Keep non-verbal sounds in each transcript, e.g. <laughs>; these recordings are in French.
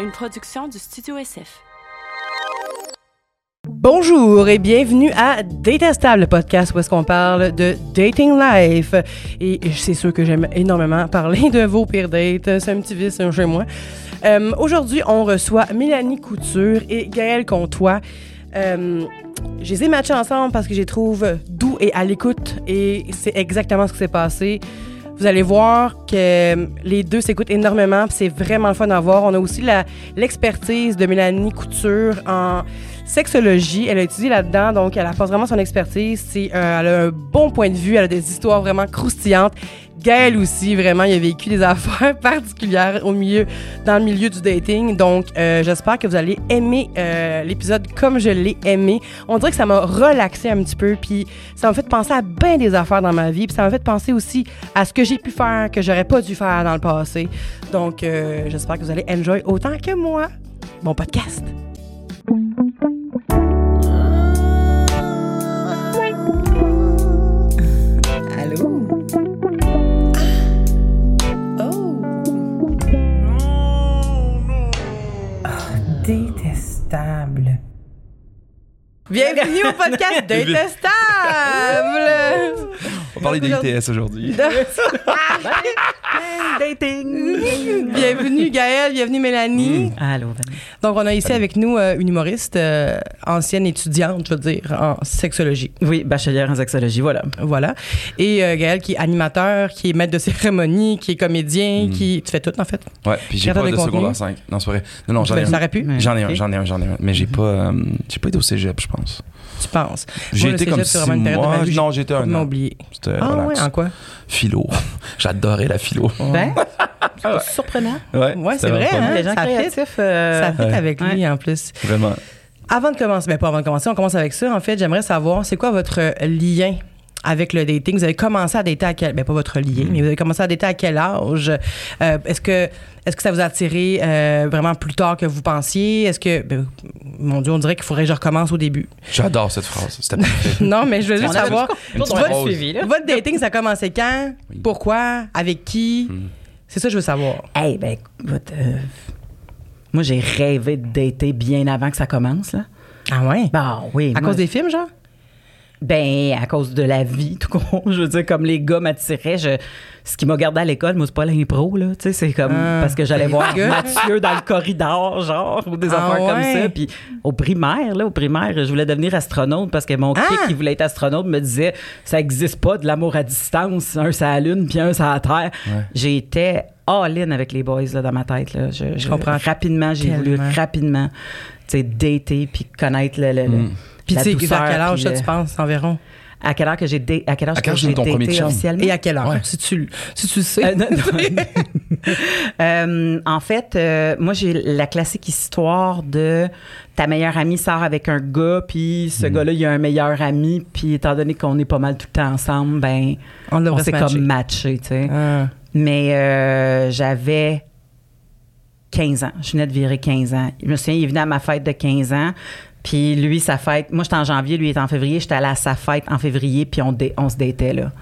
une production du Studio SF. Bonjour et bienvenue à Datestable, le podcast où est-ce qu'on parle de dating life. Et c'est sûr que j'aime énormément parler de vos pires dates. C'est un petit vice chez moi. Euh, Aujourd'hui, on reçoit Mélanie Couture et Gaël Comtois. Euh, je les ai matchés ensemble parce que je les trouve doux et à l'écoute et c'est exactement ce qui s'est passé. Vous allez voir que les deux s'écoutent énormément, c'est vraiment le fun à voir. On a aussi l'expertise de Mélanie Couture en sexologie. Elle a étudié là-dedans, donc elle apporte vraiment son expertise. Euh, elle a un bon point de vue, elle a des histoires vraiment croustillantes. Gaël aussi, vraiment, il a vécu des <laughs> affaires particulières au milieu, dans le milieu du dating. Donc, euh, j'espère que vous allez aimer euh, l'épisode comme je l'ai aimé. On dirait que ça m'a relaxé un petit peu, puis ça m'a fait penser à bien des affaires dans ma vie, puis ça m'a fait penser aussi à ce que j'ai pu faire que j'aurais pas dû faire dans le passé. Donc, euh, j'espère que vous allez enjoy autant que moi. Bon podcast. Détestable. Bienvenue au podcast <laughs> Détestable! On va parler des ITS aujourd'hui. <laughs> <laughs> Dating! <laughs> bienvenue Gaël, bienvenue Mélanie. Allô, Vanessa. Donc, on a ici avec nous euh, une humoriste, euh, ancienne étudiante, je veux dire, en sexologie. Oui, bachelière en sexologie, voilà. Voilà. Et euh, Gaël qui est animateur, qui est maître de cérémonie, qui est comédien, Mm. qui. Tu fais tout, en fait. Ouais, puis j'ai pas de de secondaire 5. Non, c'est vrai. Non, non, j'en ai Ben, ça un. aurait pu, Ouais. J'en ai un, j'en ai un, j'en ai un. Mais j'ai pas, euh, j'ai pas été au cégep, je pense. Tu penses? J'ai été comme six mois. ma vie, Non, été un an. oublié. C'était Ah relax. ouais, en quoi? Philo. <laughs> J'adorais la philo. Ben, <laughs> c'est surprenant. Ouais, Ouais, c'est vrai, vraiment hein? Les gens ça créatifs. euh, Ça fit ouais. avec lui, Ouais. en plus. Vraiment. Avant de commencer, ben pas avant de commencer, on commence avec ça. En fait, j'aimerais savoir, c'est quoi votre lien avec le dating? Vous avez commencé à dater à quel... Ben pas votre lien, Mm. mais vous avez commencé à dater à quel âge? Euh, est-ce que... Est-ce que ça vous a attiré euh, vraiment plus tard que vous pensiez? Est-ce que, ben, mon Dieu, on dirait qu'il faudrait que je recommence au début. J'adore cette phrase. <laughs> Non, mais je veux juste savoir, votre, suivi, là. votre dating, ça a commencé quand? Oui. Pourquoi? Avec qui? Mm. C'est ça que je veux savoir. Hey, ben, écoute, euh, moi, j'ai rêvé de dater bien avant que ça commence, là. Ah ouais? Bah oui. À moi, cause des films, genre? Ben, à cause de la vie, tout court. <laughs> Je veux dire, comme les gars m'attiraient, je... ce qui m'a gardé à l'école, moi, c'est pas l'impro, là. Tu sais, c'est comme Ah, parce que j'allais les voir gars. Mathieu dans le corridor, genre, ou des Ah affaires comme ça. Puis au primaire, là, au primaire, je voulais devenir astronaute parce que mon Ah! kick qui voulait être astronaute me disait ça existe pas de l'amour à distance, un c'est la lune puis un c'est la terre. Ouais. J'étais all-in avec les boys là, dans ma tête. Là. Je, je- comprends Rapidement, j'ai voulu rapidement tu sais, dater puis connaître le, le- le- Mm. Puis tu sais, vers quel âge, puis ça, le- tu penses, environ? à quel âge que j'ai dé- à quel âge À quel que âge j'ai ton premier officiellement? Et à quel âge? Ouais. Si, tu, si tu le sais. Euh, non, non. <laughs> Euh, en fait, euh, moi, j'ai la classique histoire de ta meilleure amie sort avec un gars, puis ce gars-là, il a un meilleur ami, puis étant donné qu'on est pas mal tout le temps ensemble, ben, on s'est comme matché, tu sais. Ah. Mais euh, j'avais 15 ans. Je venais de virer 15 ans. Je me souviens, il est venu à ma fête de 15 ans. Puis lui, sa fête, moi j'étais en janvier, lui est en février. J'étais allée à sa fête en février, puis on, dé- on se datait là.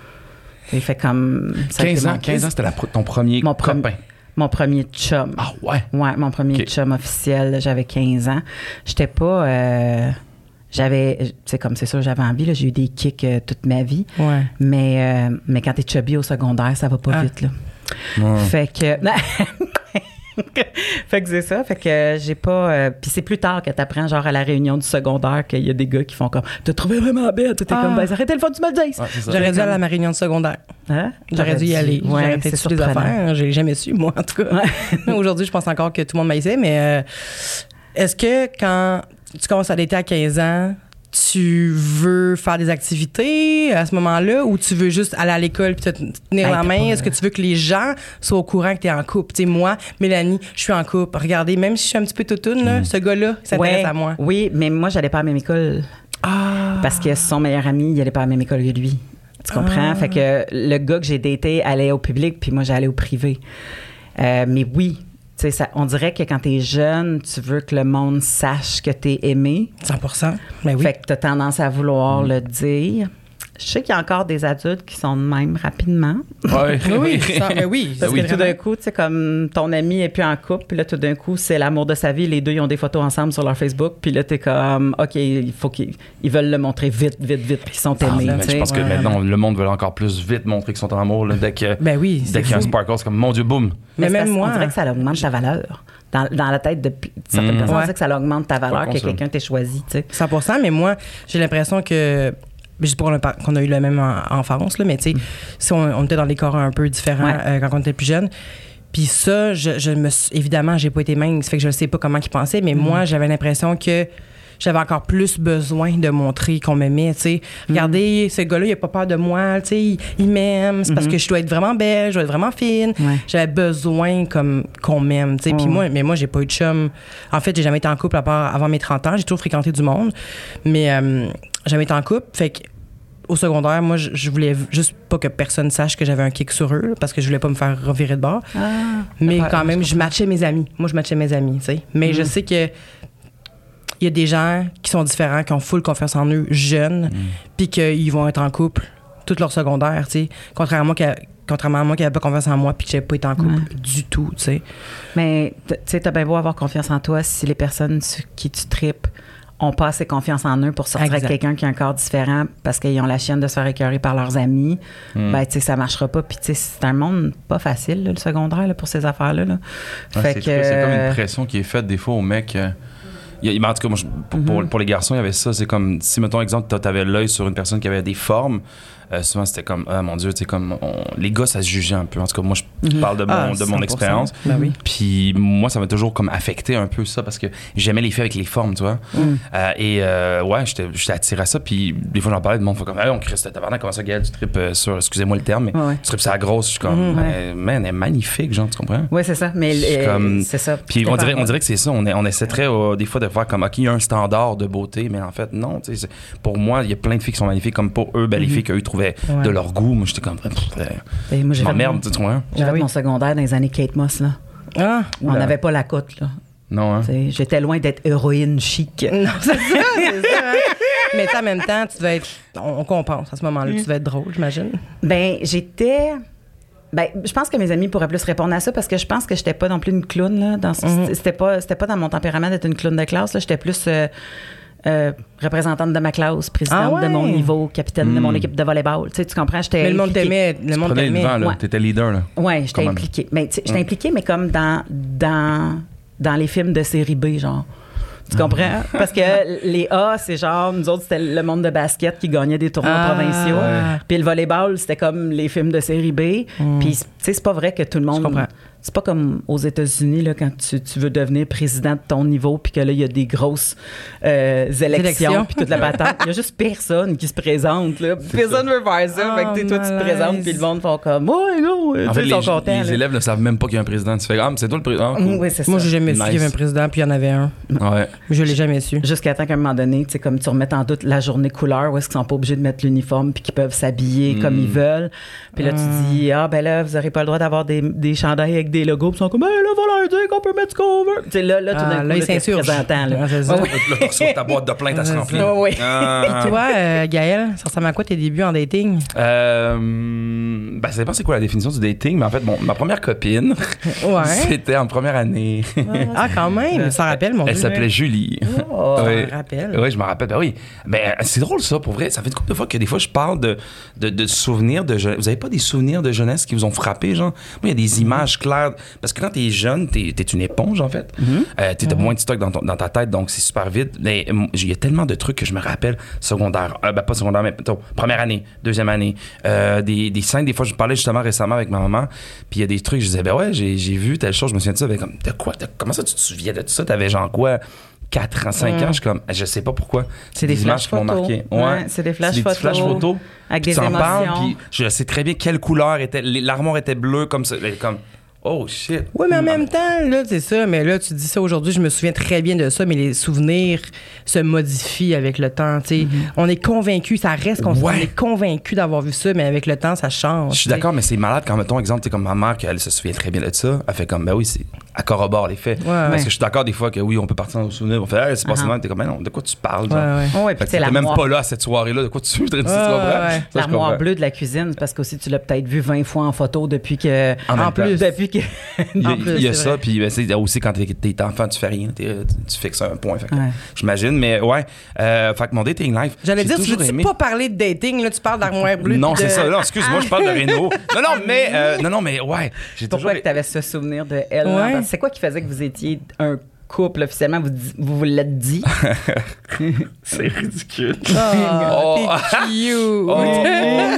Il fait comme. ça a été 15 ans, mon- 15 ans, c'était ton premier Mon prom- copain. Mon premier chum. Ah ouais? Ouais, mon premier chum officiel, j'avais 15 ans. J'étais pas. euh, j'avais. Sais, comme c'est sûr, j'avais envie, là, j'ai eu des kicks euh, toute ma vie. Ouais. Mais, euh, mais quand t'es chubby au secondaire, ça va pas Ah. vite, là. Ouais. Fait que. <laughs> <laughs> <laughs> fait que c'est ça. Fait que j'ai pas. euh, Puis c'est plus tard que t'apprends, genre, à la réunion du secondaire, qu'il y a des gars qui font comme. T'as trouvé vraiment bête. T'es Ah. comme, ben, arrêtez le fond du dises. Ouais. J'aurais dû aller à ma réunion de secondaire. Hein? J'aurais dû y aller. Ouais, J'aurais c'est peut-être su des surprenant. affaires. J'ai jamais su, moi, en tout cas. Ouais. <laughs> Aujourd'hui, je pense encore que tout le monde m'haïssait, mais euh, est-ce que quand tu commences à dater à 15 ans, tu veux faire des activités à ce moment-là ou tu veux juste aller à l'école puis te te tenir la main? Est-ce que tu veux que les gens soient au courant que tu es en couple? Tu sais, moi, Mélanie, je suis en couple. Regardez, même si je suis un petit peu toutoune, là, ce gars-là, s'intéresse Ouais, à moi. Oui, mais moi, j'allais pas à la même école. Ah! Parce que son meilleur ami, il allait pas à la même école que lui. Tu comprends? Ah. Fait que le gars que j'ai daté allait au public, puis moi, j'allais au privé. Euh, mais oui, ça- on dirait que quand t'es jeune, tu veux que le monde sache que t'es aimé. 100 Ben oui. Fait que t'as tendance à vouloir le dire. Je sais qu'il y a encore des adultes qui sont de même rapidement. Ouais. <laughs> Oui, ça- mais oui. Parce oui, que tout d'un coup, tu sais, comme ton ami est plus en couple, puis là, tout d'un coup, c'est l'amour de sa vie. Les deux, ils ont des photos ensemble sur leur Facebook, puis là, t'es comme, OK, il faut qu'ils ils veulent le montrer vite, vite, vite, puis qu'ils sont Ah, aimés. je pense que maintenant, le monde veut encore plus vite montrer qu'ils sont en amour. là, dès que- Ben oui, dès qu'il y a un sparkle, c'est comme, mon Dieu, boum. Mais même moi- On dirait que ça augmente ta valeur. Dans, dans la tête de certaines Mm. personnes, on Ouais. dirait que ça augmente ta valeur, que quelqu'un t'ait choisi, tu sais. 100 mais moi, j'ai l'impression que. Pour le par- qu'on a eu la même en- enfance, là, mais tu sais, si on, on était dans des corps un peu différents Ouais. euh, quand on était plus jeune. Puis ça, je, je me évidemment, j'ai pas été mince, fait que je sais pas comment ils pensaient, mais moi, j'avais l'impression que j'avais encore plus besoin de montrer qu'on m'aimait, tu sais. Regardez, ce gars-là, il a pas peur de moi, tu sais, il, il m'aime, c'est parce que je dois être vraiment belle, je dois être vraiment fine. Ouais. J'avais besoin comme qu'on m'aime, tu sais. Puis Ouais. moi, mais moi, j'ai pas eu de chum. En fait, j'ai jamais été en couple à part avant mes 30 ans. J'ai toujours fréquenté du monde, mais euh, jamais été en couple. Fait que au secondaire, moi, je, voulais juste pas que personne sache que j'avais un kick sur eux, là, parce que je voulais pas me faire revirer de bord. mais Ouais, quand même, je matchais mes amis. Moi, je matchais mes amis, tu sais. Mais je sais que il y a des gens qui sont différents, qui ont full confiance en eux, jeunes, puis qu'ils vont être en couple toute leur secondaire, tu sais. Contrairement à moi qui a- Contrairement à moi qui n'avais pas confiance en moi puis que j'avais pas été en couple du tout, tu sais. Mais tu sais, t'as bien beau avoir confiance en toi si les personnes sur qui tu tripes ont pas assez confiance en eux pour sortir Exact. avec quelqu'un qui a un corps différent parce qu'ils ont la chienne de se faire écœurer par leurs amis, Hmm. ben tu sais, ça marchera pas. Puis tu sais, c'est un monde pas facile, là, le secondaire, là, pour ces affaires-là. là. Ouais, Fait c'est que, triste, c'est comme une pression qui est faite des fois aux mecs. euh, y a- en tout cas, moi, je- pour, Mhm. pour les garçons, il y avait ça. C'est comme si, mettons, exemple, tu avais l'œil sur une personne qui avait des formes. Euh, souvent, c'était comme, ah mon Dieu, tu sais, comme, on- les gars, ça se jugeait un peu. En tout cas, moi, je Mhm. parle de mon, Ah, de mon 100%. expérience. Ben oui. Puis moi, ça m'a toujours comme affecté un peu ça parce que j'aimais les filles avec les formes, tu vois. Mm. Euh, et euh, ouais, j'étais attiré à ça. Puis des fois, j'en parlais de monde, fait comme, hey, on crée cette tabarnak, comment ça, Gaël, tu tripes euh, sur, excusez-moi le terme, mais Ouais, ouais. tu tripes ça grosse. Je suis comme, Mhm. ben, man, elle est magnifique, genre, tu comprends? Oui, c'est ça. Mais C'est comme- c'est ça. Puis on dirait, on dirait que c'est ça. On, est, on essaie très, des fois, de faire comme, OK, il y a un standard de beauté, mais en fait, non. tu sais, c'est- Pour moi, il y a plein de filles qui sont magnifiques. Comme pour eux, ben, les filles qu'eux trouvaient Ouais. de leur goût, moi, j'étais comme, pff, euh, Et moi, je j'ai fait, m'emmerde, tu vois. j'ai Ah fait mon secondaire dans les années Kate Moss. Là. Ah, On n'avait pas la cote. Là. Non, hein? J'étais loin d'être héroïne chic. Non, c'est ça, c'est ça. hein. Mais en même temps, tu devais être. On, on compense à ce moment-là. Tu devais être drôle, j'imagine. Ben, j'étais. Ben, je pense que mes amis pourraient plus répondre à ça parce que je pense que j'étais pas non plus une clown là. Dans ce- Mhm. C'était pas, c'était pas dans mon tempérament d'être une clown de classe. Là, j'étais plus euh, euh, représentante de ma classe, présidente Ah ouais? de mon niveau, capitaine de mon équipe de volleyball. Tu sais, tu comprends? J'étais. Mais le monde t'aimait. Le monde Prenez le t'aimait. vent, là. Ouais. T'étais leader, là. Ouais, j'étais impliquée. Mais tu sais, j'étais impliquée, mais comme dans, dans, dans les films de série B, genre. Tu comprends? Parce que les A, c'est genre, nous autres, c'était le monde de basket qui gagnait des tournois Ah, provinciaux. ouais. Puis le volleyball, c'était comme les films de série B. Puis, tu sais, c'est pas vrai que tout le monde. Je comprends. C'est pas comme aux États-Unis, là, quand tu, tu veux devenir président de ton niveau, puis que là, il y a des grosses euh, élections, Élections. puis toute la patente. Il y a juste personne qui se présente, là. Personne veut faire ça. Oh, fait que toi, tu te malaise. présentes, puis le monde font comme, ouais, non, En tu sais, fait, ils les, sont contents. les élèves ne savent même pas qu'il y a un président. Tu fais, ah, mais c'est toi le président. Ah, cool. Oui, c'est ça. Moi, j'ai jamais su qu'il y avait un président, puis il y en avait un. Ouais. Je l'ai jamais su. Jusqu'à temps qu'à un moment donné, tu sais, comme tu remettes en doute la journée couleur, où est-ce qu'ils sont pas obligés de mettre l'uniforme puis qu'ils peuvent s'habiller Mm. comme ils veulent. Puis là, tu dis, ah, ben là, vous n'aurez pas le droit d'avoir des, des chandails avec des logos. Puis ils sont comme, ben là, va leur dire qu'on peut mettre ce qu'on veut. Tu sais, là, là, tout Ah, d'un coup, là, ils là, t'es s'insurgent. représentant, là. Ah, ouais. Là, tu reçois ta boîte de plainte, elle se remplit. Ah, oui. Ah. Toi, euh, Gaël, ça ressemble à quoi tes débuts en dating? Euh, ben, ça dépend c'est quoi la définition du dating, mais en fait, bon, ma première copine, <laughs> Ouais. c'était en première année. Ah, quand même. Ça rappelle, mon Elle s'appelait Julie. Oh. Ça <laughs> Oui. rappelle. Oui, je me rappelle. Ben oui. Mais euh, c'est drôle ça, pour vrai. Ça fait une couple de fois que des fois je parle de, de, de souvenirs de jeunesse. Vous avez pas des souvenirs de jeunesse qui vous ont frappé, genre? Moi, il y a des images claires. Parce que quand t'es jeune, t'es es une éponge, en fait. Euh, t'es- t'as moins de stock dans, ton- dans ta tête, donc c'est super vite. Mais il y a tellement de trucs que je me rappelle secondaire. Euh, ben, pas secondaire, mais plutôt première année, deuxième année. Euh, des, des scènes, des fois, je parlais justement récemment avec ma maman. Puis il y a des trucs, je disais, ben ouais, j'ai vu telle chose, je me souviens de ça. Ben, comme, de quoi? De- comment ça, tu te souviens de ça? T'avais genre quoi? 4 ans, 5 ans, je suis comme, je sais pas pourquoi. C'est des images flash qui m'ont photos. marqué. Ouais, c'est des flash petits photos. flash photos. Avec des parles, émotions. puis je sais très bien quelle couleur était. L'armoire était bleue comme ça. Comme, Oh shit. Oui, mais en même temps, là, c'est ça. Mais là, tu dis ça aujourd'hui, je me souviens très bien de ça, mais les souvenirs se modifient avec le temps. tu sais. On est convaincu, ça reste qu'on Ouais. on est convaincu d'avoir vu ça, mais avec le temps, ça change. Je suis d'accord, mais c'est malade quand, mettons, exemple, tu sais, comme ma mère, qu'elle se souvient très bien de ça. Elle fait comme, ben oui, c'est. Elle corrobore les faits. Ouais, Parce ouais. que je suis d'accord des fois que oui, on peut partir dans nos souvenirs. On fait, hey, c'est pas Ah. ça, t'es comme, ben non, de quoi tu parles, Ouais, même l'armoire. pas là à cette soirée-là. De quoi tu, je L'armoire bleue de la cuisine, parce que aussi tu l'as peut-être vu 20 fois en photo depuis que. En temps. plus. Depuis que. Il y a, il y ça, vrai. puis ben, aussi quand t'es, t'es enfant, tu fais rien, tu, tu fixes un point. Fait que, Ouais. J'imagine, mais ouais. Euh, fait que mon dating life. J'allais dire, tu veux-tu pas parler de dating? Là, tu parles d'armoire bleue. Non, de- c'est ça. Non, excuse-moi, je parle de Renault. Non, non, <laughs> mais, euh, non, non, mais ouais. J'ai toujours. Pourquoi que tu avais ce souvenir de elle? Ouais. C'est quoi qui faisait que vous étiez un couple officiellement? Vous vous, vous l'êtes dit? <laughs> C'est ridicule. Oh. <laughs> Oh, <laughs> oh,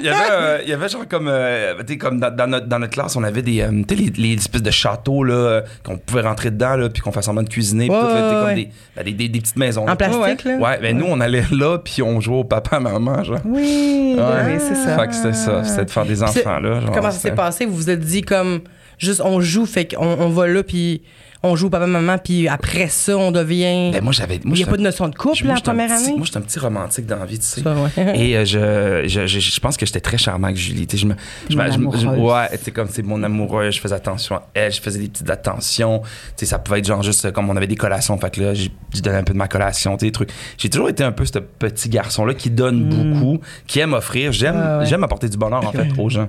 il y avait, euh, il y avait genre comme, euh, comme dans, dans notre, dans notre classe, on avait des, euh, les, les espèces de châteaux là, euh, qu'on pouvait rentrer dedans là, puis qu'on fait semblant de cuisiner, puis Ouais, tout, là, tu sais, ouais, comme ouais. des, ben, des, des- des petites maisons. En là. plastique, là? Ouais, ben nous on allait là, puis on jouait au papa, maman, genre. Oui, Ouais. oui, c'est ça. Fait que c'était ça, c'était de faire des enfants là. genre, Comment ça s'est passé? Vous vous êtes dit comme juste on joue, fait qu'on on va là, puis on joue papa, maman, puis après ça, on devient. Ben moi j'avais, Il n'y a pas de notion de couple moi, la première petit- année? Moi j'étais un petit romantique dans la vie, tu sais. Ça, ouais. Et euh, je, je, je, je pense que j'étais très charmant avec Julie. Tu sais, je me, je, je je- ouais, c'est comme c'est mon amoureuse. Je faisais attention à elle. Je faisais des petites attentions. Tu sais, ça pouvait être genre juste euh, comme on avait des collations. Fait que là, j'ai- je donnais un peu de ma collation. Tu sais, des trucs. J'ai toujours été un peu ce petit garçon-là qui donne beaucoup, qui aime offrir. J'aime, Mm. Ouais, ouais. j'aime apporter du bonheur en <laughs> fait aux gens.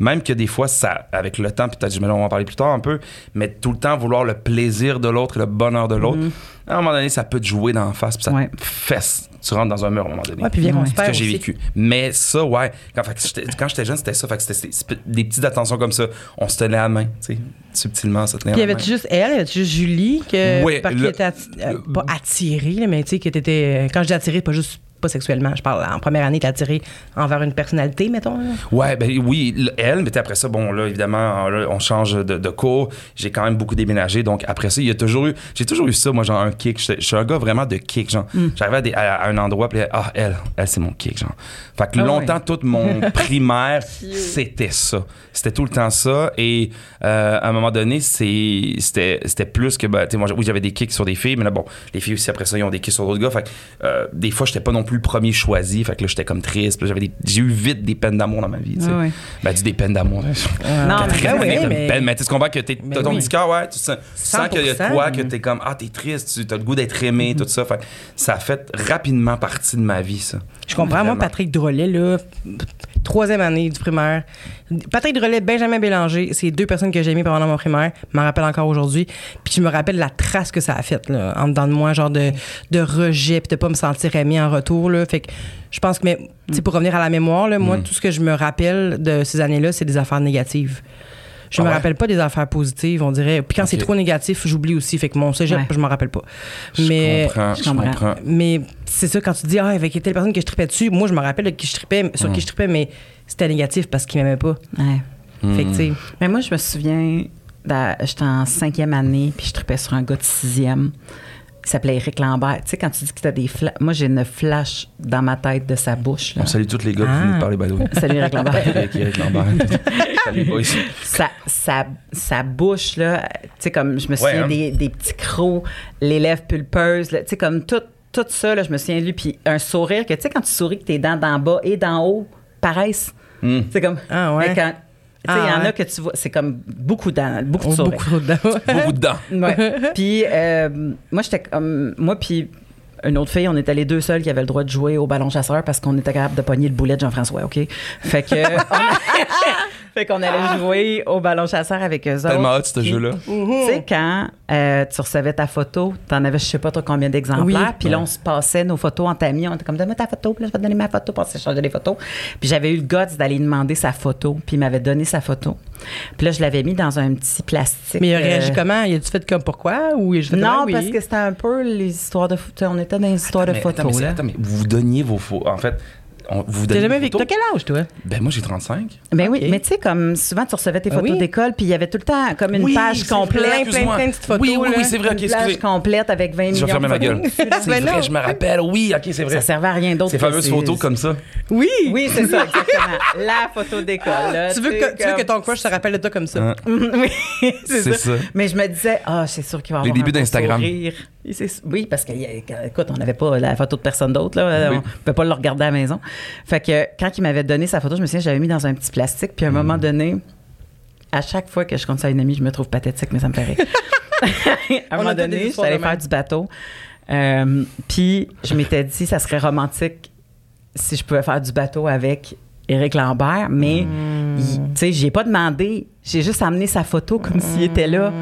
Même que des fois, ça, avec le temps, peut-être, on va en parler plus tard un peu, mais tout le temps vouloir le plaisir de l'autre et le bonheur de l'autre, à un moment donné, ça peut te jouer dans la face, puis ça Ouais. te fesse. Tu rentres dans un mur à un moment donné Ouais, puis viens Ouais. se ce que j'ai vécu. Mais ça, ouais. Quand, j'étais- quand j'étais jeune, c'était ça. Fait que c'était des petites attentions comme ça. On se tenait à la main, tu sais. Subtilement, ça tenait Puis y à la main. avait-tu juste elle, y avait-tu juste Julie, que, par qui était atti- euh, le- pas attirée, là, mais tu sais, que t'étais. Quand je dis attirée, pas juste pas sexuellement, je parle en première année, t'es attirée envers une personnalité, mettons. là. Ouais, ben oui, elle, mais après ça, bon, là, évidemment, là, on change de, de cours. J'ai quand même beaucoup déménagé. Donc, après ça, il y a toujours eu, j'ai toujours eu ça, moi, genre, un kick. Je suis un gars vraiment de kick, genre. J'arrivais à, des- à- à un endroit, puis ah, elle, elle, c'est mon kick, genre. Fait que Ah longtemps, ouais. toute mon <laughs> primaire, c'était ça. C'était tout le temps ça. Et euh, à un moment donné, c'est- c'était c'était plus que, ben, tu sais, moi, oui, j'avais des kicks sur des filles, mais là, bon, les filles aussi, après ça, ils ont des kicks sur d'autres gars. Fait que, euh, des fois, j'étais pas non plus le premier choisi. Fait que là, j'étais comme triste. J'avais des- J'ai eu vite des peines d'amour dans ma vie, tu sais. Ah ouais. Ben, dis des peines d'amour. <laughs> Non, mais ben oui, mais, mais- mais, mais tu comprends que t'es- Mais t'as ton oui. petit cœur, ouais, tu sens, tu sens qu'il y a de 100%. quoi, que t'es comme, ah, t'es triste, tu as le goût d'être aimé, tout ça. Fait que ça a fait rapidement partie de ma vie, ça. Je comprends. Moi. Patrick Drolet, là, troisième année du primaire. Patrick Drolet, Benjamin Bélanger, c'est deux personnes que j'ai aimées pendant mon primaire. Je m'en rappelle encore aujourd'hui. Puis je me rappelle la trace que ça a faite, là, en dedans de moi, genre de, de rejet, puis de pas me sentir aimée en retour, là. Fait que je pense que, mais, pour revenir à la mémoire, là, Mm. moi, tout ce que je me rappelle de ces années-là, c'est des affaires négatives. Je Ah me ouais? rappelle pas des affaires positives, on dirait. Puis quand c'est trop négatif, j'oublie aussi. Fait que mon cégep, Ouais. je m'en rappelle pas. Je Mais comprends, je comprends. mais c'est ça, quand tu dis, ah, avec telle personne que je tripais dessus, moi, je me rappelle de qui je tripais, sur qui je tripais, mais c'était négatif parce qu'il m'aimait pas. Ouais. Fait que, tu sais, Mais moi, je me souviens, d'a- j'étais en cinquième année, puis je tripais sur un gars de sixième. Il s'appelait Éric Lambert. Tu sais, quand tu dis que tu as des flashs, moi, j'ai une flash dans ma tête de sa bouche. Là. On salue tous les gars qui Ah. viennent nous parler, by the way. <laughs> Salut, Éric Lambert. Eric, Eric Lambert. <laughs> Salut, boys. sa, sa, sa bouche, là, tu sais, comme je me souviens hein. des, des petits crocs, les lèvres pulpeuses, tu sais, comme tout, tout ça, là, je me souviens de lui. Puis un sourire que, tu sais, quand tu souris, que tes dents d'en bas et d'en haut paraissent. Hmm. C'est comme. Ah ouais? mais quand- il y Ah en ouais. a que tu vois, c'est comme beaucoup de dents, beaucoup de sourires. beaucoup trop dedans. Beaucoup de dents. Ouais. <laughs> puis euh, moi, j'étais comme. Moi, puis une autre fille, on était les deux seuls qui avaient le droit de jouer au ballon chasseur parce qu'on était capable de pogner le boulet de Jean-François, OK? Fait que. <laughs> fait qu'on allait jouer au ballon chasseur avec eux autres. Tellement hot, ce jeu-là. Tu sais, quand euh, tu recevais ta photo, t'en avais je sais pas trop combien d'exemplaires, Oui. puis là, Ouais. on se passait nos photos entre amis, on était comme, donne-moi ta photo, puis là, je vais te donner ma photo, puis on s'échangeait des photos. Puis j'avais eu le guts d'aller demander sa photo, puis il m'avait donné sa photo. Puis là, je l'avais mis dans un petit plastique. Mais il a réagi euh, comment? Il a-tu fait comme pourquoi? Ou il a juste fait non, comme, ah, oui. parce que c'était un peu les histoires de photos. On était dans les histoires de Mais photos, attends, mais, c'est- là. attends, mais vous vous donniez vos photos. En fait, on- vous T'as jamais vécu. T'as quel âge, toi? Ben, moi, j'ai 35. Ben oui, mais tu sais, comme souvent, tu recevais tes Ah photos oui? d'école, puis il y avait tout le temps comme une Oui, page complète. plein, plein, plein de petites photos. Oui, oui, oui, c'est vrai, ok, une plage excusez. complète avec 20 Je millions vais fermer ma gueule. photos. <laughs> C'est Ben vrai, non. je me rappelle. Oui, ok, c'est vrai. Ça servait à rien d'autre. Ces fameuses ces- photos comme ça. Oui! Oui, c'est ça, exactement. <laughs> La photo d'école. Tu veux, que, tu veux que comme- ton crush se rappelle de toi comme ça? Hein. <laughs> oui, c'est ça. Mais je me disais, ah, c'est sûr qu'il va y Les avoir débuts d'Instagram. Oui, parce que, écoute, on n'avait pas la photo de personne d'autre. Là. Oui. On ne pouvait pas le regarder à la maison. Fait que quand il m'avait donné sa photo, je me souviens, j'avais mis dans un petit plastique. Puis à un Mm. moment donné, à chaque fois que je compte ça à une amie, je me trouve pathétique, mais ça me fait rire. <laughs> à un On moment donné, je suis allée faire du bateau. Euh, puis je m'étais dit, ça serait romantique si je pouvais faire du bateau avec Éric Lambert, mais il- tu sais, j'ai pas demandé, j'ai juste amené sa photo comme s'il était là.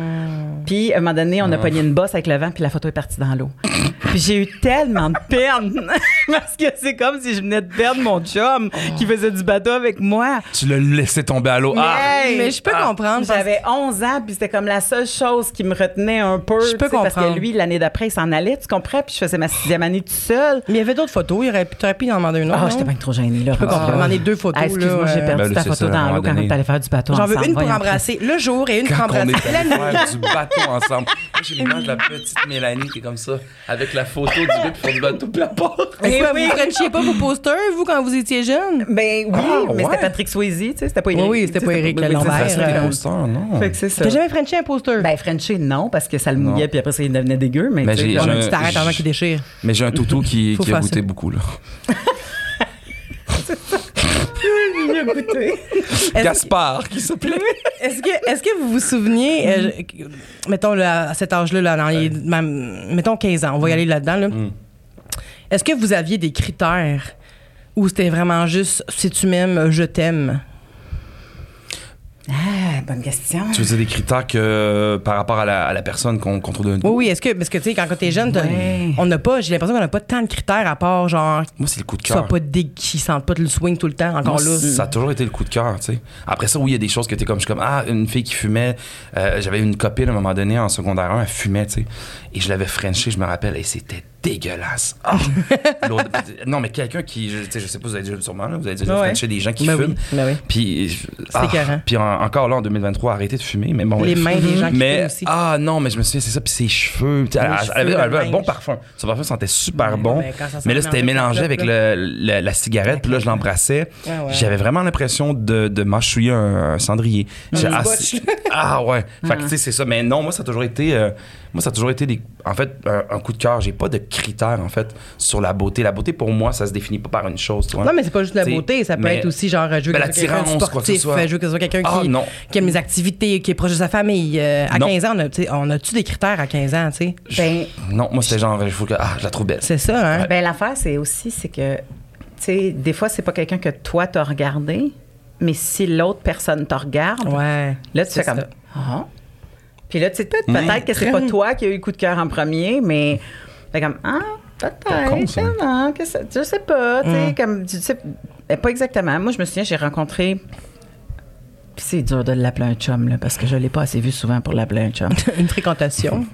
Puis à un moment donné, on a pogné une bosse avec le vent, puis la photo est partie dans l'eau. puis j'ai eu tellement de peine <laughs> <laughs> parce que c'est comme si je venais de perdre mon chum qui faisait du bateau avec moi. Tu l'as laissé tomber à l'eau. Ah! Hey! Mais je peux Ah. comprendre. parce- J'avais 11 ans, puis c'était comme la seule chose qui me retenait un peu. Je peux sais, Parce comprendre. que lui, l'année d'après, il s'en allait, tu comprends? Puis je faisais ma sixième année tout seul. Mais il y avait d'autres photos. Il aurait pu, t'aurais pu en demander une autre. Ah, j'étais bien trop gênée, là. Je peux comprendre. Demander deux photos. Ah, excuse-moi, j'ai euh, perdu Ben ta photo ça, dans l'eau quand tu allais faire du bateau J'en veux une pour embrasser le jour et une pour embrasser la nuit. faire du bateau ensemble. J'ai l'image de la petite Mélanie qui est comme ça, avec la photo du gars font du bateau, puis elle part. Mais quoi, oui. vous frenchiez pas vos posters, vous, quand vous étiez jeune? Ben oui, Ah, mais ouais. c'était Patrick Swayze, tu sais, c'était pas Eric. Oui, oui, c'était pas c'est Lambert, c'était- euh, posters, non. Fait que c'est ça. T'as jamais frenché un poster? Ben, Frenché, non, parce que ça le mouillait, puis après ça, il devenait dégueu. Mais, tu t'arrêtes avant qu'il déchire. Mais j'ai un toutou qui, a goûté beaucoup, là. <laughs> goûté. <laughs> Gaspard, qui s'appelait. Est-ce que, est-ce que vous vous souvenez, euh, je- mettons là, à cet âge-là, là, dans les- même- mettons 15 ans, on va y aller là-dedans. Là. Mm. Est-ce que vous aviez des critères ou c'était vraiment juste si tu m'aimes, je t'aime? Ah, bonne question. Tu veux dire des critères que, par rapport à la, à la personne qu'on trouve de Oui, oui. Est-ce que, parce que tu sais, quand t'es jeune, Ouais. on n'a pas, j'ai l'impression qu'on n'a pas tant de critères à part genre Moi, c'est le coup de cœur. pas dég- qu'ils sentent pas le swing tout le temps, encore Moi, là. Ça a toujours été le coup de cœur, tu sais. Après ça, oui, il y a des choses que t'es comme, je suis comme, ah, une fille qui fumait. euh, J'avais une copine à un moment donné en secondaire 1, elle fumait, tu sais. Et je l'avais frenché, je me rappelle, et c'était dégueulasse. Ah! <laughs> Non, mais quelqu'un qui, je, je sais pas, vous avez déjà sûrement, là, vous avez déjà Ouais. frenché des gens qui Ben fument. oui, ben oui. Puis, C'est écœurant. puis en- encore là, en 2023, arrêtez de fumer. Mais bon, Les mains des gens qui mais, fument aussi. Ah non, mais je me souviens, c'est ça. Puis ses cheveux. Elle, avait, elle avait le un bon parfum. Son parfum sentait super Ouais, bon. ben, mais là, c'était mélangé avec la le- la, la cigarette. Puis là, je l'embrassais. Ah ouais. J'avais vraiment l'impression de, de mâchouiller un, un cendrier. Ah ouais. Fait que tu sais, c'est ça. Mais non, moi, ça a toujours été. euh, moi, ça a toujours été des, en fait, un, un coup de cœur. J'ai pas de critères, en fait, sur la beauté. La beauté, pour moi, ça se définit pas par une chose. tu vois. Non, mais c'est pas juste la beauté, ça peut mais- être aussi genre, je veux Ben, que quelqu'un que sportif, soit. je veux que ce soit quelqu'un Ah, qui, qui aime les activités, qui est proche de sa famille. Euh, à Non. 15 ans, on a-tu des critères à 15 ans, tu sais? Ben, Non, moi, c'était genre, il faut que. Ah, je la trouve belle. C'est ça, hein? ben l'affaire, c'est aussi, c'est que, tu sais, des fois, c'est pas quelqu'un que toi, t'as regardé, mais si l'autre personne te regarde, Ouais. là, tu C'est fais comme, ça. ah. Puis là, tu sais, peut-être peut-être que c'est pas toi qui a eu le coup de cœur en premier, mais, fait comme, ah, peut-être, que ça- je sais pas, tu sais, Mm. comme, tu sais, pas exactement. Moi, je me souviens, j'ai rencontré. Puis c'est dur de l'appeler un chum, là, parce que je l'ai pas assez vu souvent pour l'appeler un chum. <laughs> Une fréquentation.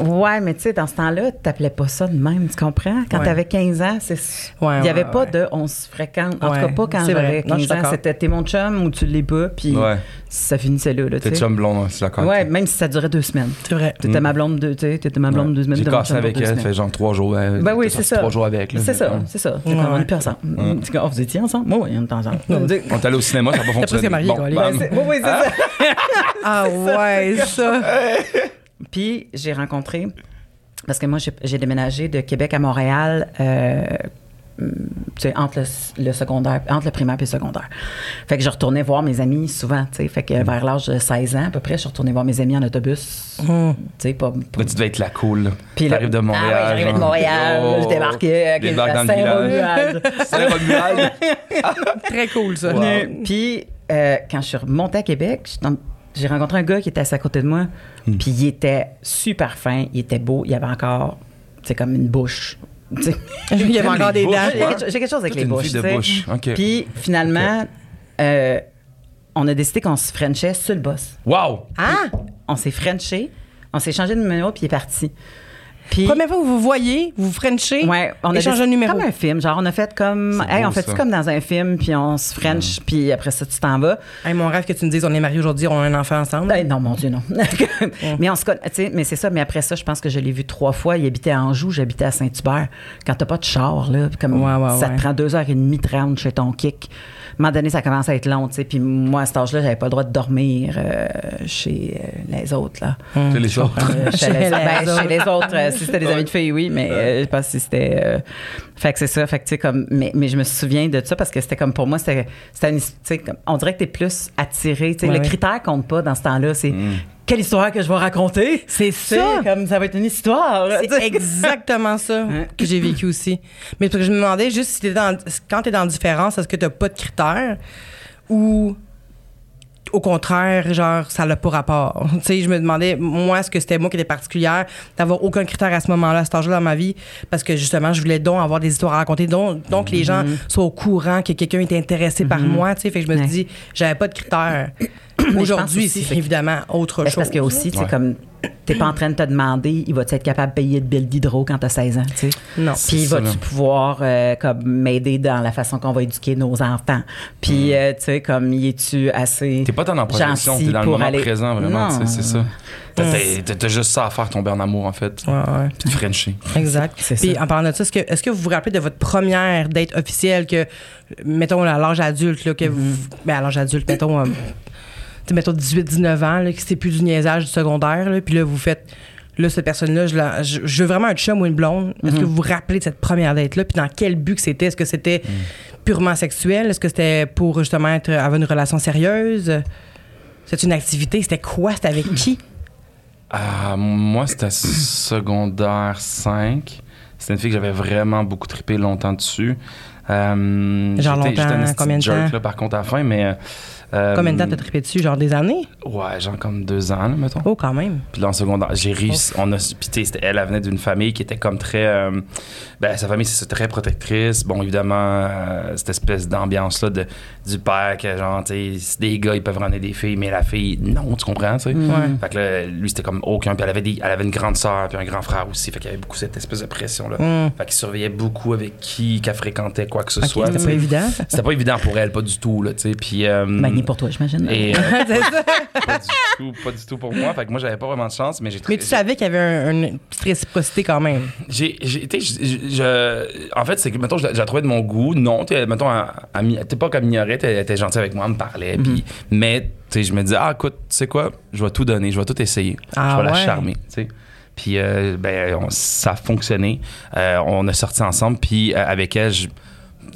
Ouais, mais tu sais, dans ce temps-là, tu t'appelais pas ça de même, tu comprends? Quand Ouais. t'avais 15 ans, c'est... Ouais, il y avait ouais, pas ouais. de on se fréquente. En Ouais, tout cas, pas quand j'avais Non, je suis 15 ans. C'était t'es mon chum ou tu l'es pas, puis Ouais. ça finissait là, là tu T'es chum blond, hein, c'est d'accord. Ouais, même si ça durait deux semaines. C'est vrai. T'étais Mm. ma blonde deux, tu sais, t'étais ma blonde deux semaines. J'ai cassé avec deux elle, semaines. fait genre trois jours. Ben oui, c'est ça. Trois jours avec. C'est ça, c'est ça. On est plus ensemble. Tu vous étiez ensemble? Oui, oui, on était ensemble. On est allé au cinéma, ça n'a pas fonctionné. Oui, oui, c'est ça. <laughs> Ah ouais, ça. <laughs> Puis j'ai rencontré, parce que moi j'ai déménagé de Québec à Montréal, euh, tu sais, entre le, le secondaire, entre le primaire et le secondaire. Fait que je retournais voir mes amis souvent, tu sais. Fait que vers l'âge de 16 ans à peu près, je retournais voir mes amis en autobus. Hum. Tu sais, pas. pas- Là, tu devais être la cool. Puis là- T'arrives de Montréal. Ah ouais, j'arrivais de. Montréal, Oh. je débarquais à, dans à le village. <laughs> Saint-Romuald. Saint-Romuald. Très cool, ça. Wow. Puis euh, quand je suis remontée à Québec, j'ai rencontré un gars qui était assis à côté de moi. Hmm. Puis il était super fin, il était beau, il avait encore, c'est comme une bouche. <laughs> Il y avait <laughs> encore des bouches, dents. J'ai quelque, chose avec les bouches. de bouche. OK. Puis finalement, euh, on a décidé qu'on se frenchait sur le boss. Wow! Ah! On s'est frenché, on s'est changé de numéro, puis il est parti. Puis- Première fois que vous vous voyez, vous vous frenchez, Ouais, on a échange de décidé- numéro. Comme un film, genre on a fait comme, hey, beau, on fait ça. comme dans un film, puis on se French, puis après ça tu t'en vas. Hey, mon rêve que tu me dises, on est mariés aujourd'hui, on a un enfant ensemble. Ben, non, mon Dieu, non. <laughs> mais on se connaît, tu sais, mais c'est ça. Mais après ça, je pense que je l'ai vu trois fois. Il habitait à Anjou, j'habitais à Saint-Hubert. Quand t'as pas de char, là, comme Ouais, ouais, ça ouais. te prend deux heures et demie de rendre chez ton kick. À un moment donné, ça commence à être long, tu sais. Puis moi, à cet âge-là, j'avais pas le droit de dormir euh, chez euh, les autres, là. C'est les autres. Euh, <laughs> chez, les, les ben, autres. chez les autres, euh, si c'était des amis de filles, oui, mais euh, je sais pas si c'était. euh, fait que c'est ça. Fait que, tu sais, comme. Mais, mais je me souviens de ça parce que c'était comme pour moi, c'était. c'était une- tu sais, comme- on dirait que t'es plus attiré. Tu sais, Ouais, le ouais. critère compte pas dans ce temps-là. C'est quelle histoire que je vais raconter. C'est ça. comme ça va être une histoire. C'est exactement ça <laughs> que j'ai vécu aussi. Mais parce que je me demandais juste si t'es dans, quand tu es dans la différence, est-ce que tu pas de critères ou au contraire, genre, ça n'a pas rapport. <laughs> Tu sais, je me demandais, moi, est-ce que c'était moi qui étais particulière d'avoir aucun critère à ce moment-là, à cet âge-là dans ma vie, parce que justement, je voulais donc avoir des histoires à raconter, donc, donc que les gens soient au courant que quelqu'un était intéressé par moi, tu sais. Fait que je me suis Ouais. dit, j'avais pas de critères. Aujourd'hui, c'est c'est- évidemment autre Ben, chose. c'est parce que aussi, tu sais, Ouais. comme t'es pas en train de te demander, il va-tu être capable de payer de bill d'hydro quand t'as 16 ans, tu sais? Non. Puis là. pouvoir euh, comme m'aider dans la façon qu'on va éduquer nos enfants? Puis euh, tu sais comme y es-tu assez T'es pas tant dans la projection, t'es dans le moment aller- présent, vraiment. Tu sais, C'est ça. T'as- T'as juste ça à faire, tomber en amour, en fait. Ouais, ouais. Puis te frencher. Exact. Puis en parlant de ça, est-ce que, est-ce que vous vous rappelez de votre première date officielle que, mettons, à l'âge adulte, là, que vous. Mm-hmm. Ben, à l'âge adulte, mettons. euh, mettons 18-19 ans, là, que c'est plus du niaisage du secondaire, là, puis là, vous faites. Là, cette personne-là, je, la- je, je veux vraiment un chum ou une blonde. Est-ce que vous vous rappelez de cette première date-là? Puis dans quel but que c'était? Est-ce que c'était purement sexuel? Est-ce que c'était pour justement être, avoir une relation sérieuse? C'est une activité? C'était quoi? C'était avec qui? Ah, moi, c'était secondaire 5. C'était une fille que j'avais vraiment beaucoup trippé longtemps dessus. Euh, Genre longtemps, combien de jerk, temps? là, par contre, à la fin, mais... euh, Combien de temps t'as trippé dessus? Genre des années? Ouais, genre comme deux ans, là, mettons. Oh, quand même. Puis là, en secondaire, j'ai réussi. On a, puis tu sais, c'était- elle, elle venait d'une famille qui était comme très. euh, ben, sa famille, c'est très protectrice. Bon, évidemment, euh, cette espèce d'ambiance-là de, du père, que genre, tu sais, des gars, ils peuvent ramener des filles, mais la fille, non, tu comprends, tu sais. Ouais. Fait que là, lui, c'était comme aucun. Puis elle avait, des, elle avait une grande sœur, puis un grand frère aussi. Fait qu'il y avait beaucoup cette espèce de pression-là. Mm. Fait qu'il surveillait beaucoup avec qui qu'elle fréquentait, quoi que ce soit. c'était pas évident. C'était pas évident pour elle, pas du tout, là. Puis. euh, Ben, ni pour toi, j'imagine. et, euh, <laughs> pas du tout, pas du tout pour moi. Fait que moi, j'avais pas vraiment de chance, mais j'ai Mais tu savais qu'il y avait un- une petite réciprocité quand même. J'ai, j'ai, je, en fait, c'est que, mettons, je, la- trouvais de mon goût. Non, tu sais, mettons, à, à, t'es pas comme ignorée, elle était gentille avec moi, elle me parlait. Puis, mais, je me disais, ah, écoute, tu sais quoi, je vais tout donner, je vais tout essayer. Ah je vais la charmer, tu sais. Puis, euh, ben, on- ça a fonctionné. Euh, on a sorti ensemble, puis euh, avec elle, je-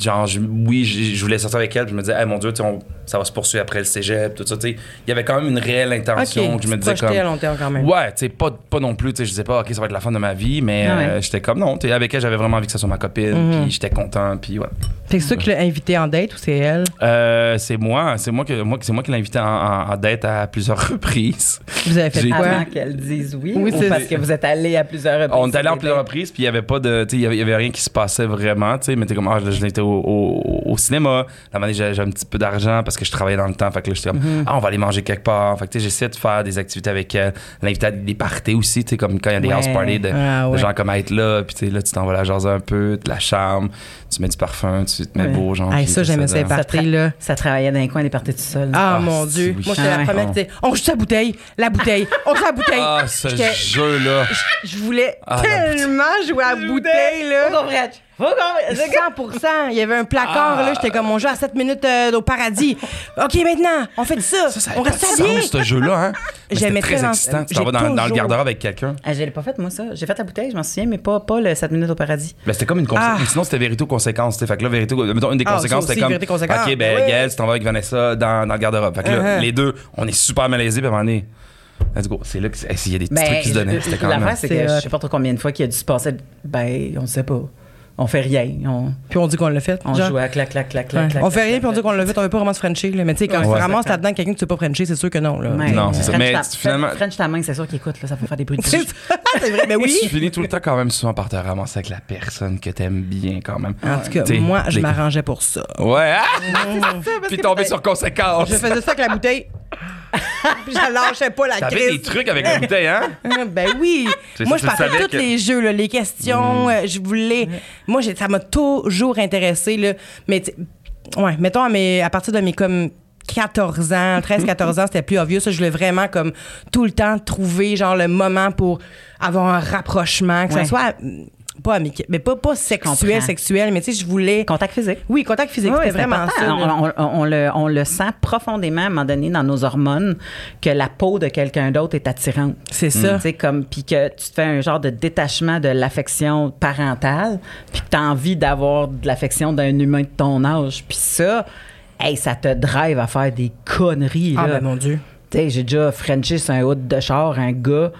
genre, je- oui, je, je voulais sortir avec elle, je me disais, hey, mon Dieu, on- ça va se poursuivre après le cégep, tout ça. Il y avait quand même une réelle intention OK. que je me tu disais comme. à long terme quand même. Ouais, tu sais, pas, pas non plus, je disais pas, OK, ça va être la fin de ma vie, mais Ah ouais. euh, j'étais comme, non, avec elle, j'avais vraiment envie que ça soit ma copine, Mhm. puis j'étais content, puis ouais. C'est ça qui l'a invité en date ou c'est elle? Euh, c'est moi, c'est moi, que, moi, c'est moi qui l'ai invité en, en, en date à plusieurs <laughs> reprises. Vous avez fait quoi? Avant qu'elle dise oui, Oui, ou c'est- parce que vous êtes allé à plusieurs reprises. On est allé en plusieurs reprises, puis il y avait pas de, il y avait- il y avait rien qui se passait vraiment, tu sais, mais t'es comme, ah, je, je l'étais au, au, au cinéma, la j'avais j'avais un petit peu d'argent parce que je travaillais dans le temps, fait que là, j'étais comme, Mhm. ah, on va aller manger quelque part, fait que tu sais, j'essayais de faire des activités avec elle, l'inviter à des parties aussi, tu sais, comme quand il y a des Ouais. house parties de, Ah de gens comme être là, puis tu sais, là, tu t'en vas la jaser un peu, de la charme, tu mets du parfum, tu te mets Ouais. beau, genre. Hey, puis ça, j'aimais ça, les ça. parties, là. Ça travaillait dans les coins des parties tout seul. Ah, Ah, mon Dieu. oui. Moi, j'étais Ah la première qui disait On joue la bouteille, la bouteille, on joue la bouteille. Ah, ce jeu-là. Je voulais Ah, tellement jouer à la bouteille, là. Faut qu'on prête. Faut qu'on 100 Il y avait un placard, Ah. là. J'étais comme, on joue à 7 minutes euh, au paradis. OK, maintenant, on fait ça. Ça, ça on reste sens, ce jeu-là, hein? <laughs> Mais J'aimais très excitant. Tu j'ai t'en vas dans, dans le garde-robe avec quelqu'un? Ah, je l'ai pas fait, moi, ça. J'ai fait la bouteille, je m'en souviens, mais pas, pas le 7 minutes au paradis. Ben, c'était comme une conséquence. Ah. Sinon, c'était vérité ou conséquence. tu sais. Fait que là, vérité mettons, une des Ah, conséquences, c'était comme. conséquence. OK, ben, Oui. Gaël, tu t'en vas avec Vanessa dans, dans le garde-robe. Fait que là, Uh-huh. les deux, on est super malaisés, puis à un moment donné, let's go. C'est là qu'il y a des petits Ben, trucs qui se donnaient. C'était quand même. L'affaire, c'est C'est que je sais pas trop combien de fois qu'il a dû se passer. Ben, on sait pas. On fait rien. On, Puis on dit qu'on l'a fait. on genre. joue à clac, clac, clac, Ouais. clac, clac. on fait clac, rien, puis on dit qu'on l'a fait, on veut pas vraiment se frencher. Là. Mais tu sais, quand Ouais. tu ramasses là-dedans quelqu'un que tu sais pas frencher, c'est sûr que non. Là. Ouais. Non, c'est ça. Mais ta- finalement- French ta main, c'est sûr qu'il écoute, là, ça peut faire des bruits de C'est bouche. c'est vrai, mais <laughs> oui. Tu finis tout le temps quand même souvent par te ramasser avec la personne que t'aimes bien quand même. En tout cas, moi, je m'arrangeais pour ça. Ouais, ah! <laughs> Puis tomber sur conséquence. Je faisais ça avec la bouteille. <laughs> Je lâchais pas la T'avais des crise. trucs avec la bouteille, hein? <laughs> Ben oui. C'est Moi, ça, je tu partais savais tous que- Mm. les jeux, là, les questions. euh, je voulais. Moi, j'ai- ça m'a toujours intéressé. Là. Mais, tu- ouais, mettons, à, mes- à partir de mes comme 14 ans, 13-14 ans, c'était plus obvious. Ça, je voulais vraiment, comme, tout le temps trouver, genre, le moment pour avoir un rapprochement, que Ouais. ça soit. Pas amical, mais pas, pas sexuel, sexuel, mais tu sais, je voulais. Contact physique. Oui, contact physique, Oui, c'était c'est vraiment important. ça. On, on- on le, on le sent profondément à un moment donné dans nos hormones que la peau de quelqu'un d'autre est attirante. C'est ça. Tu sais, comme, puis que tu te fais un genre de détachement de l'affection parentale, puis que tu as envie d'avoir de l'affection d'un humain de ton âge. Puis ça, hey, ça te drive à faire des conneries. Ah, là. ben mon Dieu. Tu sais, j'ai déjà Frenché sur un hood de char, un gars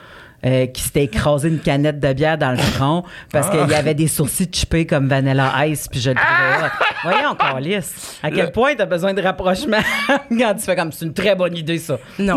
euh, qui s'était écrasé une canette de bière dans le front parce qu'il y avait des sourcils chippés comme Vanilla Ice, puis je le trouvais hot. Voyons, Carlis, à quel point t'as besoin de rapprochement <laughs> quand tu fais comme c'est une très bonne idée, ça. Non.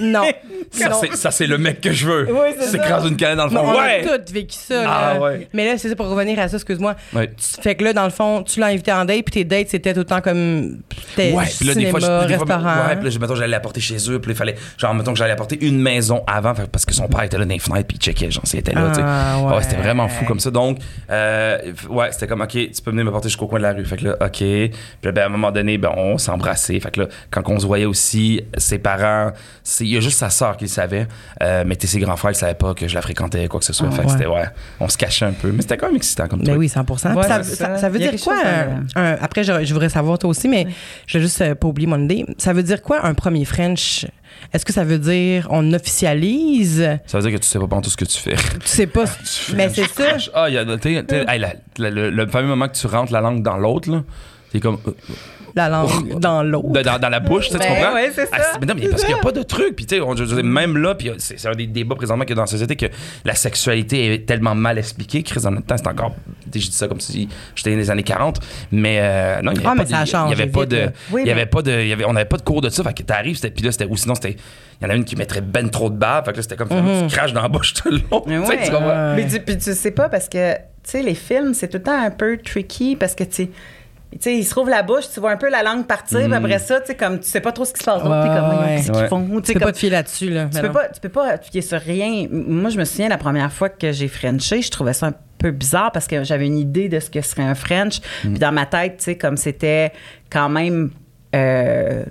Non. <laughs> Ça, Non. c'est- ça, c'est le mec que je veux. Oui, c'est. S'écraser une canette dans le fond. On Ouais! a tous vécu ça. Ah, là. ouais. Mais là, c'est ça pour revenir à ça, excuse-moi. Ouais. Tu- Fait que là, dans le fond, tu l'as invité en date, puis tes dates, c'était tout le temps comme. Ouais, puis là, des cinéma, fois, je, des fois, restaurant. ouais, puis là, je- mettons, j'allais l'apporter chez eux, puis là, il fallait, genre, mettons que j'allais apporter une maison avant, parce que son père était là dans les fenêtres, puis il checkait, genre, s'il était là, tu sais. Ah, ouais. c'était vraiment fou comme ça. Donc, euh, ouais, c'était comme, OK, tu peux venir me porter jusqu'au coin de la rue. Fait que là, OK. Puis là, ben, à un moment donné, ben, on s'embrassait. Fait que là, quand on se voyait aussi, ses parents, c'est- il y a juste sa sœur qui le savait, euh, mais t'es ses grands frères, ils savaient pas que je la fréquentais, quoi que ce soit. Ah, fait que ouais. c'était, ouais, on se cachait un peu, mais c'était quand même excitant comme Mais truc. oui, 100 Puis Ouais, ça, ça- ça. ça veut dire quoi? chose un- un- après, je, je voudrais savoir toi aussi, mais je vais juste euh, pas oublier mon idée. Ça veut dire quoi un premier French? Est-ce que ça veut dire on officialise? Ça veut dire que tu sais pas tout ce que tu fais. Tu sais pas. mais c'est ça. Ah, il y a, t'sais, t'sais, hey, la- la- le, le fameux moment que tu rentres la langue dans l'autre, là. C'est comme. La langue dans l'eau. dans, dans la bouche, tu sais, tu Ben comprends? ouais, c'est Ah, ça. mais non, mais parce qu'il n'y a pas de truc. Puis, tu sais, on- je même là, puis c'est c'est un des débats présentement a dans la société que la sexualité est tellement mal expliquée. Chris, en même temps, c'est encore. tu Je dis ça comme si j'étais dans les années 40. Mais euh, non, il n'y Ah, avait, mais pas de- y avait pas de. Oui, il y avait mais- pas de. il y avait- on n'avait pas de cours de ça. Fait que t'arrives, c'était- puis là, c'était. Ou sinon, c'était. Il y en a une qui mettrait ben trop de bave. Fait que là, c'était comme Mhm. tu craches dans la bouche tout le long. Mais <laughs> Tu ouais. tu comprends? Mais tu, puis tu sais pas parce que, tu sais, les films, c'est tout le temps un peu tricky parce que, tu tu sais, ils se trouvent la bouche, tu vois un peu la langue partir, puis après ça, tu sais, comme tu sais pas trop ce qui se passe. Donc, t'es comme, Ouais, voyons, qu'est-ce qu'ils font? Tu peux comme- pas te fier là-dessus, là. tu peux, pas, tu peux pas appuyer sur rien. Moi, je me souviens la première fois que j'ai Frenché, je trouvais ça un peu bizarre parce que j'avais une idée de ce que serait un French. Puis dans ma tête, tu sais, comme c'était quand même. euh,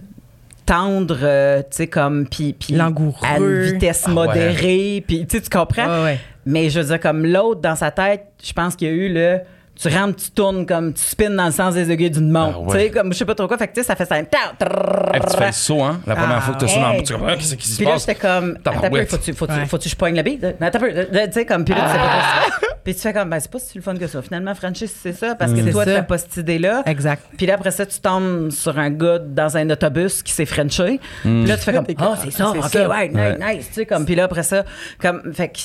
tendre, euh, tu sais, comme, puis, Langoureux. à une vitesse Ah ouais. modérée, puis tu comprends? Ouais. Mais je veux dire, comme l'autre, dans sa tête, je pense qu'il y a eu le. Tu rentres, tu tournes comme tu spins dans le sens des aiguilles d'une montre. Ah ouais. Tu sais, comme je sais pas trop quoi. Fait que tu sais, ça fait ça. Hey, puis tu fais le saut, hein? La première Ah, fois que tu as ça dans Hey. bouche, tu comprends? Qu'est-ce qui se Puis là, passe? j'étais comme, attends peu, faut-tu, faut-tu, Ouais. faut-tu que je poigne le bite? Attends peu, tu sais, comme, puis là, tu sais pas ça. Puis tu fais comme, ben, c'est pas si le fun que ça. Finalement, Francis, c'est ça, parce que C'est toi, t'as pas cette idée-là. Exact. Puis là, après ça, tu tombes sur un gars dans un autobus qui s'est Frenché. Puis là, tu fais comme, oh, <laughs> c'est ça, ok, ça. ouais, nice, Ouais. nice, tu sais, comme, puis là, après ça, comme, fait que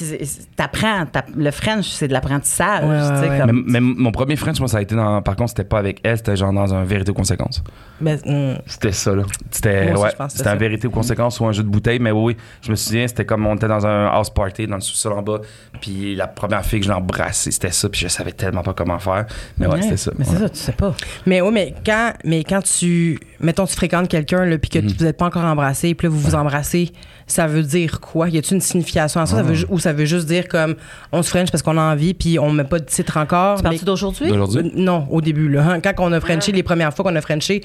t'apprends, t'app- le French, c'est de l'apprentissage, tu sais, ouais. comme. Mais, mais mon premier French, moi, ça a été dans. Par contre, c'était pas avec elle, c'était genre dans un vérité ou conséquence. Mais, hum, C'était ça, là. C'était ouais, c'était un vérité ou conséquence ou un jeu de bouteille, mais oui, oui, je me souviens, c'était comme on était dans un house party dans le sous-sol en bas, puis la première fille que je l'ai embrassée, c'était ça, puis je savais tellement pas comment faire, mais ouais, Ouais, c'était ça. Mais c'est ça, tu sais pas. Mais oui, mais quand, mais quand tu, mettons, tu fréquentes quelqu'un, là, puis que Mhm. vous n'êtes pas encore embrassé, puis là, vous vous embrassez, ça veut dire quoi? Y a-t-il une signification à ça? ça veut, ju- ou ça veut juste dire comme, on se french parce qu'on a envie, puis on met pas de titre encore? Tu d'aujourd'hui? D'aujourd'hui? Non, au début, là. hein. Quand on a frenché, les premières fois qu'on a frenché,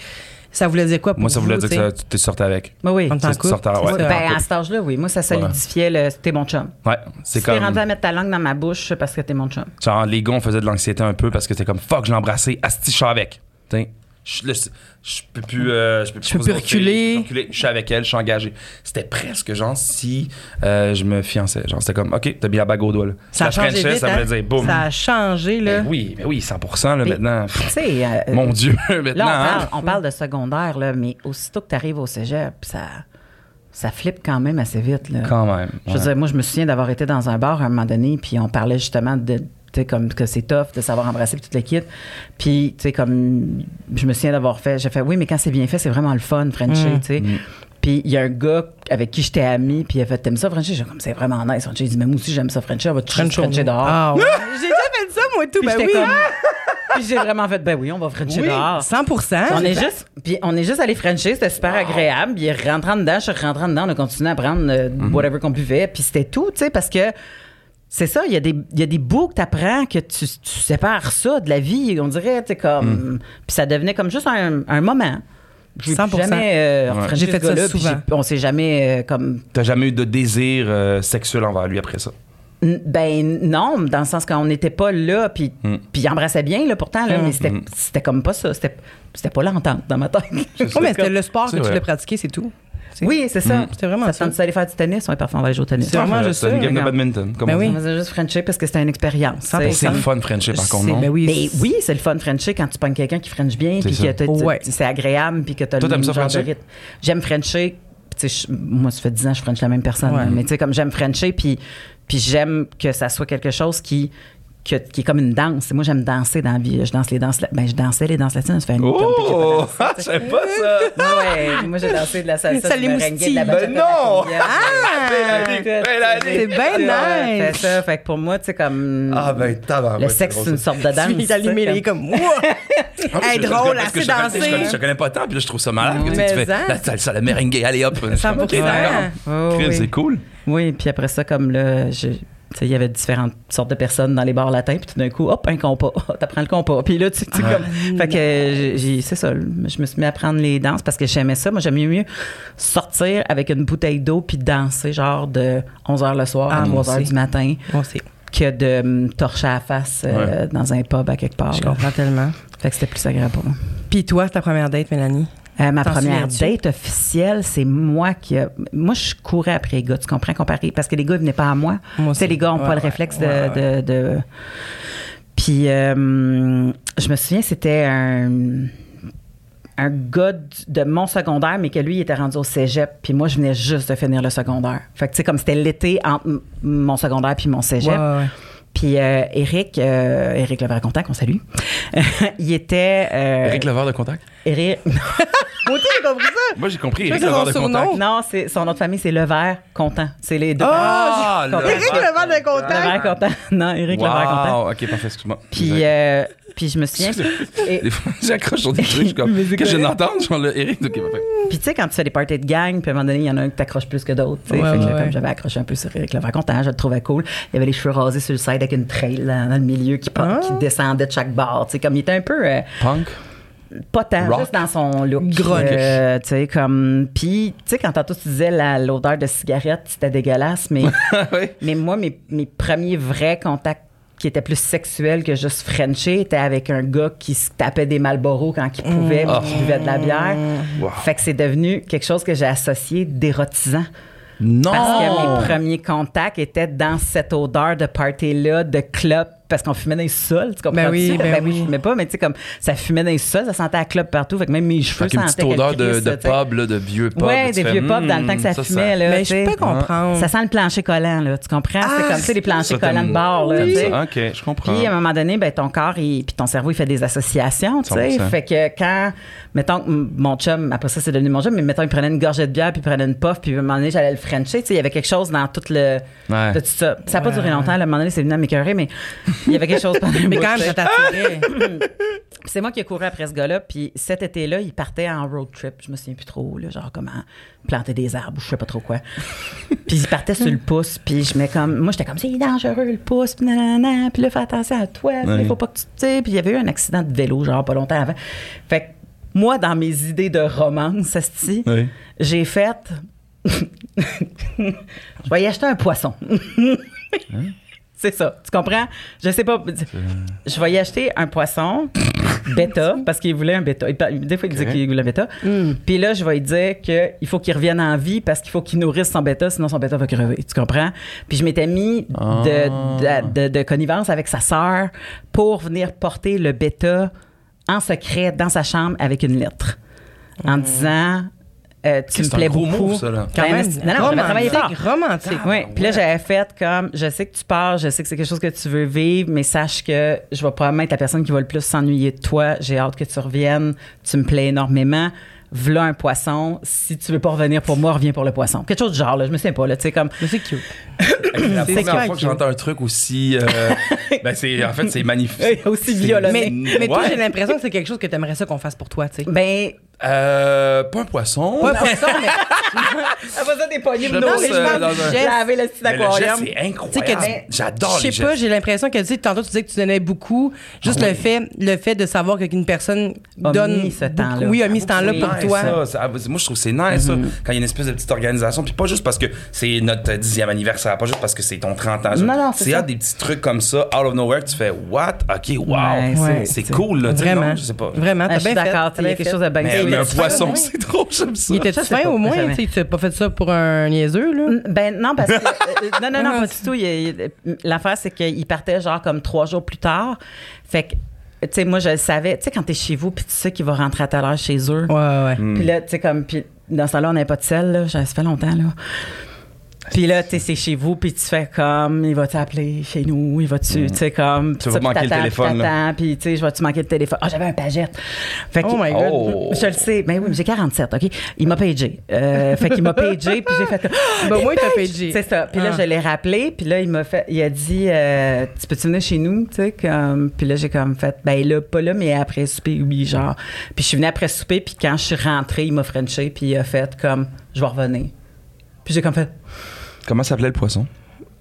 ça voulait dire quoi pour Moi, ça voulait vous, dire que tu sorti avec. Ben oui. En tant Ça, que sortais, ouais. Ben, en à cet âge-là, oui. Moi, ça solidifiait le t'es mon chum. Ouais, c'est Tu t'es comme. rendu à mettre ta langue dans ma bouche parce que t'es mon chum. Genre, les gars, on faisait de l'anxiété un peu parce que c'était comme fuck, je l'ai embrassé, asti, je suis avec. T'sais, Je, là, je peux plus. euh, je peux plus, peux reculer. je peux reculer, Je suis avec elle, je suis engagé. C'était presque genre si euh, je me fiançais. Genre, c'était comme, OK, t'as mis la bague au doigt. Là. Ça a changé vite, ça hein? voulait dire boum. Ça a changé, là. Ben oui, mais oui, 100 là, Mais- maintenant. Euh, <laughs> Mon Dieu, <laughs> là, maintenant. on hein? parle, on parle de secondaire, là, mais aussitôt que tu arrives au cégep, ça, ça flippe quand même assez vite. Là. Quand même. Je veux dire, moi, je me souviens d'avoir été dans un bar à un moment donné, puis on parlait justement de. Tu sais, comme que c'est tough de savoir embrasser puis toute l'équipe. Puis, tu sais, comme. Je me souviens d'avoir fait. J'ai fait, oui, mais quand c'est bien fait, c'est vraiment le fun, Frenchie, Mm. tu sais. Puis, il y a un gars avec qui j'étais amie, puis il a fait, t'aimes ça, Frenchie? J'ai comme, c'est vraiment nice, Frenchie. Il dit, mais moi aussi, j'aime ça, Frenchie. On va tout French Frenchie on- dehors. Ah, ouais. <laughs> J'ai déjà fait ça, moi, tout. Puis Ben oui. comme- <laughs> puis j'ai vraiment fait, ben oui, on va Frencher Oui, dehors. 100 On est juste, puis on est juste allé Frencher, c'était super agréable. Puis rentrant dedans, je suis rentrant dedans, on a continué à prendre euh, Mhm. whatever qu'on buvait, puis c'était tout, tu sais, parce que c'est ça, il y, a des- il y a des bouts que t'apprends que tu, tu sépares ça de la vie, on dirait, tu sais, comme. Mhm. Puis ça devenait comme juste un, un moment. J'ai 100%. jamais euh, Ouais. J'ai fait ça souvent. On s'est jamais euh, comme T'as jamais eu de désir euh, sexuel envers lui après ça? N- Ben non, dans le sens qu'on n'était pas là, puis Mm. puis il embrassait bien là, pourtant, là, Mm. mais c'était Mm. c'était comme pas ça. C'était c'était pas l'entente dans ma tête. Oh, <laughs> mais c'était le sport que tu vrai. l'as pratiqué, c'est tout. Oui, c'est ça. Mm. C'était vraiment ça. ça. te tente d'aller faire du tennis? Oui, parfois on va aller jouer au tennis. C'est vraiment Ah, juste c'est une ça, game de badminton. Comme Ben on oui. On faisait juste Frencher parce que c'était une expérience. 100%. tu sais, C'est le fun Frencher par contre, non? ben oui. Mais oui, c'est le fun Frencher quand tu pognes quelqu'un qui French bien, puis ça. que c'est agréable, puis que tu as le Toi, t'aimes même ça genre de rythme. J'aime Frencher. tu sais, je- moi, ça fait 10 ans que je French la même personne. Ouais. Mais tu sais, comme j'aime Frencher, puis, puis j'aime que ça soit quelque chose qui, que- qui est comme une danse. Moi, j'aime danser dans la vie. Je danse les danses. la- Ben, je dansais les danses latines. Ça fait un Oh! Je savais <laughs> pas ça! Ouais, moi j'ai dansé de la salsa, Ça les la bachata, Ben de la non! Ah! Belle année! C'est bien nice. Fait ça, fait que pour moi, tu sais, comme. Ah ben tabarouette, le c'est sexe, c'est une sorte de danse. Tu es allumé sais, comme. <laughs> Ah, Hey, je- je- drôle, assez je connais- dansé. Je connais, pas tant, puis là, je trouve ça malade. tu- fais ça. la salsa, le merengue, allez hop. Je suis comme, 100%. ok, d'accord. Oh, Chris, oui. C'est cool. Oui, puis après ça, comme là, sais, il y avait différentes sortes de personnes dans les bars latins, puis tout d'un coup, hop, un compas. <laughs> T'apprends le compas. Puis là, tu tu sais, comme. Fait que j'ai- j'ai- c'est ça, je me suis mis à prendre les danses parce que j'aimais ça. Moi, j'aimais mieux sortir avec une bouteille d'eau puis danser, genre de 11h le soir Ah, à moi 3h aussi. du matin, que de me torcher à la face euh, dans un pub à quelque part. Je là. comprends tellement. Fait que c'était plus agréable pour moi. Puis toi, ta première date, Mélanie? Euh, ma première date officielle, c'est moi qui. a- Moi, je courais après les gars, tu comprends, comparé. Parce que les gars, ils venaient pas à moi. Moi tu sais, les gars n'ont Ouais, pas le réflexe de. ouais, ouais. de- de- Puis, euh, je me souviens, c'était un. Un gars de mon secondaire, mais que lui, il était rendu au cégep, puis moi, je venais juste de finir le secondaire. Fait que, tu sais, comme c'était l'été entre mon secondaire puis mon cégep. Ouais, ouais, ouais. Puis, euh, Eric, euh, Eric Levert-Contact, on salue, <laughs> il était. euh, Eric Levert de contact? Eric. Moi aussi, j'ai compris ça? Moi, j'ai compris. Eric Levert de contact. Non, c'est son autre famille, c'est Levert Content. C'est les deux. Ah, Contact. Eric Levert de contact. Levert Content. Non, Eric Levert Content. Wow, ok, parfait, excuse-moi. Puis, euh, puis je me souviens. et- Des fois, j'accroche sur des trucs, je suis comme, que je d'entendre? Genre, le Eric. Puis tu sais, quand tu fais des parties de gang, puis à un moment donné, il y en a un qui t'accroche plus que d'autres. Ouais, fait que ouais, comme j'avais accroché un peu sur Eric Levert Content, je le trouvais cool. Il avait les cheveux rasés sur le side avec une trail dans, dans le milieu qui, Ah. qui descendait de chaque barre. Tu sais, comme il était un peu. euh, Punk? pas tant, Rock? juste dans son look. Grunge. Euh, tu sais, comme. Puis, tu sais, quand tantôt tu disais la- l'odeur de cigarette, c'était dégueulasse, mais. <laughs> oui. Mais moi, mes, mes premiers vrais contacts qui étaient plus sexuels que juste Frencher étaient avec un gars qui se tapait des Malboro quand il pouvait, puis qui buvait de la bière. Wow. Fait que c'est devenu quelque chose que j'ai associé d'érotisant. Non! Parce que mes premiers contacts étaient dans cette odeur de party-là, de club, parce qu'on fumait dans les sols, tu comprends? Ben oui, ben moi, oui. je fumais pas, mais tu sais, comme ça fumait dans les sols, ça sentait à club partout, fait que même mes cheveux Fait qu'une petite sentaient odeur de, de tu sais. pub, là, de vieux pub. Ouais, tu des vieux pubs dans le hmm, temps que ça, ça, fumait, là. Mais tu je sais. peux comprendre. Ça sent le plancher collant, là. Tu comprends? Ah, c'est comme ça, les planchers collants de bar, là. tu sais. ça? Ok, je comprends. Puis à un moment donné, ben, ton corps puis ton cerveau, il fait des associations, tu sais. 100%. Fait que quand, mettons que mon chum, après ça, c'est devenu mon chum, mais mettons, il prenait une gorgée de bière, puis il prenait une puff, puis à un moment donné, j'allais le frencher, tu sais. Il y avait quelque chose dans tout le. Ouais. De tout ça. Ça n'a pas duré longtemps, là, à un moment donné, c'est venu à m'écœurer, mais il y avait quelque chose pendant un Mais quand t'attirait. <laughs> Puis c'est moi qui ai couru après ce gars-là. Puis cet été-là, il partait en road trip. Je me souviens plus trop, là, genre comment planter des arbres ou je sais pas trop quoi. <laughs> puis il partait sur le pouce. Puis je mets comme. Moi, j'étais comme, c'est dangereux le pouce. Puis nanana. Puis là, fais attention à toi. Il Ouais. faut pas que tu. Tu sais. Puis il y avait eu un accident de vélo, genre pas longtemps avant. Fait que moi, dans mes idées de romance, esti, Oui. j'ai fait. <laughs> je vais y acheter un poisson. C'est ça, tu comprends? Je sais pas. Je vais y acheter un poisson bêta parce qu'il voulait un bêta. Des fois, il disait qu'il voulait un bêta. Puis là, je vais lui dire qu'il faut qu'il revienne en vie parce qu'il faut qu'il nourrisse son bêta, sinon son bêta va crever. Tu comprends? Puis je m'étais mis de, Ah. de, de- de connivence avec sa sœur pour venir porter le bêta en secret dans sa chambre avec une lettre en disant euh, Tu me C'est un plais gros beaucoup. move, ça, là. Quand Ben, même, non, non, j'avais travaillé fort. romantique. Oui, puis là, j'avais fait comme, je sais que tu pars, je sais que c'est quelque chose que tu veux vivre, mais sache que je vais probablement être la personne qui va le plus s'ennuyer de toi. J'ai hâte que tu reviennes. Tu me plais énormément. V'là un poisson. Si tu veux pas revenir pour moi, reviens pour le poisson. Quelque chose du genre, là. Je me souviens pas, là. Tu sais, comme. Mais c'est cute. <coughs> C'est la première fois que que- j'entends un truc aussi. euh, ben c'est, en fait, c'est magnifique. <laughs> aussi violent. Mais, mais toi, Ouais. j'ai l'impression que c'est quelque chose que tu aimerais ça qu'on fasse pour toi, tu sais. Ben, Euh, pas un poisson. Pas pour ça, mais <laughs> après ça, des poignées Je de nos pense, euh, un- laver le petit aquarium. c'est incroyable. J'adore je les sais pas, j'ai l'impression que tu sais, tantôt tu disais que tu donnais beaucoup. Juste Ah le fait, le fait de savoir qu'une personne A donne mis ce temps-là. Oui, a mis ce temps-là Oui. pour nice, toi. ça. Ça, moi, je trouve que c'est nice, ça, Mhm. quand il y a une espèce de petite organisation. Puis pas juste parce que c'est notre dixième anniversaire, pas juste parce que c'est ton 30 ans. Non, non, c'est des petits trucs comme ça, out of nowhere, que tu fais what? Ok, wow. Ouais, c'est cool, là. Vraiment. non, je sais pas. Vraiment, Ah, t'as je bien fait. d'accord. t'as Il y a bien quelque chose de bien Mais, un poisson, oui. c'est trop, j'aime ça. Il sais fin au moins? Tu sais, t'as pas fait ça pour un niaiseux, là? Ben non, parce que. euh, non, non, non, <laughs> pas du tout. L'affaire, c'est qu'il partait genre comme trois jours plus tard. Fait que, tu sais, moi, je le savais. Tu sais, quand t'es chez vous, puis tu sais qu'il va rentrer à telle heure chez eux. Ouais, ouais. Mm. Puis là, tu sais, comme. Puis dans ce temps-là, on n'avait pas de sel, là. Ça fait longtemps, là. Puis là, tu sais, c'est chez vous, puis tu fais comme, il va t'appeler chez nous, il va-tu, tu sais, comme. Tu vas manquer le téléphone, puis tu sais, je vais-tu manquer le téléphone? Ah, j'avais un pagette. Fait que- Oh my God. Oh. Je le sais. Ben oui, mais j'ai 47, OK? Il m'a pagé. Euh, fait qu'il m'a pagé, <laughs> puis j'ai fait comme, Ben, au moins, t'as payé. c'est ça. Puis là, Ah. je l'ai rappelé, puis là, il m'a fait, il a dit, euh, tu peux-tu venir chez nous, tu sais, comme, puis là, j'ai comme fait, ben là, pas là, mais après souper, oui, genre. Puis je suis venue après souper, puis quand je suis rentrée, il m'a frenché, puis il a fait comme, je vais revenir. Puis j'ai comme fait, Comment s'appelait le poisson?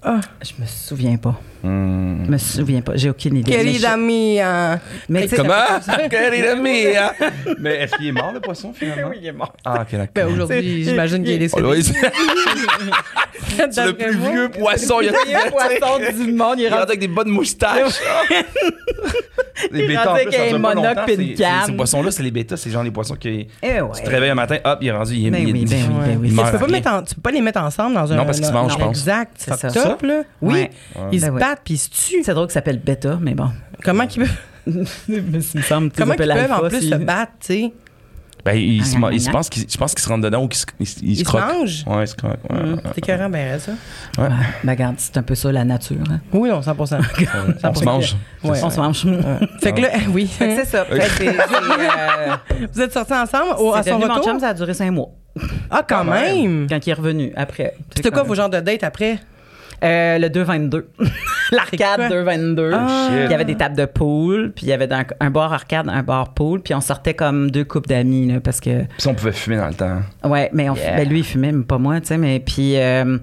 Je me souviens pas. Hmm. Je me souviens pas. J'ai aucune idée. Querida mia. Mais Comment? <laughs> Querida mia. Mais est-ce qu'il est mort, le poisson, finalement? Oui, il est mort. Ah, ok, d'accord. Ben, aujourd'hui, j'imagine qu'il est décédé. <laughs> c'est le plus vieux poisson. Il y a le poisson du monde. Il est Il rentre rendu avec des bonnes moustaches. <laughs> les bêtas, en plus, ça dure une. Ces poissons-là, c'est les bêtas. C'est genre les poissons qui. Eh ouais. Tu te réveilles un matin, hop, il est rendu. Il est, Ben ben ben Tu peux, pas les mettre ensemble dans un. Non, parce qu'ils se mangent, je pense. Exact. C'est ça. Là. Oui. Ouais. Ils Ben se ouais. battent puis ils se tuent. C'est drôle que ça s'appelle bêta, mais bon. Comment qu'ils peuvent, <laughs> il me semble que comment qu'ils peuvent en plus si- se battre, tu sais? Ben, il, Ah, se, ah, se pense qu'il je pense qu'il se rentre dedans ou qu'il se, il, se- il se Ils se croque. mangent? Ouais, il se croque. Ouais, ouais. C'est carrément bien ça. Ouais. Ben, regarde, c'est un peu ça la nature. hein. Oui, non, 100 <laughs> On se mange. Ouais. On se mange. Fait que là, <laughs> oui. Fait que c'est ça. Fait que c'est- c'est, euh, Vous êtes sortis ensemble au, à son mon retour? chum, ça a duré cinq mois. Ah, quand Quand même. même! Quand il est revenu après. C'était quoi vos genres de dates après? Euh, le 222. <laughs> C'est L'arcade quoi? 222. Ah. Il y avait des tables de pool, puis il y avait un, un bar arcade, un bar pool, puis on sortait comme deux couples d'amis, là, parce que. Puis si on pouvait fumer dans le temps. Ouais, mais on, Yeah. ben lui, il fumait, mais pas moi, tu sais, mais puis. euh,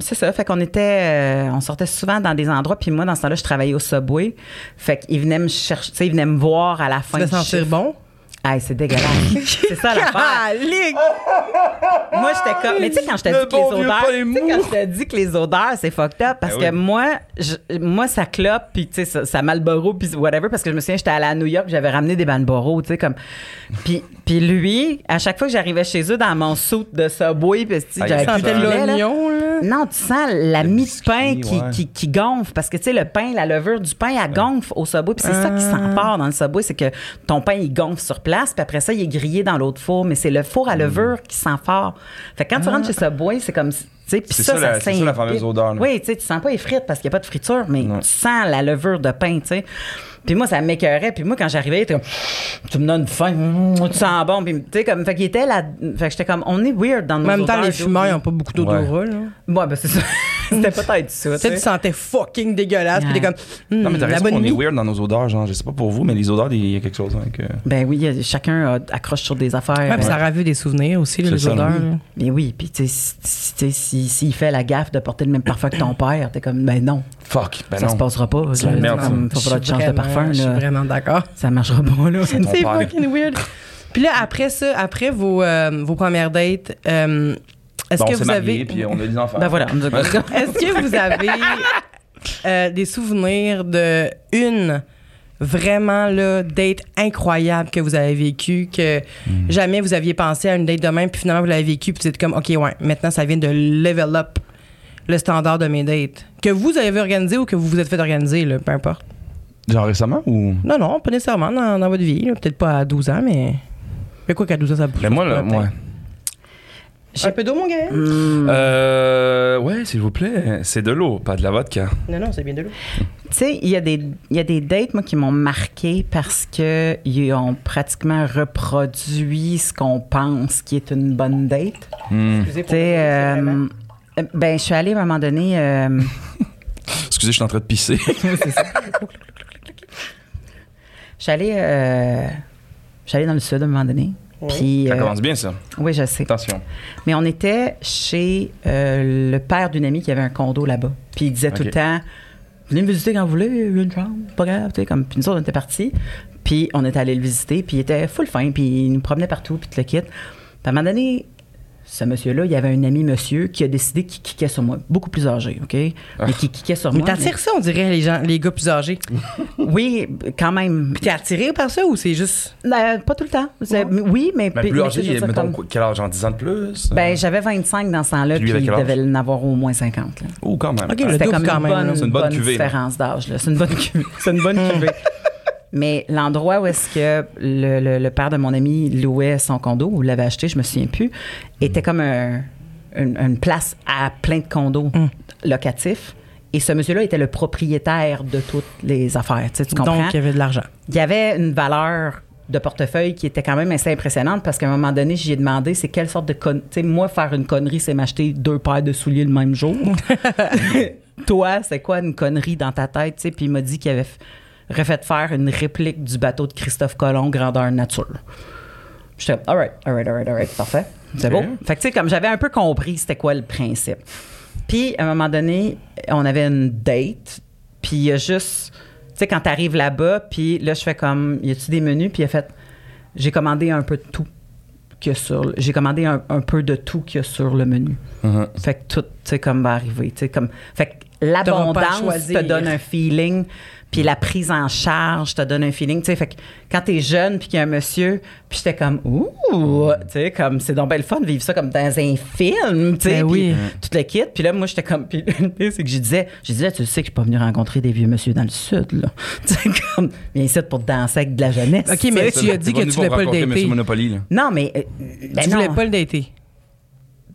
c'est ça, fait qu'on était, euh, on sortait souvent dans des endroits, puis moi dans ce temps-là, je travaillais au Subway, fait qu'il venait me chercher, tu sais, il venait me voir à la fin. Tu sentir chiffre. bon? Ah, c'est dégueulasse. c'est ça l'affaire. Moi, j'étais comme. Mais tu sais, quand je te Le dis que bon les odeurs. quand je te dis que les odeurs, c'est fucked up, parce Ben que oui. moi, je- moi, ça clope, puis tu sais, ça, ça Malboro, puis whatever, parce que je me souviens, j'étais allée à New York, j'avais ramené des Malboro, tu sais, comme. Puis, puis lui, à chaque fois que j'arrivais chez eux dans mon soute de Subway, puis tu sais, Ah, j'avais plus de lait, là. Là? Non, tu sens la Le mie de pain qui, ouais. qui, qui gonfle. Parce que, tu sais, le pain, la levure du pain, elle gonfle au Subway. Puis c'est ça qui Ah. fort dans le Subway, c'est que ton pain, il gonfle sur place. Puis après ça, il est grillé dans l'autre four. Mais c'est le four à Mm. levure qui sent fort. Fait que quand tu rentres chez Subway, c'est comme... Tu sais, puis C'est ça, ça, la- ça, c'est ça, la fameuse s'imbibe. odeur, là. Oui, tu sais, tu sens pas les frites parce qu'il n'y a pas de friture, mais Non. tu sens la levure de pain, tu sais. Puis moi, ça m'écœurait. Puis moi, quand j'arrivais, il comme, tu me donnes faim, Mmh, tu sens bon. Puis, tu sais, comme, fait qu'il était là. Fait que j'étais comme, on est weird dans nos En même temps, odeurs, les fumeurs, ils n'ont pas beaucoup d'odorat, là. Ouais, ben c'est ça. <laughs> C'était peut-être ça. Tu sais, tu sentais fucking dégueulasse, puis t'es comme, hum, Non, mais t'as la raison, bonne on est weird dans nos odeurs. Genre, je sais pas pour vous, mais les odeurs, il y a quelque chose avec. euh, Ben oui, il a- chacun accroche sur des affaires. Ouais, puis ça ravive des souvenirs aussi, les ça, odeurs. Mais oui, puis tu sais, s'il fait la gaffe de porter le même parfum que ton père, t'es comme, ben non, Fuck, ben ça non. se passera pas. C'est la Là, merde, comme, ça. faut falloir que tu changes de Je suis vraiment d'accord. Ça marchera pas, là. C'est <laughs> fucking weird. Puis là, après ça, après vos, euh, vos premières dates, euh, est-ce Bon, que on vous mariés, avez... puis on a des enfants. Ben voilà. on nous a- <laughs> Est-ce que vous avez euh, des souvenirs de une vraiment là, date incroyable que vous avez vécue, que jamais vous aviez pensé à une date de même, puis finalement vous l'avez vécue, puis vous êtes comme, OK, ouais, maintenant ça vient de level up le standard de mes dates. Que vous avez organisé ou que vous vous êtes fait organiser, là, peu importe? Genre récemment ou? Non, non, pas nécessairement dans, dans votre vie, peut-être pas à 12 ans, mais. Mais quoi qu'à 12 ans, ça bouge. Mais moi, là, moi. peut-être. Un peu d'eau, mon gars? Hmm. Euh. Ouais, s'il vous plaît. C'est de l'eau, pas de la vodka. Non, non, c'est bien de l'eau. Tu sais, il y, a des- il y a des dates, moi, qui m'ont marqué parce qu'ils ont pratiquement reproduit ce qu'on pense qui est une bonne date. Hmm. Tu sais, euh, euh, ben, je suis allée à un moment donné. euh, <laughs> Excusez, je suis en train de pisser. <laughs> je suis <laughs> allée, euh, je suis allée dans le sud à un moment donné. Puis, Ça euh, commence bien, ça. oui, je sais. Attention. Mais on était chez euh, le père d'une amie qui avait un condo là-bas. Puis il disait tout le temps Venez me visiter quand vous voulez, une chambre, pas grave. Tu sais, comme, puis nous autres, on était partis. Puis on était allé le visiter, puis il était full fin, puis il nous promenait partout, puis tout le kit. Puis à un moment donné, ce monsieur-là, il y avait un ami monsieur qui a décidé qu'il kickait sur moi, beaucoup plus âgé, OK? Mais qui kickait sur Mais moi. t'attires ça, on dirait, les gens, les gars plus âgés. <laughs> Oui, quand même. Puis t'es attiré par ça ou c'est juste? Euh, pas tout le temps. Oui, mais. Mais puis- plus mais âgé, dire, mettons, comme- quel âge? Genre 10 ans de plus? Ben, j'avais 25 dans ce temps-là, Puis puis, il devait en avoir au moins 50. là. Oh, quand même. Ok, C'était comme quand une même, bonne, une bonne différence d'âge. là. C'est une bonne <laughs> cuvée. C'est une bonne cuvée. Mais l'endroit où est-ce que le, le- le père de mon ami louait son condo, ou l'avait acheté, je me souviens plus, était comme un- une, une place à plein de condos Mm. locatifs. Et ce monsieur-là était le propriétaire de toutes les affaires. Tu, sais, tu comprends? Donc, il y avait de l'argent. il y avait une valeur de portefeuille qui était quand même assez impressionnante parce qu'à un moment donné, j'y ai demandé c'est quelle sorte de con... Tu sais, moi, faire une connerie, c'est m'acheter deux paires de souliers le même jour. <laughs> <laughs> Toi, c'est quoi une connerie dans ta tête? tu sais? Puis il m'a dit qu'il avait f- refait faire une réplique du bateau de Christophe Colomb grandeur nature. J'étais comme, all right, all right, all right, all right, parfait. C'est Ok. beau. Fait que, tu sais, comme j'avais un peu compris c'était quoi le principe. Puis, à un moment donné, on avait une date, puis il y a juste, tu sais, quand t'arrives là-bas, puis là, je fais comme, y a-tu des menus? Puis il a fait, j'ai commandé un peu de tout a sur, j'ai commandé un, un peu de tout qu'il y a sur le menu. Mhm. Fait que tout, tu sais, comme va arriver, tu sais, comme, fait que l'abondance te donne un feeling, puis la prise en charge te donne un feeling, tu sais, fait que quand t'es jeune, puis qu'il y a un monsieur, puis j'étais comme, ouh, tu sais, comme, c'est donc belle fun de vivre ça comme dans un film, tu sais, Ben puis oui. tout le kit, puis là, moi, j'étais comme, <laughs> puis c'est que je disais, je disais, tu sais que je suis pas venu rencontrer des vieux monsieur dans le sud, là, <laughs> tu sais, comme, viens ici pour danser avec de la jeunesse, Ok, mais sais. tu as dit que tu voulais pas le dater. Monopoly, là. Non, mais, euh, ben tu non. voulais pas le dater.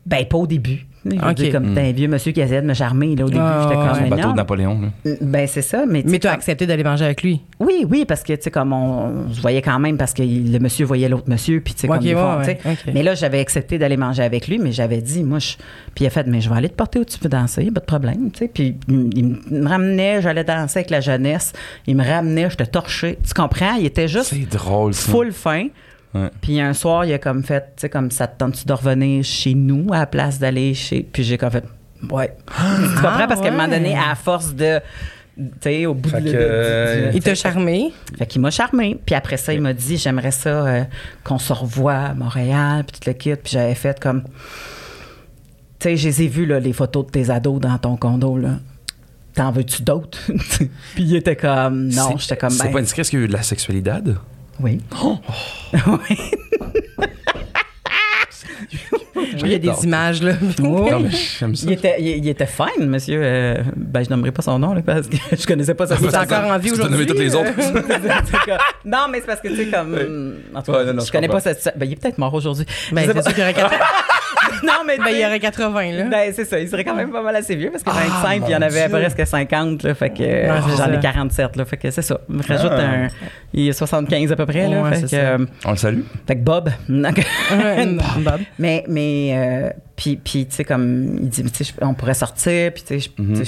Ben, pas au début. Je comme t'es un vieux monsieur qui essayait de me charmer, là, au début. Ah, j'étais comme, bateau de Napoléon, là. Ben, c'est ça, mais Mais tu as comme- accepté d'aller manger avec lui? Oui, oui, parce que, tu sais, comme on, on se voyait quand même parce que le monsieur voyait l'autre monsieur, puis tu sais, comme ouais, ouais. Mais là, j'avais accepté d'aller manger avec lui, mais j'avais dit, moi, je... Puis il a fait, mais je vais aller te porter où tu veux danser, pas de problème, tu sais. Puis il me ramenait, j'allais danser avec la jeunesse, il me ramenait, j'étais torché. Tu comprends? Il était juste C'est drôle, ça. full fin. Ouais. Puis un soir, il a comme fait, tu sais, comme ça te tente-tu de revenir chez nous à la place d'aller chez. Puis j'ai comme fait, ouais. <gasps> tu comprends? Parce qu'à un moment donné, à force de. Tu sais, au bout Fait de. que, de- euh, de- Il t'a charmé. fait qu'il m'a charmé. Puis après ça, il m'a dit, j'aimerais ça euh, qu'on se revoie à Montréal, puis tout le kit. Puis j'avais fait comme. Tu sais, je les ai vus, là, les photos de tes ados dans ton condo, là. T'en veux-tu d'autres? <laughs> puis il était comme, non, C'est- j'étais comme, C'est ben, pas indiscret, est-ce qu'il y a eu de la sexualité? Oui. <laughs> oui. <laughs> Il y a des images, là. Oui. Non, mais j'aime ça. Il était, il, il était fine, monsieur. euh, ben, je nommerai pas son nom, là, parce que <laughs> je connaissais pas sa Il est encore en vie aujourd'hui. toutes les autres. non, mais c'est parce que, tu sais, comme. En tout cas, Ouais, non, non, je je connais comprends. pas cette. Ben, il est peut-être mort aujourd'hui. Ben, c'est sûr qu'il aurait 80. <laughs> non, mais. Ben, il y aurait 80, là. Ben, c'est ça. Il serait quand même pas mal assez vieux parce que 25, Ah, puis il y en avait Dieu. presque 50, là. Fait que j'en ai 47, là. Fait que c'est ça. Je me rajoute Ah. un. Il est 75 à peu près, là. Ouais, fait, que, euh, On le salue. fait que <laughs> <laughs> Bob. Bob. Mais, mais euh, puis, puis tu sais, comme il dit, tu sais, je- on pourrait sortir, puis tu sais, je- Mhm.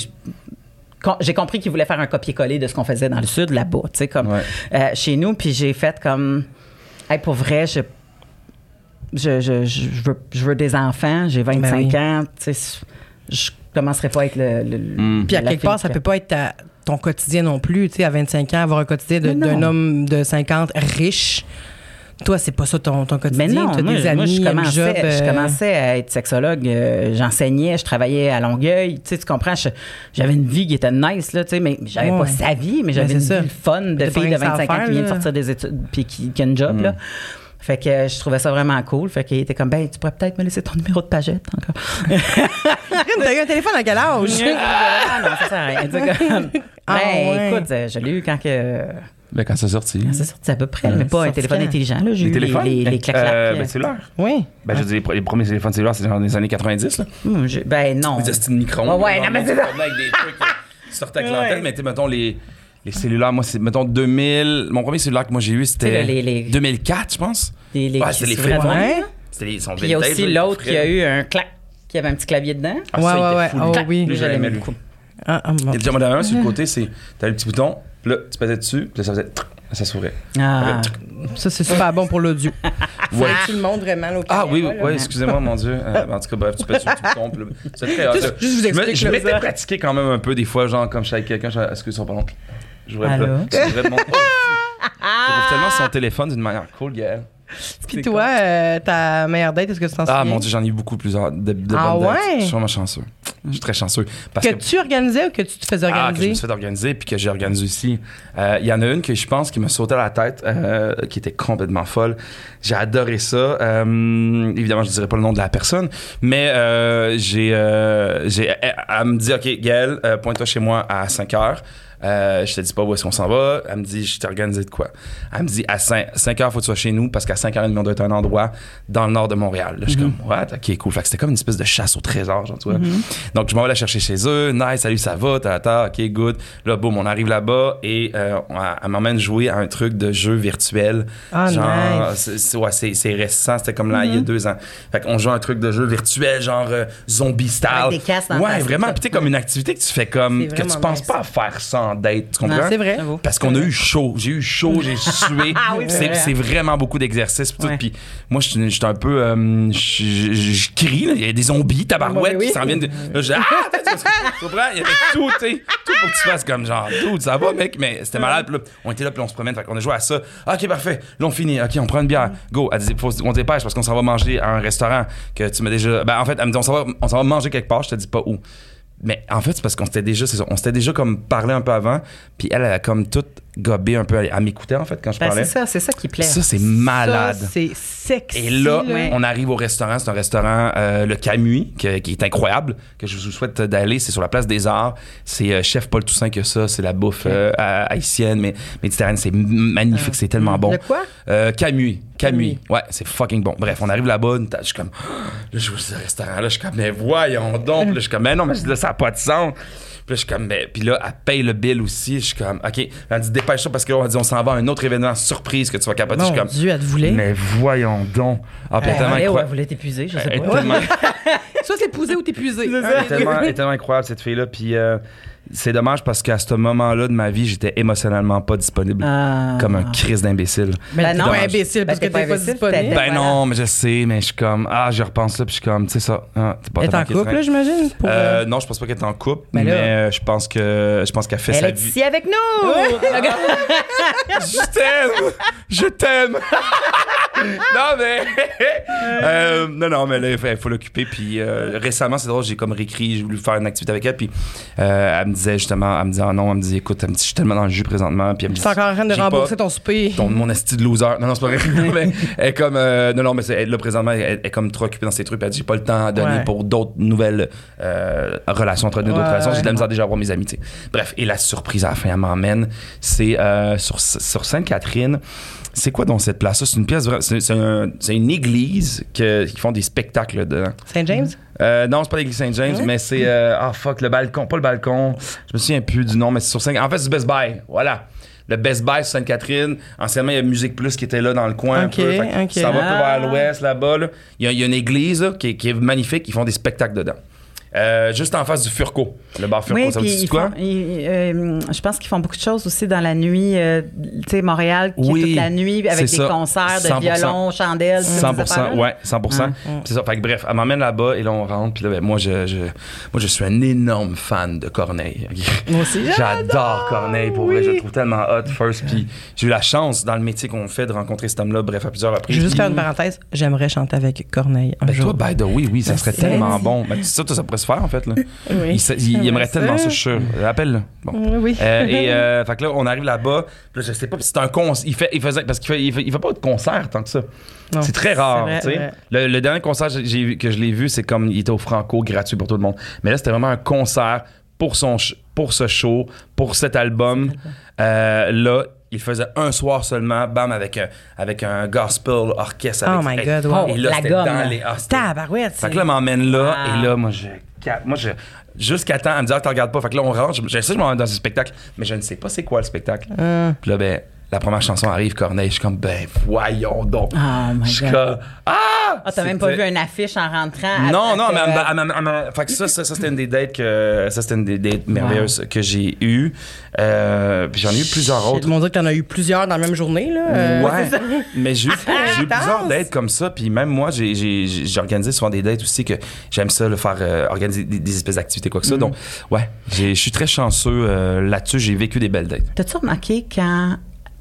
j'ai compris qu'il voulait faire un copier-coller de ce qu'on faisait dans le sud, là-bas, tu sais, comme Ouais. euh, chez nous, puis j'ai fait comme, hey, pour vrai, je, je, je, je, veux, je veux des enfants, j'ai 25 Ben oui. ans, tu sais, je commencerai pas avec le. le- le- Mm. Puis à quelque part, ça peut pas être ta- ton quotidien non plus. Tu sais, à 25 ans, avoir un quotidien d'un homme de 50 riche. Toi, c'est pas ça ton, ton quotidien. Mais non, T'as moi, des moi, amis, je, commençais, job. je euh, commençais à être sexologue, euh, j'enseignais, je travaillais à Longueuil, tu sais, tu comprends, j'avais une vie qui était nice, là, tu sais, mais j'avais Ouais. pas sa vie, mais j'avais Ben, une c'est ça. vie fun de fille de rien que ça à 25 ans faire, qui vient de sortir des études puis qui, qui a une job, là. Fait que euh, je trouvais ça vraiment cool. Fait qu'il était comme, ben, tu pourrais peut-être me laisser ton numéro de pagette encore. <laughs> T'as eu un téléphone à quel âge? ah non, ça sert à rien. Comme, Ah, <laughs> ben, ouais. écoute, euh, je l'ai eu quand que. Ben, quand c'est sorti. C'est sorti à peu près, mais pas un téléphone quand? intelligent, là. J'ai Les eu les, téléphones? les, les clac-clac. Euh, ben, cellulaire. Oui. Ben, je dire, les pre- les premiers téléphones cellulaires, c'est dans les années 90, là. J'ai- ben, non. Des estimes micro Ouais, ouais, non, mais c'est ça. Avec des trucs. euh, sortais à clientèle, Ouais. mais tu sais, mettons, les, les cellulaires, moi, c'est, mettons, 2000. Mon premier cellulaire que moi j'ai eu, c'était les- les- 2004, je pense. Les, les, Ouais, c'était les main, Ouais. C'était les, son Puis il y a aussi l'autre qui a frais. eu un clac, qui avait un petit clavier dedans. Ah, Ouais, ça, ouais, ouais. fou, Oh, lui. oui. Lui, j'aimais beaucoup. Ah, ah, bon. Et déjà, moi, un sur le côté, c'est. <laughs> T'avais le petit bouton, puis là, tu pesais dessus, puis là, ça faisait. Ça s'ouvrait. Ah. Ça, c'est super bon pour l'audio. <laughs> Ouais. Tu le montres vraiment, au Ah oui, oui, excusez-moi, mon Dieu. <laughs> Euh, en tout cas, bref, tu peux sur le bouton. puis là, C'est très hot, Juste- juste vous Je me- explique, Je m'étais pratiqué quand même un peu, des fois, genre, comme je suis avec quelqu'un, je est-ce que ça, pardon? J'ouvrais Allô? pas. J'ouvrais mon. Oh, J'ouvre tellement son téléphone d'une manière cool, Gaël. Puis toi, euh, ta meilleure date, est-ce que tu t'en souviens? Ah mon dieu, j'en ai eu beaucoup plusieurs de, de Ah bonnes dates. ouais? Je suis vraiment chanceux. Je suis très chanceux. Parce Que que, tu organisais ou que tu te faisais ah, que je organiser? me suis fait organiser puis que j'ai organisé aussi. Euh, Il y en a une que je pense qui me sautait à la tête, euh, qui était complètement folle. J'ai adoré ça. Euh, évidemment, je ne dirai pas le nom de la personne, mais euh, j'ai, euh, j'ai, elle, elle me dit, OK, Gaël, euh, pointe-toi chez moi à 5 heures. Euh, je te dis pas où est-ce qu'on s'en va. Elle me dit, je t'ai organisé de quoi? Elle me dit, à 5, 5 heures, faut que tu sois chez nous parce qu'à 5 heures, on doit être à un endroit dans le nord de Montréal. Là, je suis comme, what? Ok, cool. Fait que c'était comme une espèce de chasse au trésor, genre, tu vois. Donc, je m'en vais la chercher chez eux. Nice, salut, ça va? Tata, ok, good. Là, boum, on arrive là-bas et euh, on- elle m'emmène jouer à un truc de jeu virtuel. Ah, genre, nice. c'est- ouais, récent. C'était comme là, il y a deux ans. Fait qu'on joue à un truc de jeu virtuel, genre euh, zombie style. Avec des casques dans Ouais, vraiment. Puis, comme une activité que tu fais comme. Que tu penses nice. pas à faire sans date. Tu comprends? C'est vrai. Parce qu'on a eu chaud. J'ai eu chaud, j'ai <laughs> sué. Ah oui, c'est c'est, vrai, c'est vraiment beaucoup d'exercices. Ouais. Puis moi, je suis un peu. euh, je, crie. là. Il y a des zombies, tabarouettes, oui. qui s'en viennent. de- Là, je dis, ah, <laughs> tu comprends? Il y avait tout, tu sais. Tout pour que tu fasses comme genre, tout, ça va, mec? Mais c'était malade. Puis là, on était là, puis on se promène. Fait qu'on a joué à ça. Ok, parfait. Là, on finit. Ok, on prend une bière. Go. Elle dit, faut, on dépêche parce qu'on s'en va manger à un restaurant que tu m'as déjà. Ben, en fait, elle me dit, on s'en va, on s'en va manger quelque part. Je te dis pas où. Mais en fait, c'est parce qu'on s'était déjà, on s'était déjà comme parlé un peu avant, puis elle, elle a comme tout gobé un peu, elle m'écoutait en fait quand je Ben, parlais. c'est ça, c'est ça qui plaît. Ça, c'est malade. C'est sexy. Et là, Ouais. on arrive au restaurant. C'est un restaurant, euh, le Camus, que- qui est incroyable, que je vous souhaite d'aller. C'est sur la place des Arts. C'est euh, Chef Paul Toussaint que ça. C'est la bouffe euh, ha- haïtienne, mais méditerranéenne. C'est magnifique. C'est tellement bon. Le quoi? Euh, Camus. Camus. Camus. Ouais, c'est fucking bon. Bref, on arrive là-bas. Je suis comme. <gasps> Là, je vois ce restaurant-là. Je suis comme, mais voyons donc. Là, je suis comme, mais non, mais là, ça n'a pas de sens. Puis là, je suis comme, mais. Puis là, elle paye le bill aussi. Je suis comme, OK. Elle dit, dépêche-toi parce que là, on dit, on s'en va à un autre événement surprise que tu vas capoter. Je Mon suis comme, Dieu, elle te voulait. mais voyons donc. Ah, puis elle tellement Ouais, vous l'êtes épuisé, je sais Elle pas. tellement, <laughs> Soit c'est pousé ou t'épuisé. elle est tellement- elle est tellement incroyable, cette fille-là. Puis euh, c'est dommage parce qu'à ce moment-là de ma vie, j'étais émotionnellement pas disponible. Ah. Comme un crise d'imbécile. Mais Ben non. imbécile parce Ben, que t'es pas disponible. Ben voilà. non, mais je sais, mais je suis comme, ah, je repense là, puis je suis comme, tu sais ça. Ah, t'es pas Elle est t'as en couple, là, j'imagine? pour, Euh, euh, non, je pense pas qu'elle est en couple, Ben mais euh, je pense que je pense qu'elle fait Elle sa est vie. ici avec nous! <laughs> Je t'aime! Je t'aime! <laughs> non, mais. <laughs> Euh, non, non, mais là, il faut, il faut l'occuper. Puis euh, récemment, c'est drôle, j'ai comme réécrit, j'ai voulu faire une activité avec elle. Puis euh, elle me disait justement, elle me disait, ah non, elle me dit, écoute, elle me dit, je suis tellement dans le jus présentement. Puis elle me dit, encore en train de rembourser pas- ton souper. ton, mon esti de loser. Non, non, c'est pas vrai. <laughs> mais elle est comme. euh, non, non, mais elle, là, présentement, elle, est comme trop occupée dans ses trucs. Elle dit, j'ai pas le temps à donner Ouais. pour d'autres nouvelles euh, relations, entre nous, d'autres Ouais, relations. J'ai de la misère déjà à voir mes amis, tu sais. Bref, et la surprise à la fin, elle m'emmène. C'est euh, sur, sur Sainte-Catherine. C'est quoi donc cette place-là? C'est une pièce, c'est, c'est, un- c'est une église que, qui font des spectacles dedans. Saint James? Euh, non, c'est pas l'église Saint-James, mais c'est. euh, Ah, fuck, le balcon. Pas le balcon. Je me souviens plus du nom, mais c'est sur Saint. En fait, c'est Best Buy. Voilà. Le Best Buy sur Sainte-Catherine. Anciennement, il y a Musique Plus qui était là dans le coin. un peu. Ça va un peu Ah. vers l'ouest, là-bas. là. Il, y a, il y a une église là, qui, qui est magnifique. Ils font des spectacles dedans. Euh, juste en face du Furco. Le bar Furco, Oui, ça vous dit quoi? font- ils- euh, je pense qu'ils font beaucoup de choses aussi dans la nuit. euh, tu sais, Montréal, qui Oui, est toute la nuit avec des ça. concerts de 100%. violon, chandelles. toutes ces 100%, affaires-là. ouais, 100%. C'est ça. Fait que bref, elle m'emmène là-bas et là, on rentre. Puis là, ben, moi, je, je- moi, je suis un énorme fan de Corneille. <laughs> Moi aussi. J'adore Corneille, pour vrai. Je le trouve tellement hot, first. Puis j'ai eu la chance, dans le métier qu'on fait, de rencontrer cet homme-là, bref, à plusieurs reprises. Je veux juste faire une parenthèse. J'aimerais chanter avec Corneille un Ben, jour. toi, by the way, oui, ça serait tellement bon. Ben, ça, toi, ça pourrait se faire, en fait. Là. oui. Il, il- il aimerait tellement ça, je suis sûr. Appelle-le. Bon. Oui. Euh, et <laughs> euh, fait que là, on arrive là-bas. Là, je sais pas, c'est un concert. Il fait, il faisait, parce qu'il fait, il fait, il fait pas de concert tant que ça. C'est très rare, vrai, vrai. Le, le dernier concert que je l'ai vu, c'est comme il était au Franco gratuit pour tout le monde. Mais là, c'était vraiment un concert pour, son pour ce show, pour cet album. Euh, là, il faisait un soir seulement, bam, avec un, avec un gospel orchestre. Oh avec- my God, wow. Et là, La gomme, dans les... ah, Tabarouette. fait que là, m'emmène là, Wow. et là, moi, je. Moi, je. Jusqu'à temps, elle me dit, ah, tu regardes pas. Fait que là, on rentre. Je, je sais, je m'en vais dans un spectacle, mais je ne sais pas c'est quoi le spectacle. Ah. Puis là, ben, la première chanson arrive, Corneille. Je suis comme, ben, voyons donc. Oh my je suis comme, ah! Ah, t'as même pas vu une affiche en rentrant? non, à- non, mais fait que ça, ça, ça, c'était une des dates que ça c'était une des dates merveilleuses que j'ai eues. Euh, puis j'en ai eu plusieurs autres. On dirait que t'en as eu plusieurs dans la même journée, là. Euh, Ouais, <laughs> mais j'ai eu, j'ai eu plusieurs dates comme ça. Puis même moi, j'ai, organisé souvent des dates aussi que j'aime ça, le faire euh, organiser des, des espèces d'activités, quoi que ça. Donc, ouais, j'ai- je suis très chanceux euh, là-dessus. J'ai vécu des belles dates. T'as-tu remarqué quand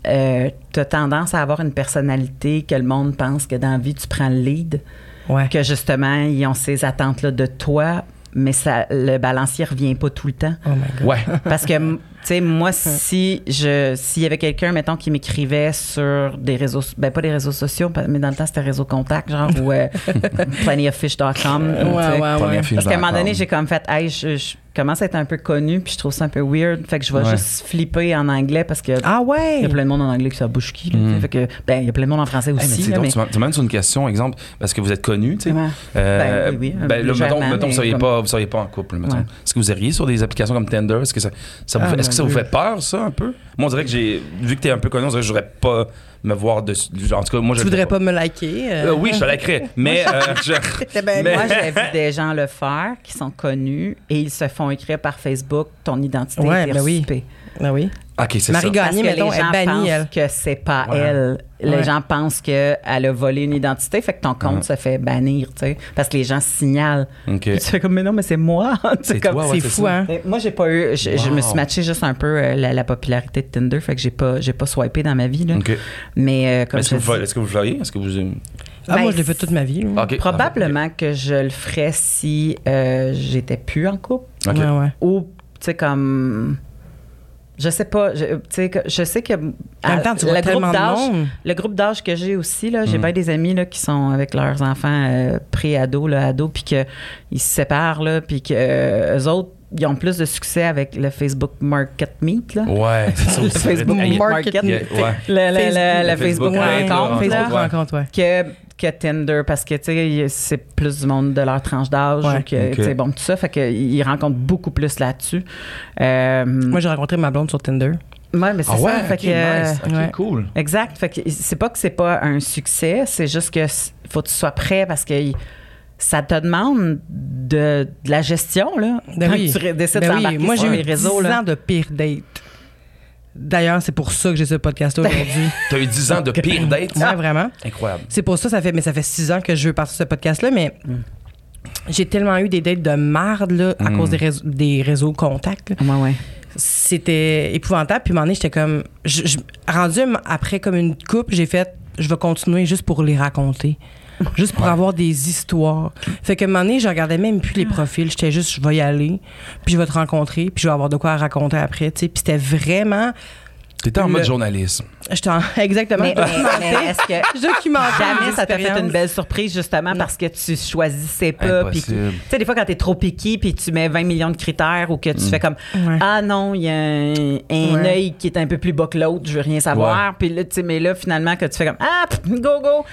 euh, t'as tendance à avoir une personnalité que le monde pense que dans la vie, tu prends le lead? Ouais. Que justement, ils ont ces attentes-là de toi, mais ça, le balancier revient pas tout le temps. Oh my God. Ouais. Parce que, tu sais, moi, si je, s'il y avait quelqu'un, mettons, qui m'écrivait sur des réseaux, ben pas des réseaux sociaux, mais dans le temps, c'était réseau contact, genre, ou euh, <laughs> plentyoffish.com. Ouais, ouais, ouais. Parce qu'à un moment donné, j'ai comme fait, hey, je, je commence à être un peu connue, puis je trouve ça un peu weird. Fait que je vais Ouais. juste flipper en anglais parce que. Ah Il ouais. y a plein de monde en anglais qui ça bouche qui. Mm. Fait que, ben, il y a plein de monde en français Hey, mais aussi. là, mais- tu m'amènes sur une question, exemple, parce que vous êtes connu, tu sais. Ouais. Euh, Ben, oui, oui, ben, là, mettons, mettons, vous mais seriez comme- pas, vous seriez pas en couple, mettons. Ouais. Est-ce que vous iriez sur des applications comme Tinder? Est-ce que ça, ça vous Ah, fait, est-ce que ça vous fait peur, ça, un peu? Moi, on dirait que j'ai, vu que t'es un peu connu, on dirait que je voudrais pas me voir dessus. En tout cas, moi, je Tu voudrais pas me liker? euh? Euh, oui, je te likerais. Mais, <laughs> euh, je- Ben, mais- Moi, j'ai <laughs> vu des gens le faire qui sont connus et ils se font écrire par Facebook ton identité Ouais, est ben oui. Ah oui. Ok, c'est Marie ça. Gagné, Parce que mettons, les elle gens bannie, pensent elle. que c'est pas Ouais. elle. Les Ouais. gens pensent qu'elle a volé une identité, fait que ton compte Ouais. se fait bannir, tu sais. Parce que les gens signalent. Tu fais comme, mais non, mais c'est moi. <laughs> Tu sais, C'est comme, c'est fou, ça. hein? Moi, j'ai pas eu. Je, je me suis matché juste un peu euh, la, la popularité de Tinder, fait que j'ai pas, j'ai pas swipé dans ma vie. Là. Ok. Mais euh, comme Est-ce que, vous, dis- est-ce que vous voyez? Est-ce que vous. Ah, Ben, moi, je l'ai fait toute ma vie. là. Ok. probablement que je le ferais si euh, j'étais plus en couple. Ok. Ouais, ouais. Ou, tu sais, comme. Je sais pas. Je, tu sais, que- je sais que. En même temps, tu vois tellement de monde. Le groupe d'âge que j'ai aussi, là, j'ai Mm. bien des amis là, qui sont avec leurs enfants euh, pré-ados, ados, puis qu'ils se séparent, là, puis que euh, eux autres, ils ont plus de succès avec le Facebook Market Meet, là. Ouais, c'est <laughs> ça Le. Facebook Market. ouais. Le, le- le- le Le Facebook, rencontre, Facebook rencontre, ouais. que, que Tinder, parce que, tu sais, c'est plus du monde de leur tranche d'âge, Ouais. ou que, Ok. tu sais, bon, tout ça, fait qu'ils rencontrent beaucoup plus là-dessus. Euh, Moi, j'ai rencontré ma blonde sur Tinder. ouais, mais c'est Ah ouais, ça, fait ok, que... nice. Ok, ouais. cool. Exact. Fait que c'est pas que c'est pas un succès, c'est juste que faut que tu sois prêt parce que ça te demande de, de la gestion, là. Ben quand oui. tu décides Ben oui. d'embarquer Moi, j'ai les eu réseaux, 10 là. ans de pire date. D'ailleurs, c'est pour ça que j'ai ce podcast-là <laughs> aujourd'hui. T'as eu 10 ans de pire date? ouais, vraiment. Incroyable. C'est pour ça, ça fait, mais ça fait six ans que je veux partir ce podcast-là, mais j'ai tellement eu des dates de marde, là, à Mm. cause des réseaux, des réseaux contacts. là. Ouais, ouais. C'était épouvantable. Puis, à un moment donné, j'étais comme. Je, je- rendu après comme une coupe, j'ai fait. Je vais continuer juste pour les raconter. Juste pour avoir des histoires. Fait que un moment donné, je regardais même plus les profils. J'étais juste, je vais y aller, puis je vais te rencontrer, puis je vais avoir de quoi raconter après, tu sais. Puis c'était vraiment. T'étais en mode journalisme. J'étais en- <laughs> exactement. Mais, mais- mais est-ce que <laughs> Je documentais jamais ça t'a fait une belle surprise justement parce que tu choisissais pas tu sais des fois quand t'es trop piqué puis tu mets 20 millions de critères ou que tu fais comme Ouais. ah non il y a un, un Ouais. œil qui est un peu plus bas que l'autre je veux rien savoir puis là tu sais mais là finalement que tu fais comme ah pff, go go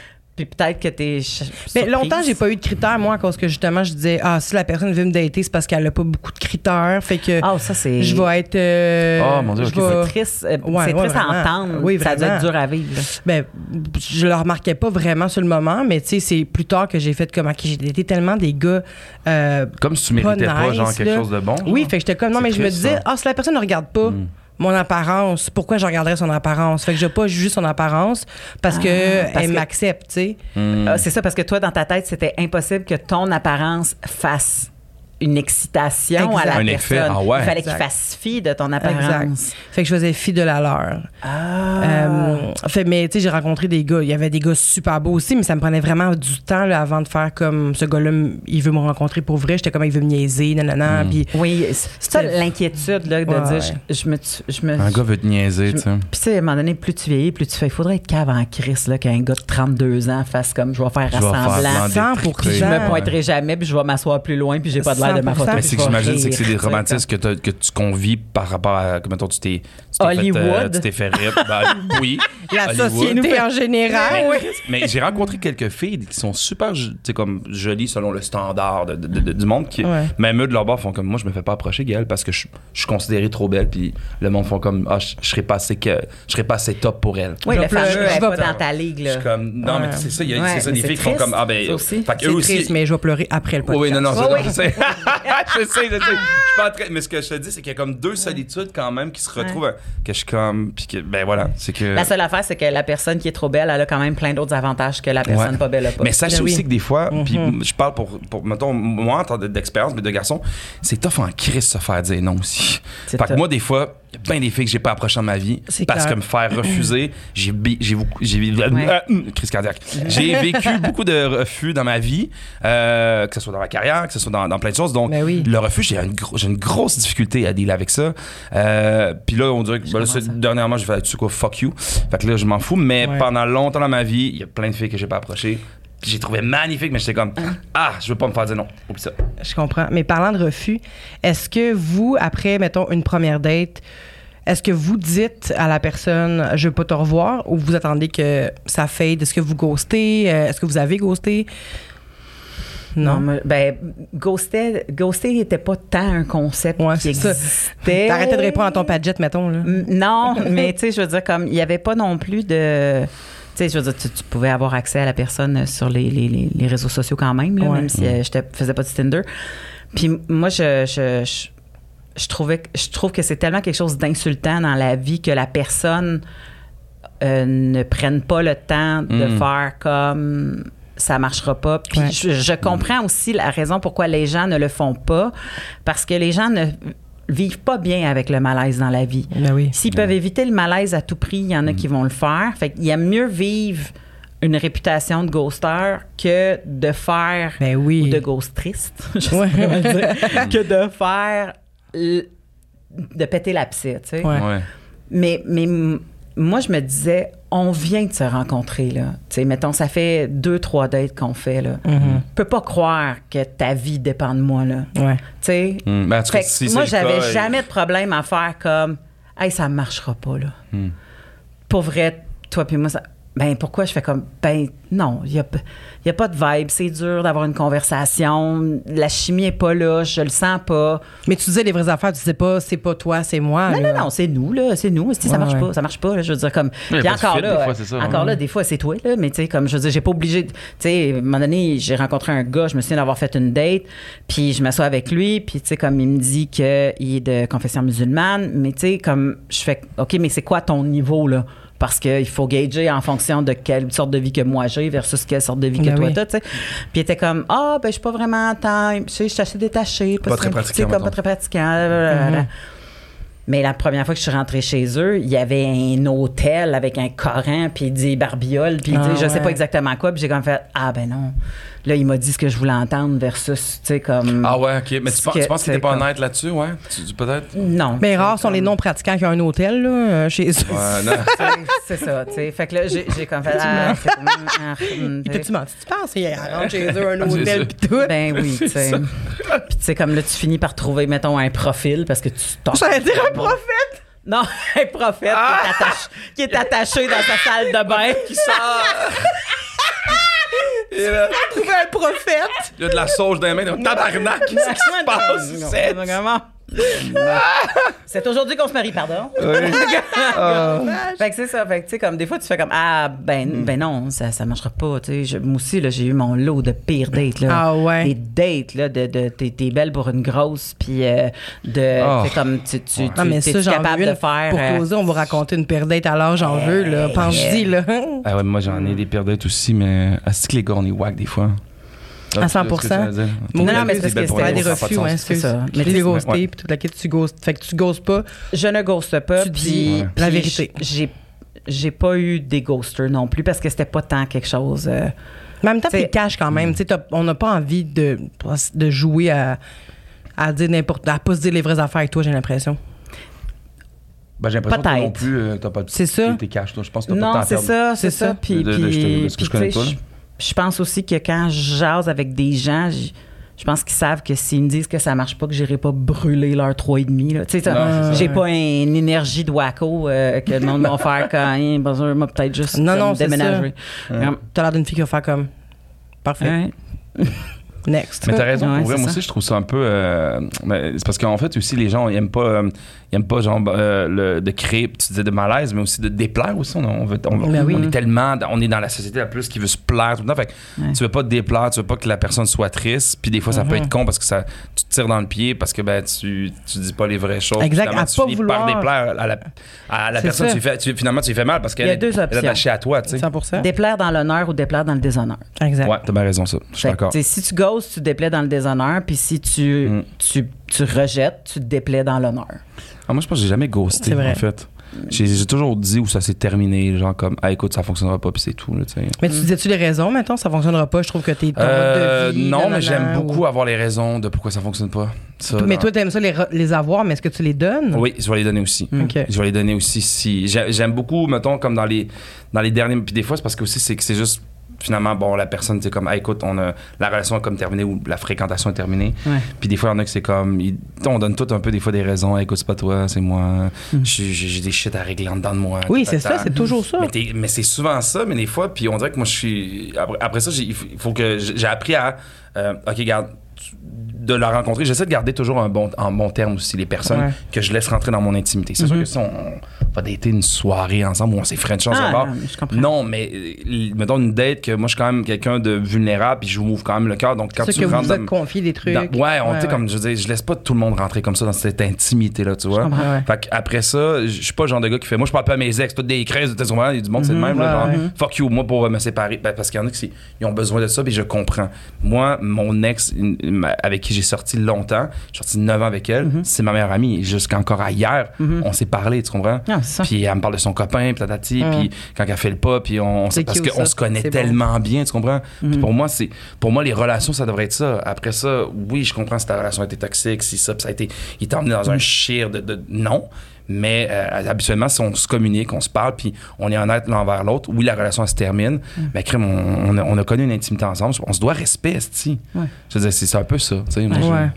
puis peut-être que t'es Mais surprise. longtemps, j'ai pas eu de critères, moi, à cause que justement, je disais, ah, si la personne veut me dater, c'est parce qu'elle a pas beaucoup de critères. Fait que ah ça c'est je vais être. euh, Oh, mon Dieu, je ok, vais- c'est triste euh, Ouais, c'est ouais, triste à entendre Oui, ça doit être dur à vivre. Ben, je le remarquais pas vraiment sur le moment, mais tu sais, c'est plus tard que j'ai fait comme, ok, j'ai daté tellement des gars. euh, Comme si tu méritais pas, nice, genre, quelque là. chose de bon. oui, genre. fait que j'étais comme, non, mais je me disais, ah, si la personne ne regarde pas. Mm. Mon apparence, pourquoi je regarderais son apparence? Fait que je vais pas juger son apparence parce que Ah, parce elle que- m'accepte, tu sais. Hmm. Ah, c'est ça, parce que toi, dans ta tête, c'était impossible que ton apparence fasse une excitation à la Un personne. effet, ah ouais. Il fallait qu'il Exact. fasse fi de ton apparence. Fait que je faisais fi de la leur. Ah. Euh, fait, mais tu sais, j'ai rencontré des gars. Il y avait des gars super beaux aussi, mais ça me prenait vraiment du temps là, avant de faire comme ce gars-là, il veut me rencontrer pour vrai. J'étais comme, il veut me niaiser, nanana. Puis, oui, c'est ça l'inquiétude là, de Ouais, dire, ouais. je, je me... Je me Un gars veut te niaiser, je- tu sais. Puis tu sais, à un moment donné, plus tu vieillis, plus tu fais, il faudrait être cave en crise, là, qu'un gars de 32 ans fasse comme, je vais faire Je vais faire rassemblant. triplés. Je me Exact. pointerai jamais, puis je vais m'asseoir plus loin, puis j'ai pas de l'air de ma faute. 100%. Mais c'est que j'imagine c'est que c'est des romantismes que, que tu convies par rapport à. Comme mettons, tu t'es. tu t'es fait, Hollywood. tu t'es fait rip. Ben, oui. <laughs> La Hollywood. société en général. Mais, mais j'ai rencontré quelques filles qui sont super, tu sais, comme jolies selon le standard de- de- de- du monde, qui, Ouais. même eux de leur bord font comme moi, je me fais pas approcher, Gaël, parce que je, je suis considérée trop belle, puis le monde font comme ah, je, je serais pas assez que, je serais pas assez top pour elle. Oui, Je le vais pleurer, fameux, je vais pas dans ta ligue, Je là. suis comme non, mais c'est ça, il y a Ouais, c'est ça, des c'est filles qui font comme ah ben, ça aussi. fait C'est aussi. triste, mais je vais pleurer après le podcast. Oui, non, non, Oui, oui. <laughs> <laughs> je sais. je sais, je suis pas en train- Mais ce que je te dis, c'est qu'il y a comme deux solitudes quand même qui se retrouvent. Que je suis comme. Puis que, ben voilà, c'est que. La seule affaire, c'est que la personne qui est trop belle, elle a quand même plein d'autres avantages que la personne Ouais. pas belle a pas. Mais sachez Ben oui. aussi que des fois, puis Mhm. je parle pour, pour mettons, moi, en tant d'expérience, mais de garçon, c'est tough en crise se faire dire non aussi. C'est Fait que moi, des fois, bien des filles que j'ai pas approchées dans ma vie C'est parce clair. que me faire refuser, <clears throat> j'ai j'ai Ouais. euh, hum, crise cardiaque. <clears throat> J'ai vécu beaucoup de refus dans ma vie, euh, que ce soit dans ma carrière, que ce soit dans, dans plein de choses. Donc, Ben oui. le refus, j'ai une, gro- une grosse difficulté à dealer avec ça. Euh, puis là, on dirait que ben là, dernièrement, j'ai fait tu sais quoi, fuck you. Fait que là, je m'en fous. Mais Ouais. pendant longtemps dans ma vie, il y a plein de filles que j'ai pas approchées. Puis j'ai trouvé magnifique, mais j'étais comme ah, je veux pas me faire dire non. Oublie ça. Je comprends. Mais parlant de refus, est-ce que vous, après, mettons, une première date, est-ce que vous dites à la personne je veux pas te revoir ou vous attendez que ça fade? Est-ce que vous ghostez? Euh, Est-ce que vous avez ghosté? Non. Non, mais, ben, ghoster, ghoster n'était pas tant un concept Ouais, qui existait. T'arrêtais de répondre à ton padjet, mettons. Là. Non, <laughs> mais tu sais, je veux dire, comme, il n'y avait pas non plus de. Tu sais, je veux dire, tu, tu pouvais avoir accès à la personne sur les, les, les, réseaux sociaux quand même, là, Ouais. même si euh, je ne faisais pas de Tinder. Puis moi, je, je, je, je trouvais, que- je trouve que c'est tellement quelque chose d'insultant dans la vie que la personne euh, ne prenne pas le temps de Mm. faire comme ça marchera pas. Puis Ouais. je, je comprends aussi la raison pourquoi les gens ne le font pas, parce que les gens ne vivent pas bien avec le malaise dans la vie. Ben oui. S'ils peuvent éviter le malaise à tout prix, il y en a qui vont le faire. Fait qu'il y a mieux vivre une réputation de ghoster que de faire Ben oui. ou de ghost triste, <laughs> je sais Ouais. pas comment dire, <laughs> que de faire de péter l'abcès, tu sais. Ouais. Ouais. Mais, mais moi, je me disais, on vient de se rencontrer, là. Tu sais, mettons, ça fait deux, trois dates qu'on fait, là. Je peux pas croire que ta vie dépend de moi, là. Ouais. Tu sais? Hum, ben, si moi, j'avais jamais de problème à faire comme, hey, ça marchera pas, là. Hmm. Pour vrai, toi puis moi, ça. Ben, pourquoi? Je fais comme, ben, non, il n'y a, y a pas de vibe, c'est dur d'avoir une conversation, la chimie est pas là, je le sens pas. Mais tu disais les vraies affaires, tu disais pas c'est pas toi, c'est moi. Non, là. non, non, c'est nous, là, c'est nous. Si ça marche ouais. pas, ça marche pas, là, je veux dire, comme. Il y Puis encore là, des fois, ça, encore ouais. là, des fois, c'est toi, là, mais tu sais, comme, je veux dire, j'ai pas obligé. Tu sais, à un moment donné, j'ai rencontré un gars, je me souviens d'avoir fait une date, puis je m'assois avec lui, puis tu sais, comme il me dit qu'il est de confession musulmane, mais tu sais, comme, je fais, OK, mais c'est quoi ton niveau, là? Parce qu'il faut gager en fonction de quelle sorte de vie que moi j'ai versus quelle sorte de vie que Ben toi oui. t'as, tu sais. Puis il était comme, ah, ben, je suis pas vraiment tu sais, je suis assez détachée. Pas très sais, pratiquant, comme pas très pratiquant. blablabla. Mais la première fois que je suis rentrée chez eux, il y avait un hôtel avec un Coran, puis des barbioles, puis Ah sais, je sais pas exactement quoi. Puis j'ai comme fait Ah ben non. Là, il m'a dit ce que je voulais entendre versus, tu sais, comme. Ah ouais, ok. Mais tu penses, que- tu penses qu'il pas comme- honnête là-dessus, ouais? Tu, peut-être? Non. Mais rares sont les non-pratiquants qui ont un hôtel là, euh, chez eux. Ouais, <laughs> <laughs> C'est ça, tu sais. Fait que là, j'ai j'ai comme fait Ah, ah, tu. T'as-tu menti? Tu penses qu'il rentre chez eux un C'est hôtel pis tout? Ben oui, tu sais. <laughs> Puis tu sais, comme là, tu finis par trouver, mettons, un profil parce que tu t'en- J'allais dire un prophète! Non, un prophète qui, est attaché, qui est attaché dans sa salle de bain. Qui sort. Et là, Trouver un prophète! il y a de la sauge dans les mains. Tabarnak, qu'est-ce qui se passe? Vraiment. C'est aujourd'hui qu'on se marie, pardon. <laughs> fait que c'est ça. Fait que, tu sais, comme des fois, tu fais comme, ah, ben, ben non, ça, ça marchera pas. Tu sais, moi aussi, là, j'ai eu mon lot de pires dates, là. Ah ouais. Des dates, là, de, de t'es, t'es belle pour une grosse, puis euh, de, Oh. tu sais, comme, tu, tu, tu Non, mais t'es ça, j'en capable veux de faire. Pour euh, causer, on va raconter une pire date à l'heure, j'en veux, là. Pense-y, là. Ah ouais, moi j'en ai des pires dates aussi, mais est-ce que les gars on est whack des fois? À Ah, tu sais 100%. ce que ça veut dire? Non, non, mais c'est parce que c'était des de refus, ouais, c'est ça. Je Mais tu ouais. puis toute la quête, tu ghostes. Fait que tu ghostes pas. Je ne ghoste pas. Tu dis puis- la vérité. J'ai, j'ai pas eu des ghosters non plus parce que c'était pas tant quelque chose. euh, Mais en même temps, t'es cash quand même. Tu on n'a pas envie de, de jouer à, à dire n'importe à pas se dire les vraies affaires avec toi, j'ai l'impression. Ben, j'ai l'impression que toi non plus, euh, t'as pas C'est ça. T'es cash, toi. Je pense que t'as pas de temps Non, à c'est perdre. ça, c'est C'est ça. Puis, De- de- de- puis- de ce que je connais tu sais, pas, là. Je- pense aussi que quand je jase avec des gens, je pense qu'ils savent que s'ils me disent que ça marche pas, que j'irai pas brûler leur 3,5. là. Tu sais, j'ai pas une énergie de wacko euh, que le monde va <laughs> faire quand il a besoin, moi, peut-être juste Non, comme, non, c'est déménager. Comme, T'as l'air d'une fille qui va faire comme. Parfait. ouais. Next. Mais t'as raison, Ouais, pour vrai, moi ça. aussi, je trouve ça un peu. euh, mais c'est parce qu'en fait, aussi, les gens, ils aiment pas, euh, aiment pas genre, euh, le, de créer, tu disais de malaise, mais aussi de déplaire aussi. On, on veut, on, Ben oui. on est tellement. On est dans la société la plus qui veut se plaire tout le temps. Fait que Ouais. tu veux pas te déplaire, tu veux pas que la personne soit triste. Puis des fois, ça peut Mhm. être con parce que ça, tu te tires dans le pied parce que ben, tu, tu dis pas les vraies choses. Exact, Finalement, à tu pas finis vouloir. par déplaire à la, à la C'est personne. Tu lui fais, tu- finalement, tu lui fais mal parce Il y a qu'elle est, attachée à toi. Tu sais. 100 Déplaire dans l'honneur ou déplaire dans le déshonneur. Exact. Ouais, t'as bien raison, ça. Je suis d'accord. si tu ghostes, tu déplais dans le déshonneur, puis si tu, Mm. tu, tu rejettes, tu te déplais dans l'honneur. Ah, moi, je pense que j'ai jamais ghosté, C'est vrai. en fait. J'ai j'ai toujours dit où ça s'est terminé, genre comme, ah, écoute, ça fonctionnera pas, puis c'est tout, là. Mais tu disais-tu les raisons, maintenant, ça fonctionnera pas? Je trouve que t'es ton Euh, de vie. non, nanana, mais j'aime ou- beaucoup avoir les raisons de pourquoi ça fonctionne pas. Ça, Mais dans- toi, t'aimes ça les, les avoir, mais est-ce que tu les donnes? Oui, je vais les donner aussi. Je vais les donner aussi si. j'ai- J'aime beaucoup, mettons, comme dans les, dans les derniers. Puis des fois, c'est parce que aussi, c'est que c'est juste. Finalement, bon, la personne, c'est comme, ah, écoute, on a, la relation est comme terminée ou la fréquentation est terminée. Ouais. Puis des fois, il y en a que c'est comme, ils- on donne tout un peu des fois des raisons. Ah, écoute, c'est pas toi, c'est moi. J'ai j'ai- des shit à régler en dedans de moi. Oui, c'est ça, c'est toujours ça. Mais, mais c'est souvent ça, mais des fois, puis on dirait que moi, je suis. Après, après ça, il faut- que. j'ai j'ai appris à. euh, OK, regarde, tu- de la rencontrer. J'essaie de garder toujours un bon, en bon terme aussi les personnes Ouais. que je laisse rentrer dans mon intimité. C'est sûr que si on, on va dater une soirée ensemble où on s'est French Ah, ensemble. non. Non, mais mettons une date que moi, je suis quand même quelqu'un de vulnérable puis je m'ouvre quand même le cœur. Donc, quand tu que vous rentres vous êtes dans- confié des trucs. dans- ouais, on, ouais. comme je dire, je laisse pas tout le monde rentrer comme ça dans cette intimité-là, tu vois. Fait après ça, je suis pas le genre de gars qui fait, moi, je parle pas à mes ex, toutes des crises, tu sais, souvent, il y a du monde, c'est le même, là, genre, fuck you, moi, pour me séparer. Ben, parce qu'il y en a qui ils ont besoin de ça, puis je comprends. Moi, mon ex, une- avec qui j'ai sorti longtemps, j'ai sorti 9 ans avec elle, Mm-hmm. c'est ma meilleure amie. Jusqu'encore à hier, on s'est parlé, tu comprends? Ah, ça. Puis elle me parle de son copain, puis tatati, puis quand elle fait le pas, puis on, C'est parce qu'on se connaît bon. tellement bien, tu comprends? Puis pour moi, c'est pour moi les relations, ça devrait être ça. Après ça, oui, je comprends si ta relation a été toxique, si ça, puis ça a été, il t'a emmené dans un chire de, de non. Mais euh, habituellement, si on se communique, on se parle, puis on est honnête l'un envers l'autre, oui, la relation elle se termine. Mais crème, on, on a, on a connu une intimité ensemble, on se doit respect, esti. Ouais. Je veux dire, c'est un peu ça. Ouais.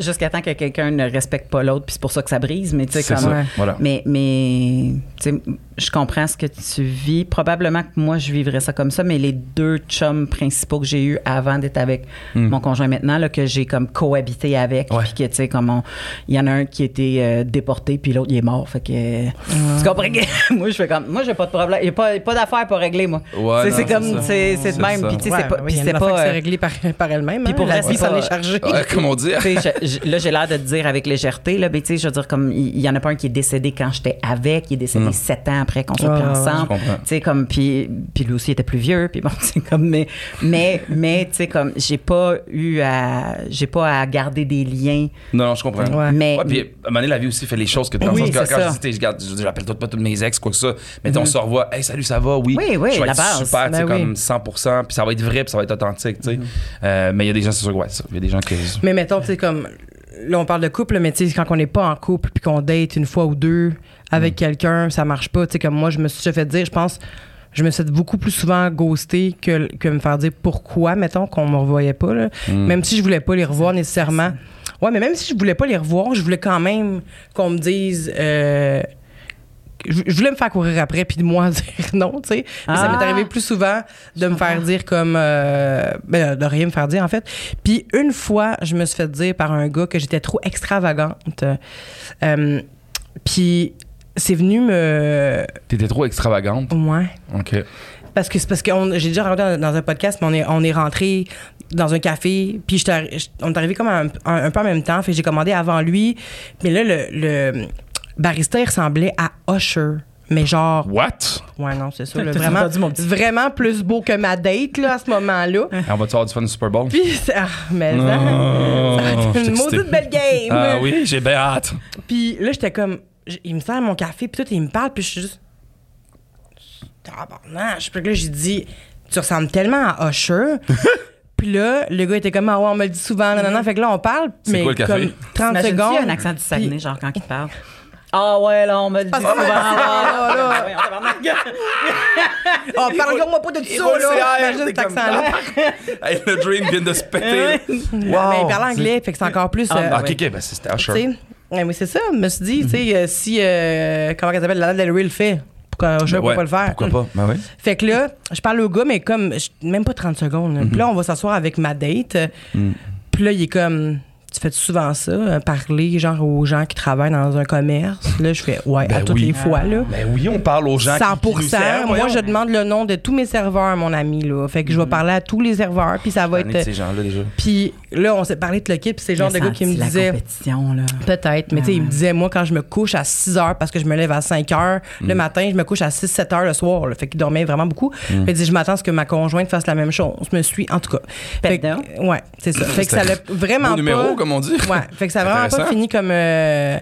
Jusqu'à temps, que quelqu'un ne respecte pas l'autre, puis c'est pour ça que ça brise. Mais tu sais, C'est comme. ça. Ouais. Voilà. Mais, mais tu sais, je comprends ce que tu vis. Probablement que moi, je vivrais ça comme ça, mais les deux chums principaux que j'ai eus avant d'être avec mon conjoint maintenant, là, que j'ai comme cohabité avec, Ouais. puis que, tu sais, comme il y en a un qui a été euh, déporté, puis l'autre, il est mort. Fait que. Tu comprends? que- <laughs> moi, je fais comme. Moi, j'ai pas de problème. Il n'y a pas, pas d'affaires pour régler, moi. Ouais, C'est- c'est comme. c'est. C'est c'est de C'est même. Puis, tu sais, c'est pas. puis c'est pas. euh, réglée par, <laughs> par elle-même. puis hein. pour la vrai, vie c'est s'en est chargée. Ouais, comme on dit. <laughs> Tu sais, je- je- là, j'ai l'air de te dire avec légèreté, là, mais tu sais, je veux dire, comme, il y, en a pas un qui est décédé quand j'étais avec, il est décédé sept ans après qu'on soit plus ensemble. je comprends. Tu sais, comme, puis, puis lui aussi il était plus vieux, puis bon, c'est comme, mais, mais, mais, tu sais, comme, j'ai pas eu à, j'ai pas à garder des liens, Non, je comprends. Ouais. mais, Ouais, puis à un moment donné, la vie aussi fait les choses que le Oui, sens quand je dis, je garde, je dis, j'appelle pas tous mes ex, quoi que ça, mais on se revoit, hey, salut, ça va, oui. Oui, oui, je vais la être base. super, tu sais, Ben oui. comme 100%, puis ça va être vrai, puis ça va être authentique, tu sais. Euh, mais il y a des gens, c'est sûr, ouais. Il y a des gens qui. Mais mettons, tu sais, comme. Là, on parle de couple, mais tu sais, quand on n'est pas en couple puis qu'on date une fois ou deux avec Mm. quelqu'un, ça marche pas. Tu sais, comme moi, je me suis fait dire, je pense, je me suis beaucoup plus souvent ghoster que, que me faire dire pourquoi, mettons, qu'on me revoyait pas. là. Mm. Même si je voulais pas les revoir nécessairement. Ouais, mais même si je voulais pas les revoir, je voulais quand même qu'on me dise. euh, je voulais me faire courir après puis de moi <laughs> dire non, tu sais. Mais ça Ah. m'est arrivé plus souvent de me faire dire comme euh, ben, de rien me faire dire en fait. Puis une fois, je me suis fait dire par un gars que j'étais trop extravagante. Euh, puis c'est venu me T'étais trop extravagante? ouais OK. parce que c'est parce que on- j'ai déjà rentré dans, dans un podcast, mais on est, on est rentré dans un café, puis on est arrivé comme un, un- un peu en même temps, fait j'ai commandé avant lui, mais là le, le barista il ressemblait à Usher, mais genre What? ouais non c'est ça, <laughs> là, vraiment entendu mon petit- vraiment plus beau que ma date là à ce moment-là. Et <laughs> on va-tu avoir du fun du Super Bowl? Puis ça- ah, mais ça, Oh, ça va être je une maudite excité. belle game. Ah oui, j'ai bien hâte. Puis là, j'étais comme. Il me sert mon café, puis tout, il me parle, puis je suis juste. Tabarnak. Puis là, j'ai dit, tu ressembles tellement à Usher. <laughs> puis là, le gars était comme, ah ouais, on me le dit souvent, non, non, non. Fait que là, on parle, C'est mais quoi le café? comme 30 Imagine-tu, secondes. il y a un accent du Saguenay, puis- genre quand il parle? Ah ouais, là, on me le dit Ah, souvent. c'est- là, là, tabarnak. <laughs> Oh, parle-moi pas de ça, là! Imagine cet accent-là. Hey, le dream vient de se péter. <laughs> Mais il parle anglais, fait que c'est encore plus. Ah, euh, Ah, ok, ok, ben c'était Usher. Ouais, mais c'est ça, je me suis dit, tu sais, euh, si. euh, comment elle s'appelle? Lana Del Rey le fait. Pourquoi je Ben ouais, pas le faire? Pourquoi pas? Ben oui. <laughs> Fait que là, je parle au gars, mais comme, même pas 30 secondes. là. Puis là, on va s'asseoir avec ma date. Puis là, il est comme, tu fais souvent ça, euh, parler genre aux gens qui travaillent dans un commerce? Là, je fais, ouais, à Ben toutes oui. les fois, là. Ben oui, on parle aux gens 100 qui, qui nous servent, Moi, voyons. je demande le nom de tous mes serveurs, mon ami, là. Fait que je vais parler à tous les serveurs, puis ça va être. ces gens-là déjà. Puis là, on s'est parlé de le kit, puis c'est le genre de Il gars qui me disait. compétition, là. Peut-être, mais tu sais, il me disait, moi, quand je me couche à 6 heures parce que je me lève à 5 heures le matin, je me couche à 6-7 heures le soir. là. fait qu'il dormait vraiment beaucoup. Fait qu'il dit, je m'attends à ce que ma conjointe fasse la même chose. Je me suis, en tout cas. Fait ouais, c'est ça. Fait que ça l'a vraiment Beau numéro, pas. comme on dit. Ouais, fait que ça a vraiment pas fini comme. euh,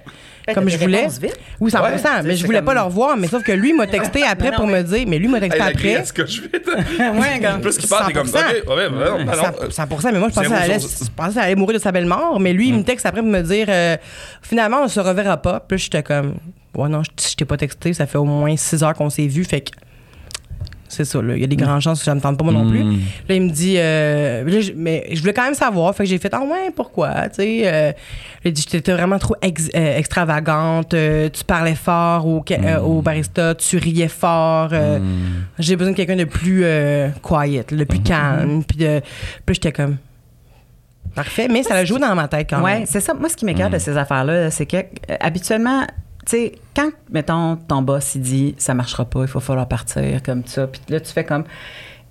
comme je voulais. vite. Oui, 100 Ouais, mais je voulais comme- pas le revoir, mais sauf que lui m'a texté après Non, pour mais- me dire, mais lui m'a texté Hey, après. griesse que je fais. <laughs> Ouais, comme- Plus qu'il parle, t'es comme 100%. OK, ouais, ben non, ben non. 100%, 100%, mais moi, je pensais, qu'elle allait, chose. je pensais qu'elle allait mourir de sa belle mort. Mais lui, il me texte après pour me dire euh, finalement, on se reverra pas. Puis j'étais comme ouais, non, je, je t'ai pas texté. Ça fait au moins 6 heures qu'on s'est vu. Fait que c'est ça, là. Il y a des grandes chances que ça me tente pas, moi non plus. Mm. Là, il me dit euh, là, je- mais je voulais quand même savoir. Fait que j'ai fait ah ouais, pourquoi? Tu sais, euh, il dit j'étais vraiment trop ex- euh, extravagante. euh, tu parlais fort au, au barista, tu riais fort. euh, J'ai besoin de quelqu'un de plus euh, quiet, de plus calme. Puis de, puis j'étais comme parfait, mais ça a joué dans ma tête quand Oui, même. c'est ça. Moi, ce qui m'écarte de ces affaires-là, c'est que euh, habituellement, tu sais, quand, mettons, ton boss, il dit ça marchera pas, il faut falloir partir comme ça, puis là, tu fais comme.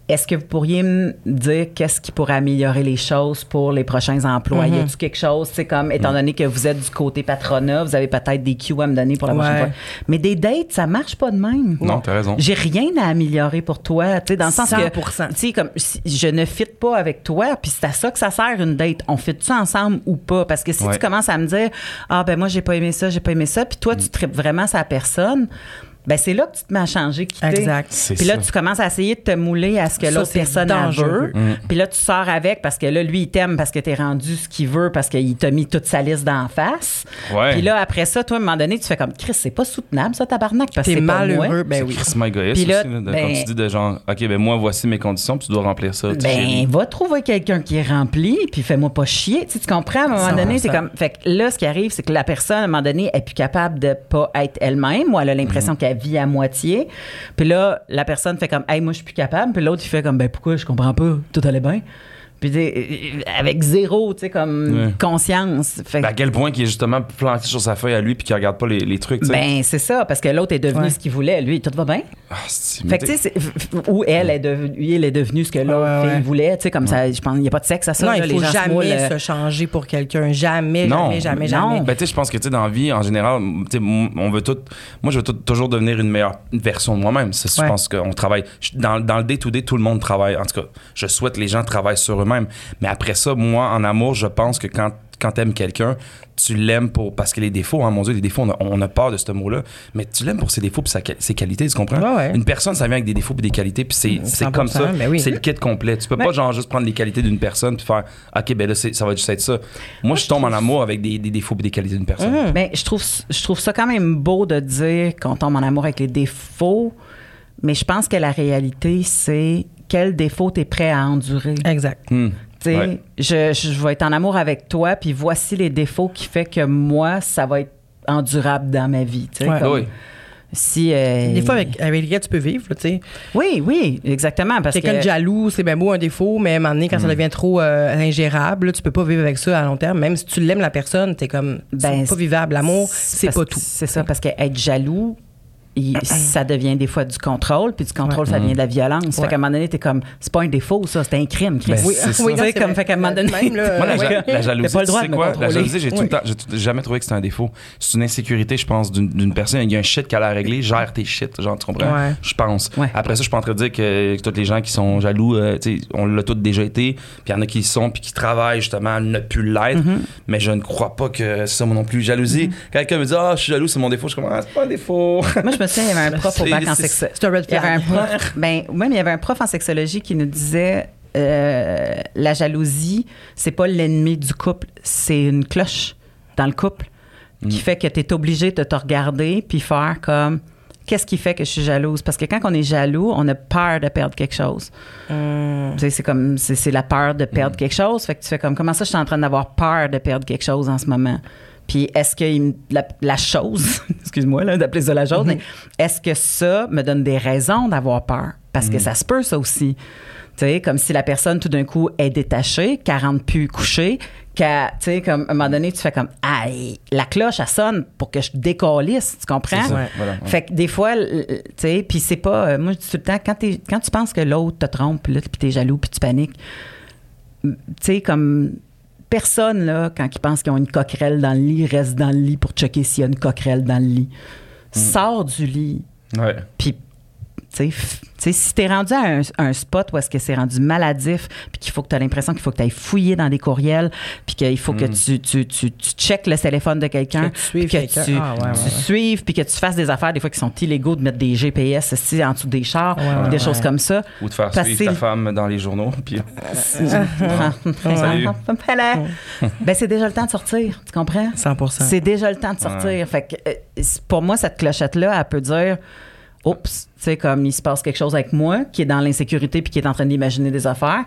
Est-ce que vous pourriez me dire qu'est-ce qui pourrait améliorer les choses pour les prochains emplois? Y a-tu quelque chose, c'est comme, étant donné que vous êtes du côté patronat, vous avez peut-être des cues à me donner pour la prochaine Ouais. fois. Mais des dates, ça marche pas de même. Non, t'as raison. J'ai rien à améliorer pour toi, tu sais, dans le sens que 100%. tu sais comme si je ne fit pas avec toi, puis c'est à ça que ça sert une date. On fit tu ensemble ou pas? Parce que si Ouais. tu commences à me dire ah ben moi j'ai pas aimé ça, j'ai pas aimé ça, puis toi tu tripes vraiment sa personne. Ben c'est là que tu te mets à changer, quitter. Exact. Puis là, ça. tu commences à essayer de te mouler à ce que l'autre personne en veut. Puis là, tu sors avec parce que là, lui, il t'aime parce que t'es rendu ce qu'il veut, parce qu'il t'a mis toute sa liste d'en face. Puis là, après ça, toi, à un moment donné, tu fais comme Chris, c'est pas soutenable, ça, tabarnak, parce que T'es c'est pas moi. malheureux, ben C'est oui. crissement égoïste Puis là, aussi, là, de- ben- quand tu dis de genre, OK, ben moi, voici mes conditions, puis tu dois remplir ça. Ben, va trouver quelqu'un qui est rempli, puis fais-moi pas chier. Tu, sais, tu comprends? À un moment 100%. donné, c'est comme. Fait que là, ce qui arrive, c'est que la personne, à un moment donné, est plus capable de pas être elle-même, ou elle a l'impression qu'elle vit à moitié. Puis là, la personne fait comme, hey, moi, je suis plus capable. Puis l'autre, il fait comme, ben, pourquoi? Je comprends pas. Tout allait bien. Puis, avec zéro, tu sais, comme Ouais. conscience. Fait Ben, à quel point qu'il est justement planté sur sa feuille à lui, puis qu'il regarde pas les, les trucs, tu sais. ben, c'est ça, parce que l'autre est devenu Ouais. ce qu'il voulait. Lui, tout va bien? Ah, c'est- Fait que, tu sais, ou elle est devenue, il est devenu ce que l'autre Ouais, ouais. fille voulait. Tu sais, comme ça, je pense, il n'y a pas de sexe à ça. non, là, il les faut gens se jamais moulent, euh, se changer pour quelqu'un. Jamais, Non. jamais, jamais, Non. jamais. Ben, tu sais, je pense que, tu sais, dans la vie, en général, tu sais, on veut tout. Moi, je veux tout- toujours devenir une meilleure version de moi-même. Je pense qu'on travaille. dans le day-to-day, tout le monde travaille. En tout cas, je souhaite que les gens travaillent sur eux-mêmes. Mais après ça, moi, en amour, je pense que quand, quand t'aimes quelqu'un, tu l'aimes pour. Parce que les défauts, hein, mon Dieu, les défauts, on a, on a peur de ce mot-là. Mais tu l'aimes pour ses défauts sa, quali- ses qualités, tu comprends? Ouais, ouais. Une personne, ça vient avec des défauts et des qualités, puis c'est c'est 100%, comme ça. oui. C'est le kit complet. Tu peux pas, genre, juste prendre les qualités d'une personne puis faire, OK, ben là, c'est- ça va juste être ça. Moi, je tombe en amour avec des, des défauts et des qualités d'une personne. Hum. Ben, je trouve, je trouve ça quand même beau de dire qu'on tombe en amour avec les défauts, mais je pense que la réalité, c'est quel défaut tu es prêt à endurer. Exact. Hmm. Tu sais, Ouais. je, je vais être en amour avec toi, puis voici les défauts qui fait que moi, ça va être endurable dans ma vie. tu sais, Ouais. comme Oui. Si, euh, Des fois, avec, avec lesquels tu peux vivre, là, tu sais. Oui, oui, exactement. Parce Quelqu'un que, de jaloux, c'est bien beau un défaut, mais à un moment donné, quand ça devient trop euh, ingérable, là, tu peux pas vivre avec ça à long terme. Même si tu l'aimes, la personne, t'es comme, Ben, c'est pas vivable. L'amour, c'est parce pas que tout. C'est ça, parce qu'être jaloux, il- <clears throat> ça devient des fois du contrôle, puis du contrôle, ça devient de la violence. Fait qu'à un moment donné, t'es comme, c'est pas un défaut, ça, c'est un crime. Ben, Oui, oui, non, comme fait qu'à un moment donné- Même, là, Moi, la, ouais. la jalousie, pas le droit tu sais de quoi? La jalousie, j'ai tout le Oui. temps, j'ai tout- jamais trouvé que c'était un défaut. C'est une insécurité, je pense, d'une d'une personne. Il y a un shit qu'elle a à régler, gère tes shit, genre, tu comprends? Ouais. Je pense. Ouais. Après ça, je suis pas en train de dire que, que tous les gens qui sont jaloux, euh, tu sais, on l'a tous déjà été, puis il y en a qui sont, puis qui travaillent justement à ne plus l'être. Mm-hmm. Mais je ne crois pas que c'est ça moi non plus. Jalousie, quand quelqu'un me dit, ah, je suis jaloux, c'est mon défaut, je suis comme, ah, c'est pas un défaut. Me souviens, il y avait un prof au bac en c'est un red Il y avait un flag. prof, ben, même il y avait un prof en sexologie qui nous disait euh, la jalousie, c'est pas l'ennemi du couple, c'est une cloche dans le couple. qui fait que tu es obligé de te regarder puis faire comme qu'est-ce qui fait que je suis jalouse? Parce que quand on est jaloux on a peur de perdre quelque chose sais, c'est comme c'est la peur de Mm. perdre quelque chose fait que tu fais comme comment ça je suis en train d'avoir peur de perdre quelque chose en ce moment? Puis est-ce que il la, la chose <laughs> excuse-moi là d'appeler ça la Mm-hmm. chose mais est-ce que ça me donne des raisons d'avoir peur? Parce que ça se peut ça aussi tu sais, comme si la personne, tout d'un coup, est détachée, qu'elle rentre plus couchée, qu'elle, tu sais, comme, à un moment donné, tu fais comme, aïe, la cloche, elle sonne pour que je décalisse, tu comprends? C'est ça, Ouais. voilà, ouais. Fait que des fois, tu sais, puis c'est pas, euh, moi, je dis tout le temps, quand, t'es- quand tu penses que l'autre te trompe, puis là, puis t'es jaloux, puis tu paniques, tu sais, comme, personne, là, quand ils pensent qu'ils ont une coquerelle dans le lit, reste dans le lit pour checker s'il y a une coquerelle dans le lit. Mm. Sors du lit, Ouais. puis, tu sais, f- tu si t'es rendu à un, un spot où est-ce que c'est rendu maladif, puis qu'il faut que tu as l'impression qu'il faut que tu ailles fouiller dans des courriels, puis qu'il faut que tu, tu, tu, tu checkes le téléphone de quelqu'un, Que tu suives puis que tu, Ah, ouais, ouais, suives, puis que tu fasses des affaires des fois qui sont illégaux, de mettre des GPS aussi, en dessous des chars, Ouais, ou ouais, des ouais. choses comme ça. Ou de faire Parce suivre ta femme dans les journaux. <laughs> Puis, Salut. ben, c'est déjà le temps de sortir, tu comprends? 100% C'est déjà le temps de sortir. Fait que, euh, pour moi, cette clochette-là, elle peut dire Oups, tu sais, comme il se passe quelque chose avec moi qui est dans l'insécurité puis qui est en train d'imaginer des affaires,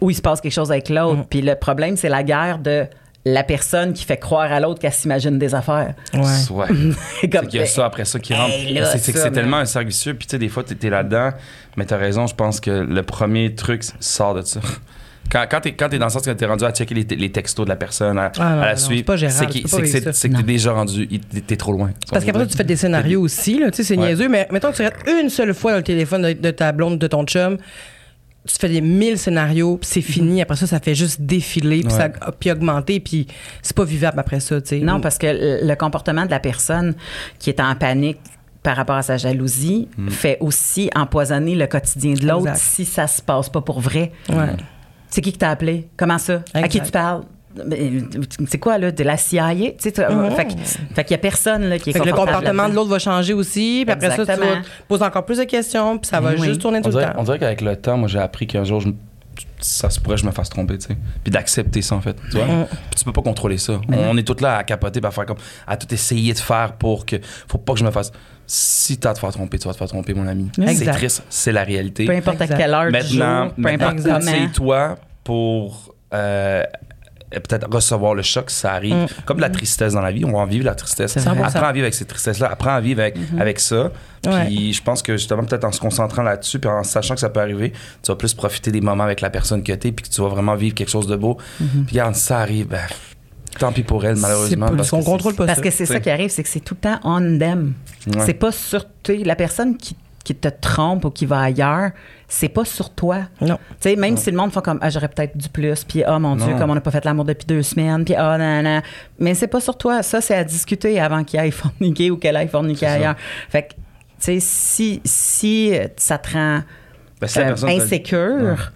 ou il se passe quelque chose avec l'autre. Puis le problème, c'est la guerre de la personne qui fait croire à l'autre qu'elle s'imagine des affaires. Ouais. ouais. <laughs> Comme, C'est qu'il y a ça après ça qui rentre. Hey, là, c'est c'est que ça, c'est tellement un cercle vicieux. Puis tu sais, des fois, t'es es là-dedans. Mais t'as raison, je pense que le premier truc sort de ça. Quand, quand t'es quand t'es dans le sens que t'es rendu à checker les, les textos de la personne, à, Ah, non, à la non, suivre, c'est que c'est- t'es déjà rendu, t'es trop loin. Parce qu'après ça, tu fais des scénarios aussi, là, tu sais, c'est Ouais. niaiseux, mais mettons que tu restes une seule fois dans le téléphone de, de ta blonde, de ton chum, tu fais des mille scénarios, puis c'est fini. Après ça, ça fait juste défiler, puis Ouais. ça puis augmenter, puis c'est pas vivable après ça, tu sais. Non, parce que le comportement de la personne qui est en panique par rapport à sa jalousie fait aussi empoisonner le quotidien de l'autre si ça se passe pas pour vrai. Ouais. C'est qui qui t'a appelé? Comment ça? À qui tu parles? Ben, C'est quoi, là? De la CIA? Tu sais, Fait qu'il y a personne là, qui est Fait que le comportement de l'autre va changer aussi, puis après ça, tu vas Exactement. te poser encore plus de questions, puis ça va Ben oui. juste tourner On tout le temps. on dirait qu'avec le temps, moi, j'ai appris qu'un jour, je me- ça se pourrait que je me fasse tromper, tu sais. Puis d'accepter ça, en fait. Tu vois? Puis tu peux pas contrôler ça. On est tous là à capoter, puis à faire comme. à tout essayer de faire pour que. Faut pas que je me fasse. Si t'as à te faire tromper, tu vas te faire tromper, mon ami. C'est triste, c'est la réalité. Peu importe Exact. à quelle heure du Maintenant, jour, peu maintenant importe comment. conseille-toi pour euh, peut-être recevoir le choc, ça arrive. Mm. Comme de la tristesse dans la vie, on va en vivre la tristesse. C'est. Mm-hmm. Apprends à vivre avec cette tristesse-là, apprends à vivre avec, avec ça. Ouais. Puis je pense que justement, peut-être en se concentrant là-dessus, puis en sachant que ça peut arriver, tu vas plus profiter des moments avec la personne que t'es, puis que tu vas vraiment vivre quelque chose de beau. Mm-hmm. Puis regarde, ça arrive, ben, tant pis pour elle, malheureusement. Parce on que contrôle pas Parce ça. que c'est ça qui arrive, c'est que c'est tout le temps on them. Ouais. C'est pas sur toi. La personne qui, qui te trompe ou qui va ailleurs, c'est pas sur toi. Non. Tu sais, même si le monde fait comme, ah, j'aurais peut-être du plus, puis ah, mon Dieu, Non. comme on n'a pas fait l'amour depuis deux semaines, puis ah, nan, nan. Mais c'est pas sur toi. Ça, c'est à discuter avant qu'il aille <laughs> forniquer ou qu'elle aille forniquer ça. ailleurs. Fait que, tu sais, si, si ça te rend Ben, si euh, insécure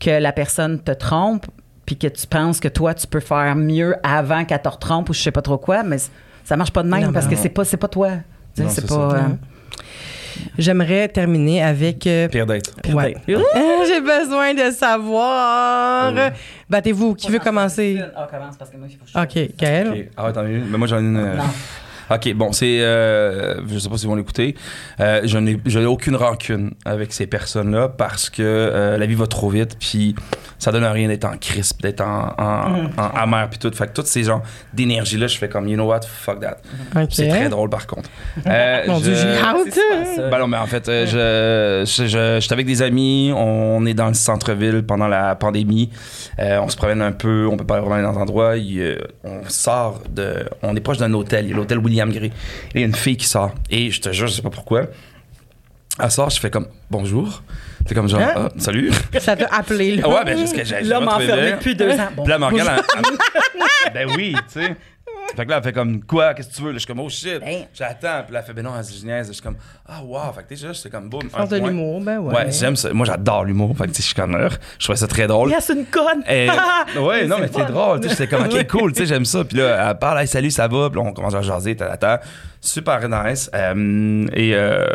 que la personne te trompe, puis que tu penses que toi, tu peux faire mieux avant qu'elle te retrompe ou je sais pas trop quoi, mais ça marche pas de même Non, parce ben que c'est pas, c'est pas toi. Tu sais, Non, c'est pas. ça. euh, Non. J'aimerais terminer avec. euh, Pire date. ouais. <laughs> J'ai besoin de savoir. Battez-vous. Qui veut commencer? Ah, commence parce que moi, il faut que je- OK, Gaël. Ok. Ah, une? Mais moi, j'en ai une. euh, Non. Ok, bon, c'est. euh, je sais pas si vont l'écouter. Euh, je n'ai je aucune rancune avec ces personnes-là parce que euh, la vie va trop vite, puis ça donne à rien d'être en crisp, d'être en, en, Mm. en amer, puis tout. Fait que toutes ces genres d'énergie-là, je fais comme, you know what, fuck that. C'est très drôle, par contre. Euh, <laughs> Mon Dieu, je- j'ai hâte. Ben non, mais en fait, euh, je, je, je- j'étais avec des amis, on est dans le centre-ville pendant la pandémie, Euh, on se promène un peu, on peut pas aller vraiment dans des endroits, il, euh, on sort de, on est proche d'un hôtel, il y a l'hôtel William Gray, et il y a une fille qui sort, et je te jure, je sais pas pourquoi, elle sort, je fais comme, bonjour, c'est comme genre, Hein? Ah, salut. Ça t'a appelé, là? Ah ouais, ben, jusqu'à j'ai j'ai L'homme enfermé depuis deux ans. Bon. Là, elle me regarde, elle- elle- <laughs> ben oui, tu sais. <laughs> Fait que là, elle fait comme, quoi, qu'est-ce que tu veux? Là, je suis comme, oh shit. Ben. J'attends. Puis là, elle fait, ben non, elle se niaise. Je suis comme, ah, wow. Fait que déjà, c'est comme, boum. Sens de l'humour, ben ouais. Ouais, j'aime ça. Moi, j'adore l'humour. Fait que, tu sais, je suis comme, euh, je trouvais ça très drôle. Yes, une conne! Et, <laughs> ouais, non, mais C'est drôle. Tu sais, j'étais comme, ok, <laughs> cool, tu sais, j'aime ça. Puis là, elle parle, hey, salut, ça va? Puis là, on commence à jaser, tata. Super nice. Euh, et, euh,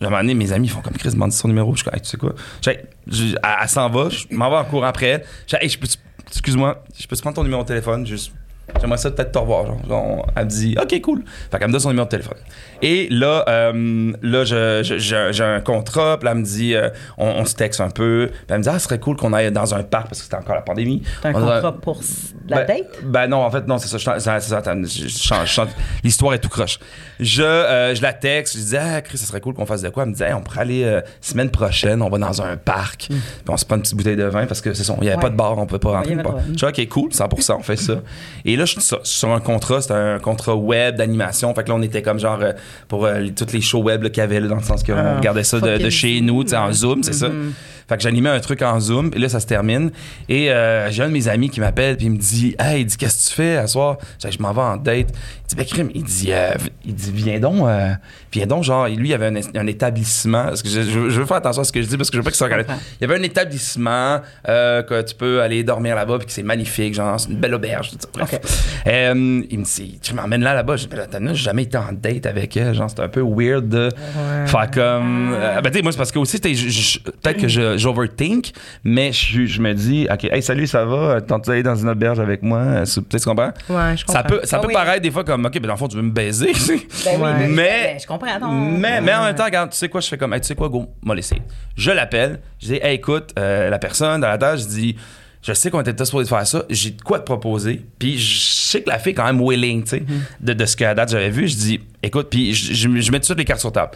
à un moment donné, mes amis font comme Chris, demande son numéro. Je suis comme, Hey, tu sais quoi? Je- elle, elle s'en va, je m'en vais en cours après elle. J'ai, hey, je peux, excuse-moi, je peux te prendre ton numéro de téléphone, juste j'aimerais ça peut-être te revoir. Genre, elle me dit, OK, cool. Fait qu'elle me donne son numéro de téléphone. Et là, euh, là j'ai un contrat, puis là, elle me dit, euh, on, on se texte un peu. Puis elle me dit, ah, ce serait cool qu'on aille dans un parc parce que c'était encore la pandémie. T'as un On a- contrat pour la ben, date? Ben non, en fait, non, c'est ça. je- change- change. L'histoire est tout croche. Je, euh, je la texte, je dis, ah, Chris, ça serait cool qu'on fasse de quoi? Elle me dit, Hey, on pourrait aller semaine prochaine, on va dans un parc. Puis on se prend une petite bouteille de vin parce que c'est ça, il n'y avait Ouais. pas de bar, on peut pas rentrer. avait pas. pas. Je dis, ok, cool, 100%, on fait ça. Et <laughs> là, je suis sur, un contrat, c'était un contrat web d'animation. Fait que là, on était comme genre euh, pour euh, les- toutes les shows web qu'il y avait, là, dans le sens qu'on Ah, regardait ça de, chez nous, tu sais, en Zoom, c'est ça. Fait que j'animais un truc en Zoom, et là, ça se termine. Et euh, j'ai un de mes amis qui m'appelle, puis il me dit Hey, il dit, qu'est-ce que tu fais à soir Je m'en vais en date. Il dit Ben, crime, il dit, euh, il dit Viens donc, euh, viens donc, genre, lui, il avait un, un établissement. Parce que je, je veux- faire attention à ce que je dis, parce que je veux pas soit reconnaisse. comprends. Il y avait un établissement que tu peux aller dormir là-bas, puis que c'est magnifique, genre, c'est une belle auberge, ça. Bref. Ok. Euh, il me dit Tu m'emmènes là, là-bas. Je dis Ben, j'ai jamais été en date avec elle. Genre, c'est un peu weird de faire comme. euh, ben, tu sais, moi, c'est parce que aussi, peut-être que j'overthink, mais je, je me dis, OK, hey, salut, ça va? Tentes-tu d'aller dans une auberge avec moi? Euh, Peut-être tu comprends? Ouais, je comprends. Ça peut, ça Ah peut oui. paraître des fois comme, OK, ben dans le fond, tu veux me baiser. Ben Ouais. mais, Mais- je comprends. non. Mais, mais en même temps, regarde, tu sais quoi, je fais comme, hey, tu sais quoi, go, m'a laissé. Je l'appelle, je dis, hey, écoute, euh, la personne dans la tâche, je dis, je sais qu'on était supposé faire ça, j'ai de quoi te proposer. Puis je sais que la fille est quand même willing, tu sais, de, de ce qu'à date j'avais vu. Je dis, écoute, puis je, je, je mets tout de suite les cartes sur table.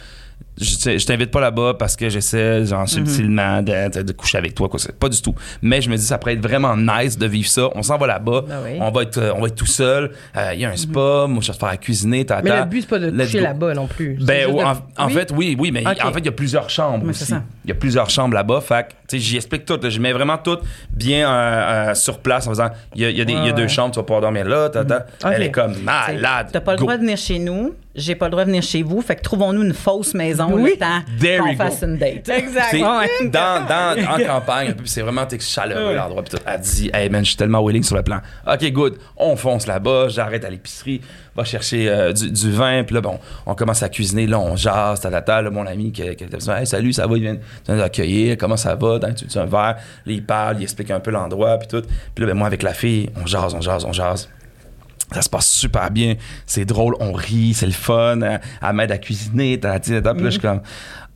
Je, je t'invite pas là-bas parce que j'essaie, genre, subtilement de, de- de coucher avec toi, quoi. Pas du tout. Mais je me dis, ça pourrait être vraiment nice de vivre ça. On s'en va là-bas. Ben oui. on, va être, euh, on va être tout seul. Euh, Il y a un spa. Moi, je vais te faire à cuisiner. Mais le but, c'est pas de coucher là-bas non plus. Ben, de- en, en Oui? fait, oui, oui, mais en fait, il y a plusieurs chambres aussi. Il y a plusieurs chambres là-bas. Fait tu sais, j'y explique tout. Je mets vraiment tout bien euh, euh, sur place en faisant, il y a, y a des- il y a Ouais, deux ouais. chambres, tu vas pouvoir dormir là. Ok. Elle est comme malade. T'as pas le Go. droit de venir chez nous, j'ai pas le droit de venir chez vous, fait que trouvons-nous une fausse maison Oui. le temps qu'on fasse une date. <laughs> Exact. C'est Ouais. dans, dans, en <laughs> campagne, c'est vraiment chaleureux l'endroit. Puis tout. elle dit, hey man, je suis tellement willing sur le plan. Ok, good. On fonce là-bas, j'arrête à l'épicerie, va chercher euh, du, du vin, puis là, bon, on commence à cuisiner, là, on jase, tata, là, mon ami qui, qui était hey, salut, ça va, il vient, vient nous accueillir, comment ça va, Dans- tu tu un verre, là, il parle, il explique un peu l'endroit, puis tout. Puis là, ben, moi, avec la fille, on jase, on jase, on jase. Ça se passe super bien. C'est drôle, on rit, c'est le fun. Elle, elle m'aide à cuisiner, t'as Puis là, je suis comme.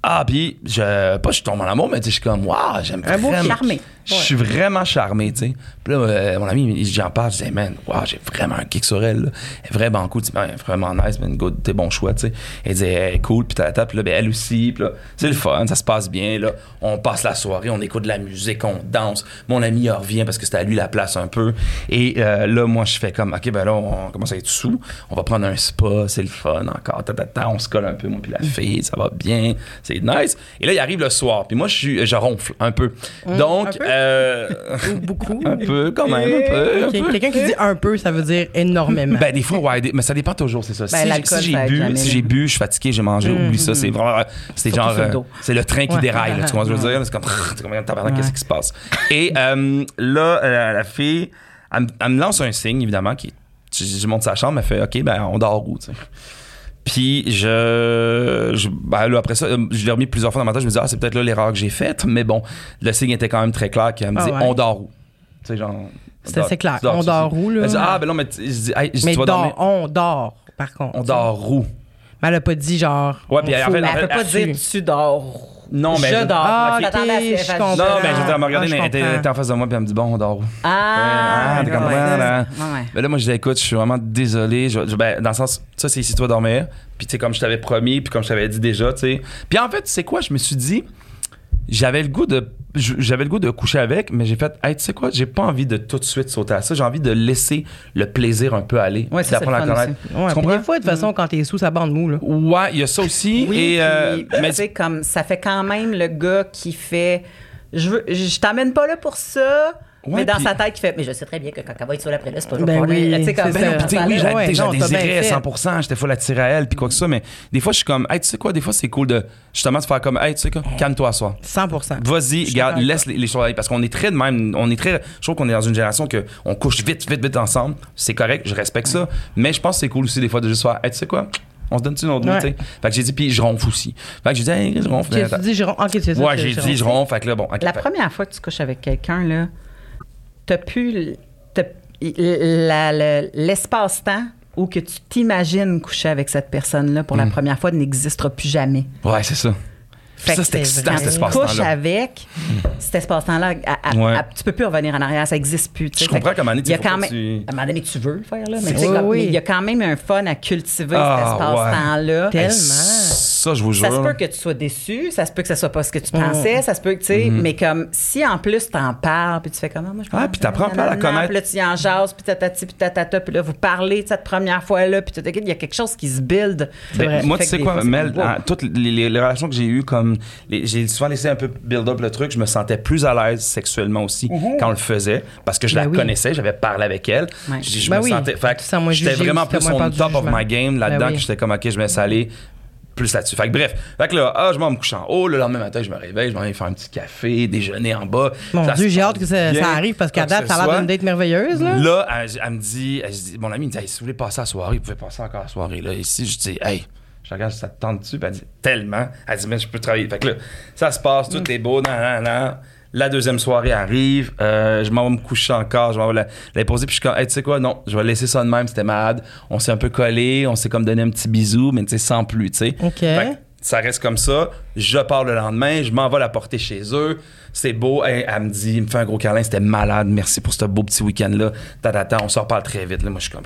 Ah, puis, je, pas je tombe en amour, mais je suis comme, waouh, j'aime Un beau vraiment. charmé. Je suis vraiment charmé, tu sais. Puis là, euh, mon ami, il- j'en parle, je dis, man, waouh, j'ai vraiment un kick sur elle, là. Elle est vraiment cool, tu sais, ben, vraiment nice, man, good, t'es bon choix, tu sais. Elle est cool, puis t'as puis là, ben, elle aussi, puis là, c'est le fun, ça se passe bien, là. On passe la soirée, on écoute de la musique, on danse. Mon ami, il revient parce que c'était à lui la place un peu. Et euh, là, moi, je fais comme, OK, ben là, on commence à être sous. On va prendre un spa, c'est le fun encore. Ta, ta, ta, on se colle un peu, moi, puis la fille, ça va bien, c'est nice. Et là, il arrive le soir, puis moi, je suis, je ronfle un peu. Donc, un peu? Euh, Ou <laughs> beaucoup. un peu, quand même, un peu. Quelqu'un qui dit un peu, ça veut dire énormément. Ben, des fois, ouais, des- mais ça dépend toujours, c'est ça. Ben, si j'ai bu, jamais, si j'ai bu, je suis fatigué, j'ai mangé, oublie ça, c'est vraiment, c'est genre, euh, c'est le train qui Ouais. déraille, là, tu vois ce que je veux dire? C'est comme, c'est comme, qu'est-ce qui se passe? Et euh, là, la fille, elle, me- elle me lance un signe, évidemment, qui, je, je monte sa chambre, elle fait, OK, ben, on dort où, tu sais? Puis je, je ben là, après ça, je l'ai remis plusieurs fois dans ma tête. Je me dis ah c'est peut-être là l'erreur que j'ai faite, mais bon, le signe était quand même très clair. Qu'elle me Ah dit ouais. on dort où? Tu sais genre. C'est dort- assez clair. dors- On dort où, là? Elle dit ah ben non mais tu- je dis hey, je- Mais tu vas dort, dormir. on dort, par contre. On dort où? Mais elle a pas dit genre. Ouais, puis en fait, en elle peut pas dire tu dors. Non, mais je je- dors. Ah, Je comprends. Non, mais j'étais à me regarder, ah, mais elle était, comprends. elle était en face de moi, puis elle me dit Bon, on dort où Ah, Ah, t'es ouais, comprends, là. Ben là, moi, je dis Écoute, je suis vraiment désolé. Je- je- ben, dans le sens, ça, c'est ici, toi, dormir. Puis, tu sais, comme je t'avais promis, puis comme je t'avais dit déjà, tu sais. Puis, en fait, tu sais quoi, je me suis dit J'avais le goût de. J'avais le goût de coucher avec, mais j'ai fait, hey, tu sais quoi, j'ai pas envie de tout de suite sauter à ça. J'ai envie de laisser le plaisir un peu aller. Ouais, ça, c'est d'apprendre à fun connaître. Ouais, Tu comprends? des fois, de toute façon, quand t'es sous, ça bande mou, là. Ouais, il y a ça aussi. Oui, et, euh, puis, mais tu sais, comme ça fait quand même le gars qui fait je veux je t'amène pas là pour ça Ouais, mais dans sa tête qui fait mais je sais très bien que quand elle va être sur après là c'est pas Ben oui, tu sais comme c'est Ben ça. non, Ça oui, j'ai ouais, bien désiré fait. 100%, j'étais full attiré à elle, puis quoi que ça, mais des fois, je suis comme, hey, tu sais quoi, des fois, c'est cool de justement de faire comme, hey, tu sais quoi, calme-toi à soi. 100% Vas-y, garde, laisse les, les choses aller. Parce qu'on est très de même, on est très, je trouve qu'on est dans une génération que on couche vite, vite, vite ensemble. C'est correct, je respecte ça. Mais je pense que c'est cool aussi des fois de juste faire, hey, tu sais quoi, on se donne-tu une autre nuit, Ouais. tu sais? Fait que j'ai dit, puis je ronfle aussi. Fait que j'ai dit, hey, je ronfle. Tu dis, je ron- Ok, c'est ça. ouais, j'ai dit, je ronfle. Fait que là, bon, la Fait- première fois que tu couches avec quelqu'un là t'as la- l'espace-temps où que tu t'imagines coucher avec cette personne-là pour la première fois n'existera plus jamais. Ouais, c'est ça. Fait ça, c'est excitant, cet tu couches espace-temps-là. avec cet espace-temps-là, à- à- Ouais. à- tu peux plus revenir en arrière, ça n'existe plus. Je comprends qu'à un moment donné, tu pas à un moment donné, tu veux le faire là, mais, comme- Oui, il y a quand même un fun à cultiver Ah, cet espace-temps-là. Tellement. Ça, je vous jure. Ça se peut que tu sois déçu, ça se peut que ça soit pas ce que tu Mm. pensais, ça se peut que, tu sais, mais comme si en plus t'en parles, puis tu fais comment, moi je Mm-hmm. Ah, puis t'apprends peu à la connaître. Puis là, tu y en jases, puis tatati, puis tatata, puis là, vous parlez de cette première fois-là, puis il y a quelque chose qui se build. Ben, moi, tu sais quoi, Mel, hein, toutes les relations que j'ai eues, comme j'ai souvent laissé un peu build up le truc, je me sentais plus à l'aise sexuellement aussi quand on le faisait parce que je Ben la oui. connaissais, j'avais parlé avec elle. Ouais. Je, je Ben me oui, sentais, fait que j'étais vraiment plus moins on peur du top of my game là-dedans Ben oui. que j'étais comme ok, je me laisse aller plus là-dessus. Fait que bref, fait que là, ah, je m'en me couche en haut, le lendemain matin, je me réveille, je m'en vais faire un petit café, déjeuner en bas. Mon Ça Dieu, j'ai hâte que ça, arrive parce qu'à date, ça a l'air d'une date merveilleuse. Là. Là, elle, elle me dit, elle mon ami me dit, Hey, si vous voulez passer à la soirée, vous pouvez passer encore à la soirée. Là. Ici, je dis, hey, je regarde, ça te tente dessus. Puis elle dit, tellement. Elle dit, mais je peux travailler. Fait que là, ça se passe, tout est beau, nan, nan, nan. La deuxième soirée arrive, euh, je m'en vais me coucher encore, je m'en vais la, la poser, puis je suis comme, hey, tu sais quoi, non, je vais laisser ça de même, c'était malade. On s'est un peu collé, on s'est comme donné un petit bisou, mais tu sais, sans plus, tu sais. OK. Fait que ça reste comme ça. Je pars le lendemain, je m'en vais la porter chez eux. C'est beau. Elle me dit, elle me fait un gros câlin, c'était malade. Merci pour ce beau petit week-end-là. Ta, ta, ta, on se reparle très vite. Là, moi, je suis comme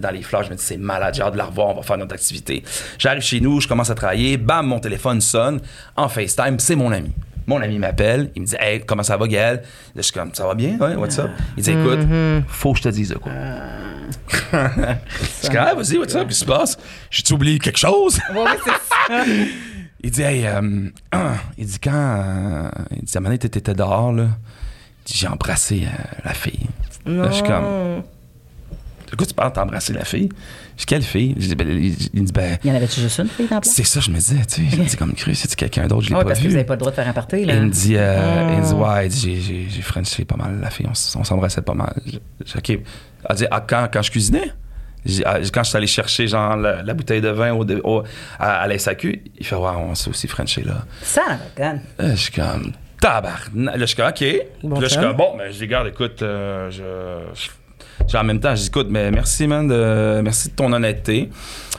dans les fleurs. Je me dis, c'est malade, j'ai hâte de la revoir, on va faire notre activité. J'arrive chez nous, je commence à travailler. Bam, mon téléphone sonne en FaceTime. C'est mon ami. Mon ami m'appelle, il me dit Hey, comment ça va, Gaël? Là, Je suis comme Ça va bien Ouais, what's up? Il dit Écoute, faut que je te dise de quoi. je suis comme Ah, vas-y, what's up? Qu'est-ce qui se passe? J'ai-tu oublié quelque chose? Ouais, c'est ça. <laughs> il dit, hey, euh, <clears throat> il dit, quand, euh, il dit, à un moment donné, t'étais dehors, là, il dit, j'ai embrassé euh, la fille. Là, je suis comme, de quoi tu parles, t'as embrassé la fille? Je dis, quelle fille? Je dis, ben, il, il dit, ben, Il y en avait-tu juste une fille dans place? c'est ça, je me disais, tu sais, je me dis, comme cru, c'est quelqu'un d'autre, je l'ai Ouais, pas parce que vu. vous n'avez pas le droit de faire un party, là. il me dit, euh, il dit, ouais, il dit, j'ai, j'ai, frenché pas mal la fille, on, on s'embrassait pas mal. Je, je- ok. Elle dit, ah, quand, quand je cuisinais? Ah, quand je suis allé chercher genre la, la bouteille de vin au, au- à, à la SAQ, il fait ouais, on s'est aussi frenché là. Ça, la. Là, je suis comme tabarnak. Là, je suis comme OK. Bon là, je suis comme bon, mais je dis garde, écoute, euh, je, je- genre, en même temps, je dis écoute, mais merci man, de, merci de ton honnêteté.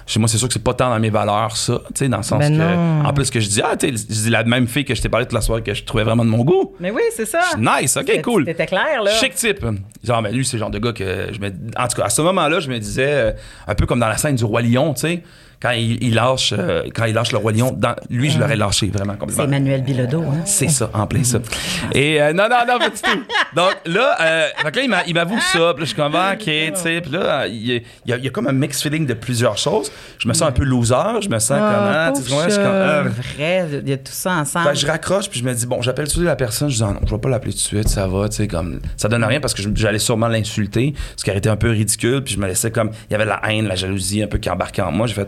Dis, moi, c'est sûr que c'est pas tant dans mes valeurs, ça, tu sais, dans le sens Ben que, en plus que je dis, ah, tu sais, je dis la même fille que je t'ai parlé toute la soirée que je trouvais vraiment de mon goût. Mais oui, c'est ça. Nice, ok, cool. T'étais clair, là. Chic type. Genre, mais lui, c'est le genre de gars que je me. En tout cas, à ce moment-là, je me disais, euh, un peu comme dans la scène du Roi Lion, tu sais, quand il, il lâche, euh, quand il lâche le Roi Lion, dans, lui, je l'aurais lâché vraiment C'est complètement. Emmanuel Bilodeau, hein. C'est ça, en plein ça. <laughs> Et euh, non, non, non, pas du tout. Donc là, euh, que là, il m'a- il m'avoue ça. Puis là, je suis comme, ah, OK, tu sais. Puis là, il y, a, il y a- il y a comme un mix feeling de plusieurs choses. Je me sens un peu loser. Je me sens Ah, comme, ah, tu sais, je suis comme, ah. Vrai, il y a tout ça ensemble. Fait que je raccroche puis je me dis bon j'appelle tout de suite la personne je dis ah non je vais pas l'appeler tout de suite ça va tu sais comme ça donne rien parce que j'allais sûrement l'insulter ce qui aurait été un peu ridicule puis je me laissais comme il y avait de la haine la jalousie un peu qui embarquait en moi j'ai fait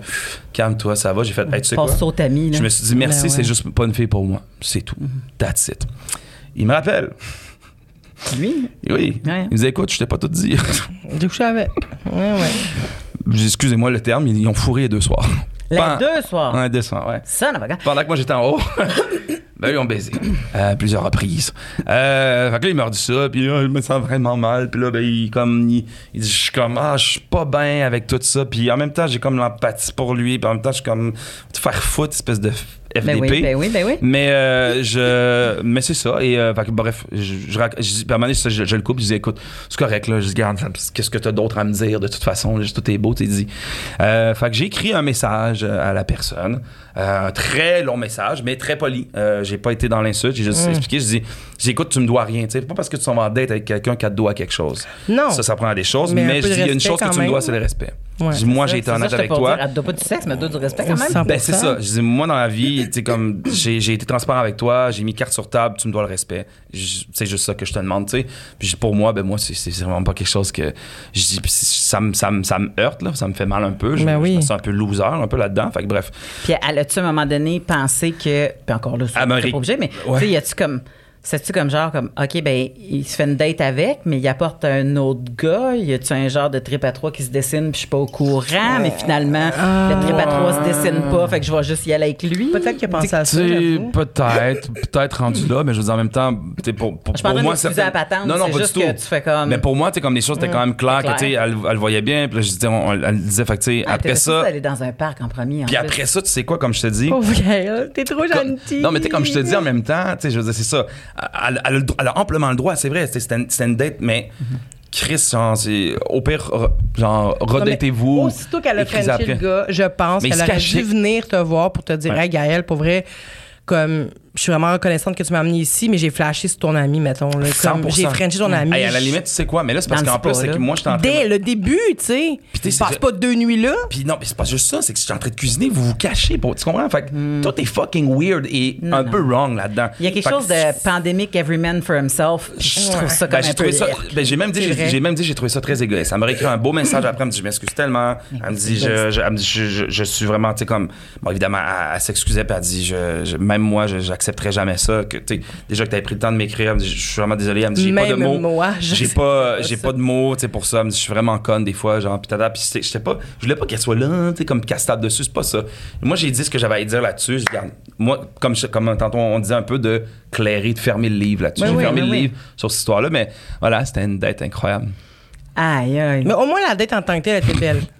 calme-toi ça va. J'ai fait hey, tu sais quoi? tamis, je me suis dit merci Ben ouais. c'est juste pas une fille pour moi. C'est tout. That's it. Il me rappelle. Lui, oui. Ouais. il me dit écoute je t'ai pas tout dit. <laughs> J'ai couché avec. Ouais, ouais. Excusez-moi le terme ils ont fourré les deux soirs. Les deux soirs? ouais deux soirs ouais. Ça, n'a pas pendant que moi j'étais en haut, <laughs> ben ils ont baisé à plusieurs reprises. Euh, fait que là il m'a dit ça, puis là, je me sens vraiment mal, puis là ben il comme il, il dit je suis comme ah je suis pas bien avec tout ça, puis en même temps j'ai comme l'empathie pour lui, puis en même temps je suis comme te faire foutre espèce de FDP. Ben oui, ben oui, ben oui. Mais euh, je mais c'est ça et euh, fait que, bref je, je, je dis- puis à un moment donné, ça, je, je le coupe je dis écoute c'est correct là je dis garde qu'est-ce que t'as d'autre à me dire de toute façon là, tout est beau t'es dit euh, fait que j'ai écrit un message euh, à la personne euh, un très long message mais très poli euh, j'ai pas été dans l'insulte j'ai juste expliqué je dis j'ai écoute tu me dois rien tu sais. Pas parce que tu s'en vas en date avec quelqu'un qui te doit quelque chose. Non. ça ça prend des choses Mais mais, je dis il y a une chose que tu me dois c'est le respect Ouais, Je dis, moi j'ai été ça, honnête j'étais avec toi dire, Elle doit pas du sexe, mais elle doit du respect quand même. 100%. ben, c'est ça. Je dis, moi, dans la vie, tu sais, comme, j'ai j'ai été transparent avec toi, j'ai mis carte sur table, tu me dois le respect. Je- C'est juste ça que je te demande, tu sais. Puis je- pour moi, ben, moi, c'est- vraiment pas quelque chose que. Je dis, ça me, ça, me, ça me heurte, là, ça me fait mal un peu. Je, Ben oui. je me sens un peu loser, un peu là-dedans. Fait que bref. Puis elle a-tu à un moment donné pensé que. Puis encore là, c'est pas obligé, mais Ouais. tu sais, y a-tu comme. C'est-tu comme genre, comme, OK, ben, il se fait une date avec, mais il apporte un autre gars? Y a-tu un genre de trip à trois qui se dessine, puis je suis pas au courant, mais finalement, le trip à trois se dessine pas, fait que je vais juste y aller avec lui. Peut-être qu'il a pensé à ça. Tu sais, j'avoue. peut-être, peut-être rendu là, mais je veux dire en même temps, pour, pour, Je moi, ça à patente, Non, non, c'est pas juste du tout. que tu fais comme- Mais pour moi, tu comme les choses étaient quand même claires, que, tu sais, clair. elle, elle le voyait bien, puis là, je disais, on- elle, disait, fait que, tu sais, Ah, après ça, aller dans un parc en premier. en puis plus? après ça, tu sais quoi, comme je te dis, Pauvre t'es trop gentil. Non, mais tu sais, comme je te dis en même temps, tu sais, je veux dire, c'est ça. Elle, elle a elle amplement le droit, c'est vrai, c'était c'était une, une date, mais Chris, genre, c'est- au pire, re- genre, redatez-vous. Aussitôt qu'elle a frenché le gars, je pense qu'elle aurait dû venir te voir pour te dire Ouais. Hey Gaëlle, pour vrai, comme je suis vraiment reconnaissante que tu m'as amené ici, mais j'ai flashé sur ton ami, mettons. Là, comme 100%. j'ai frenché ton ami. Hey, à la limite, tu sais quoi, mais là, c'est parce qu'en plus, c'est que moi, je suis en train Dès de... le début, tu sais. Puis Tu passes pas deux nuits là. Puis non, mais c'est pas juste ça, c'est que je suis en train de cuisiner, vous vous cachez, pour, tu comprends? Fait que tout est fucking weird et Hmm. Non, un non. peu wrong là-dedans. Il y a quelque Fait que chose de pandémique, every man for himself. Je trouve ça Ben, comme j'ai un peu trouvé ça. irk. Ben, j'ai même dit, j'ai, même dit, j'ai trouvé ça très égoïste. Elle m'a écrit un beau message après, elle me dit, je m'excuse tellement. Elle me dit, je, je, suis vraiment, tu sais, comme, bon, évidemment, elle, s'excusait, puis elle dit, même moi, je, j'accepterais jamais ça. Que, tu déjà que t'avais pris le temps de m'écrire, je suis vraiment désolé. Elle me dit, j'ai pas de mots. moi, j'ai pas, j'ai pas de mots, tu pour ça. Elle me dit, je suis vraiment conne des fois, genre, puis j'étais pas, je voulais pas qu'elle soit là, tu comme qu'elle se tape dessus, c'est pas ça. Moi, j'ai dit ce que j'avais à dire là-dessus. Moi, comme, je- comme tantôt, on disait un peu de clairer, de fermer le livre là-dessus. J'ai oui, fermé le livre sur cette histoire-là, mais voilà, c'était une date incroyable. Aïe, aïe. Mais au moins, la date en tant que telle était belle. <laughs>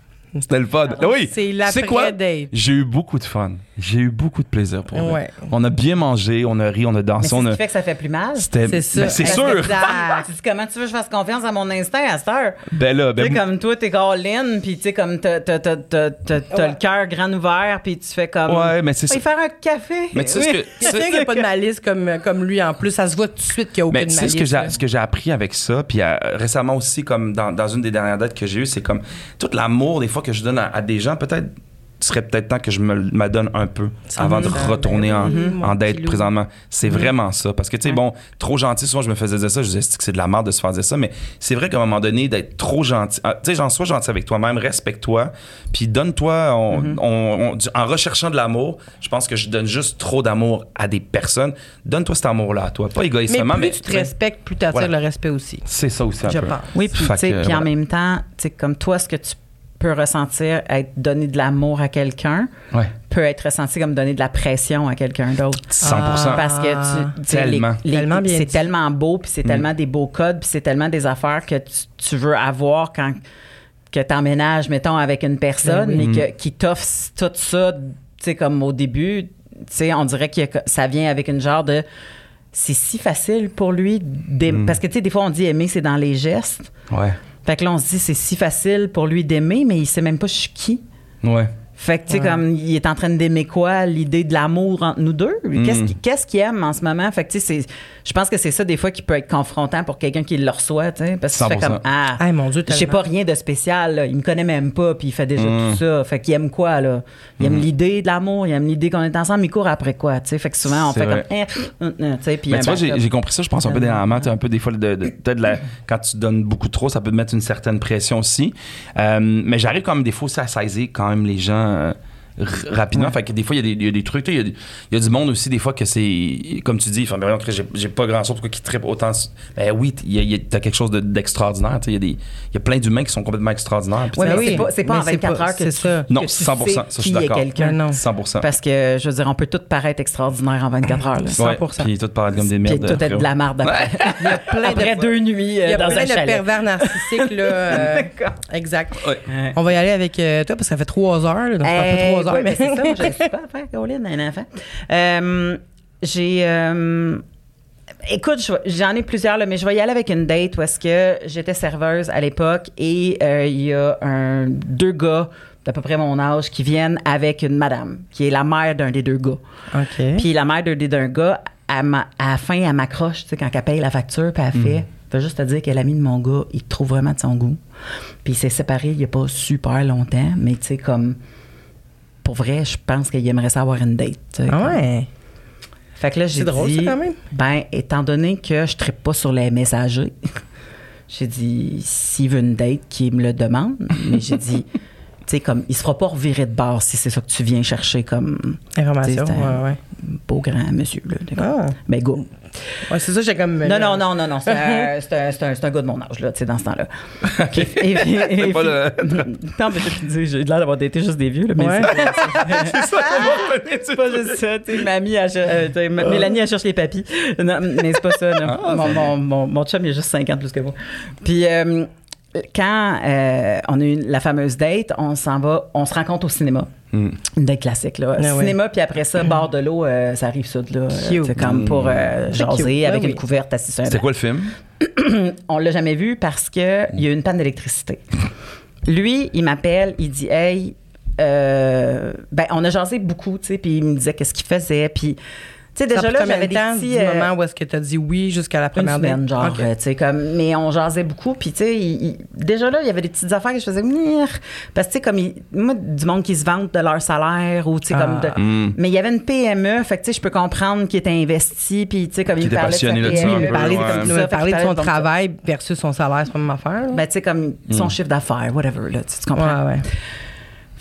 C'était le fun. oui. C'est Tu sais quoi? l'après-date. J'ai eu beaucoup de fun. J'ai eu beaucoup de plaisir pour. Ouais. On a bien mangé, on a ri, on a Mais dansé, c'est on ce a. qui fait que ça fait plus mal. C'était. C'est ça. Ben, c'est Parce sûr. <laughs> Tu dis comment tu veux que je fasse confiance à mon instinct à cette heure? Ben là, Tu sais, ben. comme toi, t'es all-in, puis tu sais, comme t'as, t'as, t'as, t'as, t'as- t'as le cœur grand ouvert, puis tu fais comme. Ouais, mais c'est ça. faire un café. Mais tu sais ce Oui. que. tu sais- Quelqu'un qui n'a pas de malice comme, comme lui en plus, ça se voit tout de suite qu'il n'y a aucune Mais tu sais malice. ce que j'ai là. ce que j'ai appris avec ça puis euh, récemment aussi comme dans, dans une des dernières dates que j'ai eues c'est comme tout l'amour des fois que je donne à, à des gens peut-être serait peut-être temps que je me me donne un peu avant de Mhm. retourner en, Ben en loup. présentement. C'est vraiment ça. Parce que, tu sais, bon, trop gentil, souvent, je me faisais dire ça. Je disais c'est que c'est de la merde de se faire dire ça. Mais c'est vrai qu'à un moment donné, d'être trop gentil. ah, Tu sais, genre, sois gentil avec toi-même, respecte-toi. Puis donne-toi. on- Mhm. on- on- en recherchant de l'amour, je pense que je donne juste trop d'amour à des personnes. Donne-toi cet amour-là à toi. Pas Mais égoïstement, plus mais. tu te respectes, plus tu attires Voilà. le respect aussi. C'est ça aussi un Je peu. pense. Oui, puis tu sais, puis en même temps, tu sais, comme toi, ce que tu peux ressentir être donner de l'amour à quelqu'un Ouais. peut être ressenti comme donner de la pression à quelqu'un d'autre. 100%. Parce que tu, tu sais, les- Tellement. les- Tellement bien c'est dit. tellement beau, puis Mm. c'est tellement des beaux codes, puis c'est tellement des affaires que tu, tu veux avoir quand que t'emménages, mettons, avec une personne, Ben mais Mm. que, qui t'offre tout ça, tu sais, comme au début, tu sais, on dirait que ça vient avec une genre de... C'est si facile pour lui. Mm. Parce que, tu sais, des fois, on dit aimer, c'est dans les gestes. Ouais. Fait que là, on se dit, c'est si facile pour lui d'aimer, mais il sait même pas qui. Ouais. Fait que, tu sais, Ouais. comme, il est en train d'aimer quoi? L'idée de l'amour entre nous deux? Qu'est-ce Mm. qu'il qu'est-ce qu'il aime en ce moment? Fait que, tu sais, je pense que c'est ça, des fois, qui peut être confrontant pour quelqu'un qui le reçoit, tu sais. Parce que 100%. comme, ah, mon Dieu, je sais pas rien de spécial, là. Il me connaît même pas, puis il fait déjà Mm. tout ça. Fait qu'il aime quoi, là? Il aime l'idée de l'amour, il aime l'idée qu'on est ensemble, mais il court après quoi, tu sais? Fait que souvent, on fait vrai. comme, eh, hum, hum, tu sais, puis tu vois, j'ai compris ça, je pense, un peu dernièrement. tu sais, Un peu des fois, de, de- peut-être la- quand tu donnes beaucoup trop, ça peut te mettre une certaine pression aussi. Euh, mais j'arrive quand même des fois aussi à saisir quand même les gens. Euh, rapidement. Des fois, il y, a des trucs. Il y, a du monde aussi, des fois, que c'est. Comme tu dis, ben j'ai pas grand chose. Pourquoi qui trippent autant. Ben oui, t'as quelque chose d'extraordinaire. Il y, y, a plein d'humains qui sont complètement extraordinaires. Oui, c'est pas, en 24 heures que, c'est ça. Non, 100%, ça, je suis d'accord. 100%. Parce que, je veux dire, on peut tout paraître extraordinaire en 24 heures. 100%. Puis tout paraître comme des merdes. Puis tout être de la marde après. il y a plein de, deux nuits. Euh, il y a plein de pervers narcissiques, là. Euh, <laughs> exact. On va y aller avec euh, toi, parce que ça fait trois heures. Donc, ça fait trois 3 heures. Ben, c'est ça, moi, je suis pas Caroline, un enfant. Euh, j'ai. Euh, écoute, j'en ai plusieurs, là, mais je vais y aller avec une date parce que j'étais serveuse à l'époque et euh, il y a un, deux gars d'à peu près mon âge qui viennent avec une madame qui est la mère d'un des deux gars. Okay. Puis la mère d'un des deux gars, à, ma, à la fin, elle m'accroche quand elle paye la facture puis elle fait. Mmh. Fait juste te dire que l'ami de mon gars, il trouve vraiment de son goût. Puis il s'est séparé il n'y a pas super longtemps, mais tu sais, comme pour vrai, je pense qu'il aimerait ça avoir une date. tu sais, Ah ouais. Fait que là, j'ai C'est drôle, dit. ça, quand même. Ben, étant donné que je ne pas sur les messagers, <laughs> j'ai dit, s'il veut une date, qu'il me le demande. Mais j'ai dit, <laughs> tu sais, comme, il se fera pas revirer de bord si c'est ça que tu viens chercher comme Information. Ouais, ouais. beau grand monsieur. Là, Ah. Ben, go. Ouais, c'est ça, j'ai comme. Non, non, non, non, non. C'est un, <laughs> un, un, un gars de mon âge, là, tu sais, dans ce temps-là. Et- et- et- <laughs> pas le- <laughs> Non, mais dis, j'ai l'air d'avoir été juste des vieux, là, mais Ouais. c'est- ça c'est pas juste ça, tu sais, mamie, elle euh, Mélanie, elle cherche les papis. Non, mais c'est pas ça, non. Ah, mon, mon, mon, mon chum, il a juste 50 plus que moi. Puis, euh, quand euh, on a eu la fameuse date, on s'en va, on se rencontre au cinéma. Hmm. Une date classique, là. Ah ouais. cinéma, puis après ça, bord de l'eau, euh, ça arrive sud, là. C'est comme pour euh, jaser cute. avec Ben une oui. couverte assis sur un C'était quoi le film? <clears throat> On l'a jamais vu parce que il y a eu une panne d'électricité. Lui, il m'appelle, il dit Hey, euh, ben, on a jasé beaucoup, tu sais, puis il me disait qu'est-ce qu'il faisait, puis. Tu sais, déjà là, j'avais de des temps petits. du euh, moment où est-ce que tu as dit oui jusqu'à la une première semaine, date? genre, Ok. euh, tu sais, comme, mais on jasait beaucoup, puis tu sais, il- il- déjà là, il y avait des petites affaires que je faisais, Mouah parce que tu sais, comme, il- moi, du monde qui se vante de leur salaire, ou tu sais, comme, de- Ah. Hmm. mais il y avait une PME, fait que tu sais, je peux comprendre qu'il était investi, puis tu sais, comme il parlait de sa passionné de ça PME, parler, ouais. de, son parlait travail versus son salaire, c'est pas même affaire. là? Ben, tu sais, comme son chiffre d'affaires, whatever, là, tu, tu comprends?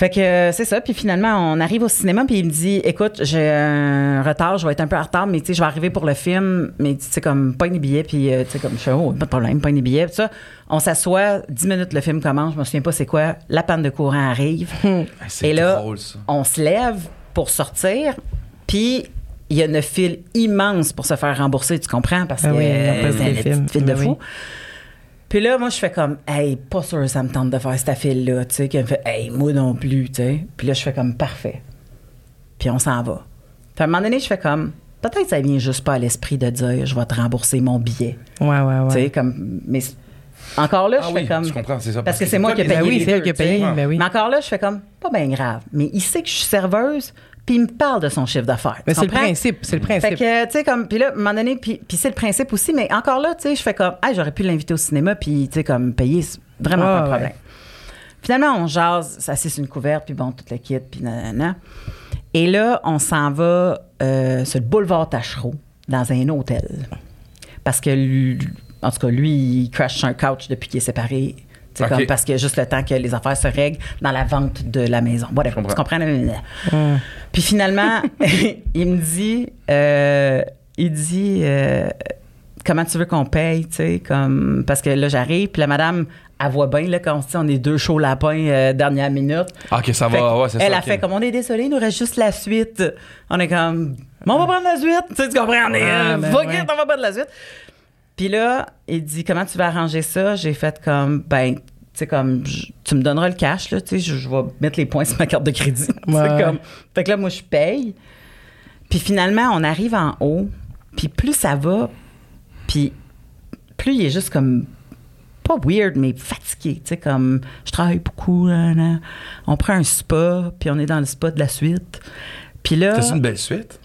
Fait que euh, c'est ça. Puis finalement, on arrive au cinéma, puis il me dit Écoute, j'ai un retard, je vais être un peu en retard, mais tu sais, je vais arriver pour le film, mais tu sais, comme, pas une billet, puis euh, tu sais, comme, je fais Oh, pas de problème, pas une billet. Puis ça, on s'assoit, 10 minutes, le film commence, je me souviens pas c'est quoi, la panne de courant arrive. <laughs> Et là, drôle, ça. on se lève pour sortir, puis il y a une file immense pour se faire rembourser, tu comprends? Parce que Ah oui, euh, peut c'est une file de Ben oui. Puis là, moi, je fais comme, hey, pas sûr, ça me tente de faire cette file-là, tu sais, qui me fait, hey, moi non plus, tu sais. Puis là, je fais comme, parfait. Puis on s'en va. Puis à un moment donné, je fais comme, peut-être ça vient juste pas à l'esprit de dire, je vais te rembourser mon billet. Ouais, ouais, Tu sais, ouais. comme, mais encore là, Ah je oui, fais comme. je comprends, c'est ça. Parce que c'est moi qui ai payé. Ben oui, c'est elle qui a payé, ben oui. Mais encore là, je fais comme, pas bien grave. Mais il sait que je suis serveuse, puis il me parle de son chiffre d'affaires. Mais c'est le principe, c'est le Fait principe. que, tu sais, comme, puis là, à un moment donné, puis, puis c'est le principe aussi, mais encore là, tu sais, je fais comme, ah, j'aurais pu l'inviter au cinéma, puis, tu sais, comme, payer, c'est vraiment pas ouais. problème. Finalement, on jase, ça c'est une couverte, puis bon, tout le kit, puis nanana. Et là, on s'en va euh, sur le boulevard Tachereau, dans un hôtel. Parce que, lui- en tout cas, lui, il crash sur un couch depuis qu'il est séparé. Tu sais, Ok. comme parce que juste le temps que les affaires se règlent dans la vente de la maison. Whatever. comprends. Tu comprends? Puis finalement, <laughs> il me dit, euh, il dit, euh, comment tu veux qu'on paye, tu sais, comme, parce que là, j'arrive, puis la madame, elle voit bien, là, quand on se dit, on est deux chauds lapins, euh, dernière minute. Ah, ok, ça Fait va, ouais, c'est ça. elle a fait comme, on est désolé, il nous reste juste la suite. On est comme, Bon, on va prendre la suite, tu sais, tu comprends, on est, ben fuck ouais. it, on va prendre la suite. Puis là, il dit, comment tu vas arranger ça? J'ai fait comme, ben, tu sais, comme, je- tu me donneras le cash, là, tu sais, je, je vais mettre les points <laughs> sur ma carte de crédit. <laughs> Ouais. comme, fait que là, moi, je paye. Puis finalement, on arrive en haut, puis plus ça va, puis plus il est juste comme, pas weird, mais fatigué, tu sais, comme, je travaille beaucoup, là, là. on prend un spa, puis on est dans le spa de la suite. Puis là, C'est une belle suite?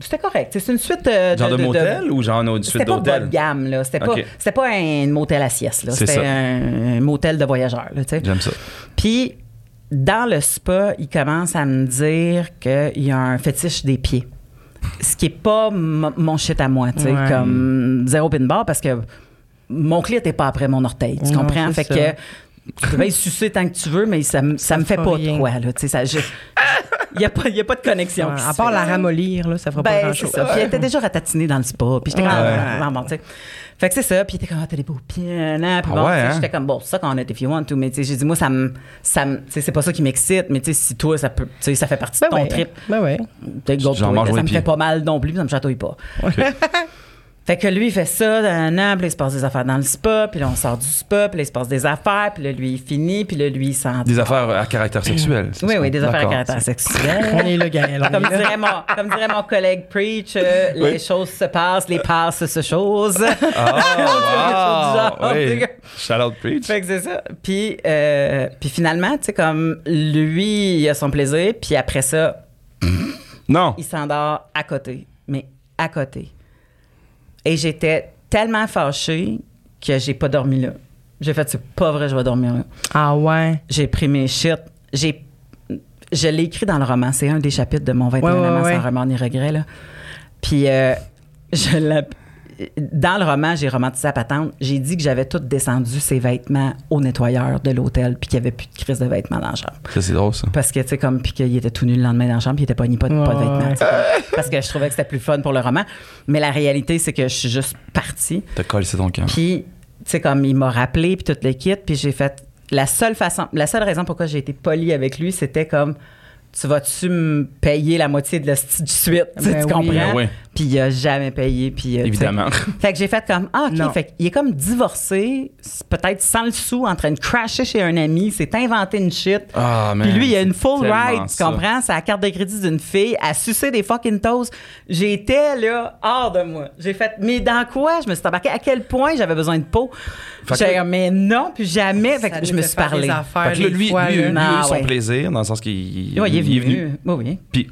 C'était correct. C'est une suite euh, Genre de, motel ou genre une c'était suite pas bas d'hôtel? de gamme, là. C'était pas, c'était pas un motel à sieste, là. C'est C'était un, un motel de voyageurs, là, tu sais. J'aime ça. Puis, dans le spa, il commence à me dire qu'il y a un fétiche des pieds. Ce qui est pas m- mon shit à moi, tu sais, Ouais. comme zéro pin bar parce que mon clit n'est pas après mon orteil, tu Non, comprends? Fait ça. que tu peux y sucer tant que tu veux, mais ça, me- ça me fait pas de quoi, là, tu sais, ça... Il <laughs> n'y a, pas- a pas de connexion. Ouais, qui à part fait. la ramollir, là, ça fera pas Ben, c'est grand-chose. ça. Puis elle était déjà ratatinée dans le spa. Puis j'étais comme, Ouais. ah, sais. Fait que c'est ça. Puis il était comme, ah, t'as des beaux pieds, nan. Puis Ah bon, ouais, tu sais, hein? j'étais comme, bon, c'est ça qu'on a, if you want to. Mais tu sais, j'ai dit, moi, ça me. ça C'est pas ça qui m'excite. Mais tu sais, si toi, ça peut. Ça fait partie de Ben ton ouais. trip. Ben ouais. Peut-être mange Ça me fait pas mal non plus, ça me chatouille pas. <laughs> Fait que lui, il fait ça, un an, puis là, il se passe des affaires dans le spa, puis là, on sort du spa, puis là, il se passe des affaires, puis là, lui, il finit, puis là, lui, il s'en Des affaires à caractère sexuel. c'est Oui, ça? oui, des affaires à caractère <laughs> On sexuel. est là, Gaël. on Comme dirait, mon, comme dirait mon collègue Preach, euh, les choses se passent, les passes se <laughs> choses. Ah, oui. tu sais. Shout out Preach. fait que c'est ça. Puis, euh, puis finalement, tu sais, comme lui, il a son plaisir, puis après ça, Non. il s'endort à côté. Mais à côté. Et j'étais tellement fâchée que j'ai pas dormi là. J'ai fait, c'est pas vrai, je vais dormir là. Ah ouais? J'ai pris mes shit. J'ai, je l'ai écrit dans le roman. C'est un des chapitres de mon 21 Ouais, ouais, sans remords ni regret. Là. Puis, euh, je dans le roman, j'ai romantisé la patente. J'ai dit que j'avais tout descendu ses vêtements au nettoyeur de l'hôtel, puis qu'il n'y avait plus de crise de vêtements dans la chambre. Ça, c'est drôle, ça. Parce que, tu sais, comme, puis qu'il était tout nu le lendemain dans la chambre, puis il était pas ni pas, de- pas de vêtements. ouais. comme- parce que je trouvais que c'était plus fun pour le roman. Mais la réalité, c'est que je suis juste partie. T'as collé c'est ton cœur. Puis, tu sais, comme il m'a rappelé, puis toute l'équipe, puis j'ai fait. La seule façon, la seule raison pourquoi j'ai été polie avec lui, c'était comme. Tu vas-tu me payer la moitié de la suite? Ben <laughs> tu oui. comprends? Ben oui. Puis il a jamais payé. Puis, euh. Évidemment. Fait que j'ai fait comme, ah, OK. Non. Fait qu'il est comme divorcé, peut-être sans le sou, en train de crasher chez un ami, s'est inventé une shit. Ah, man. Puis lui, il a une full ride, tu comprends? C'est la carte de crédit d'une fille, à sucer des fucking toasts. J'étais là, hors de moi. J'ai fait, mais dans quoi? Je me suis embarquée. À quel point j'avais besoin de peau? Fait que- J'ai dit, mais non, puis jamais. Fait que je me fait suis parlé. des affaires Fait que là, lui, lui, lui, là. lui a eu Ah, son ouais. plaisir, dans le sens qu'il Il est venu. Oui, oui. Puis,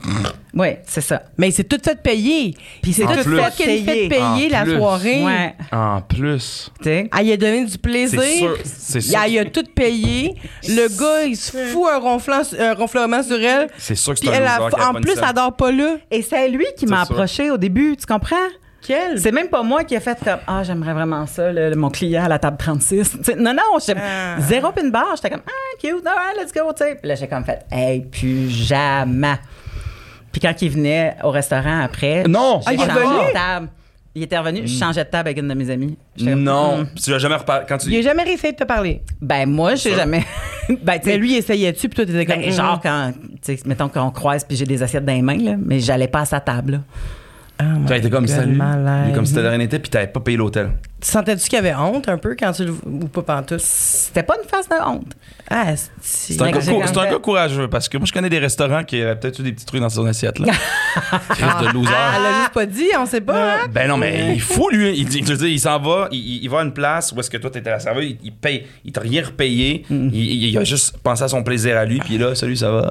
Oui, c'est ça. Mais c'est tout fait payer. Puis c'est tout plus. fait payer En la plus. soirée. Ouais. en plus, Tu sais. Ah, il a donné du plaisir. c'est sûr. C'est Il sûr. a, tout payé. Le gars, il se fout un, ronflant, un ronflement sur elle. C'est sûr que c'est Puis un elle, a- en plus, elle dort pas là. Et c'est lui qui m'a approché au début, tu comprends? C'est même pas moi qui a fait comme Ah, j'aimerais vraiment ça, le- mon client à la table 36. Tu sais, non, non, j'étais Ah. zéro pin barre. J'étais comme Ah, cute, alright, let's go, tu sais. Puis là, j'ai comme fait Hey, plus jamais. Puis quand il venait au restaurant après, Non! Ah, il est table. Il était revenu, je changeais de table avec une de mes amies. Comme, Non. Hmm. Tu l'as jamais reparlé. Quand Il a tu. jamais réussi de te parler? Ben, moi, j'ai Ça. jamais. <laughs> ben, tu sais, Mais lui, il essayait-tu, puis toi, t'étais comme. ben, genre, quand, tu sais, mettons qu'on croise puis j'ai des assiettes dans les mains, là, mais j'allais pas à sa table, là. Ah, Tu été comme salut. malade. Comme si t'avais rien été, puis t'avais pas payé l'hôtel. Tu sentais-tu qu'il y avait honte un peu quand tu le. ou pas pantoute? C'était pas une face de honte. Ah, C'est un, un gars courageux parce que moi, je connais des restaurants qui auraient peut-être eu des petits trucs dans son assiette. Là. <laughs> Crise de loser. Ah, elle a juste pas dit, on sait pas, hein? Ben non, mais il faut lui. Il, dit- je veux dire, il s'en va, il, va à une place où est-ce que toi t'étais la serveuse, il, il paye, il t'a rien repayé, Mm. il, a juste pensé à son plaisir à lui, puis là, salut, ça va.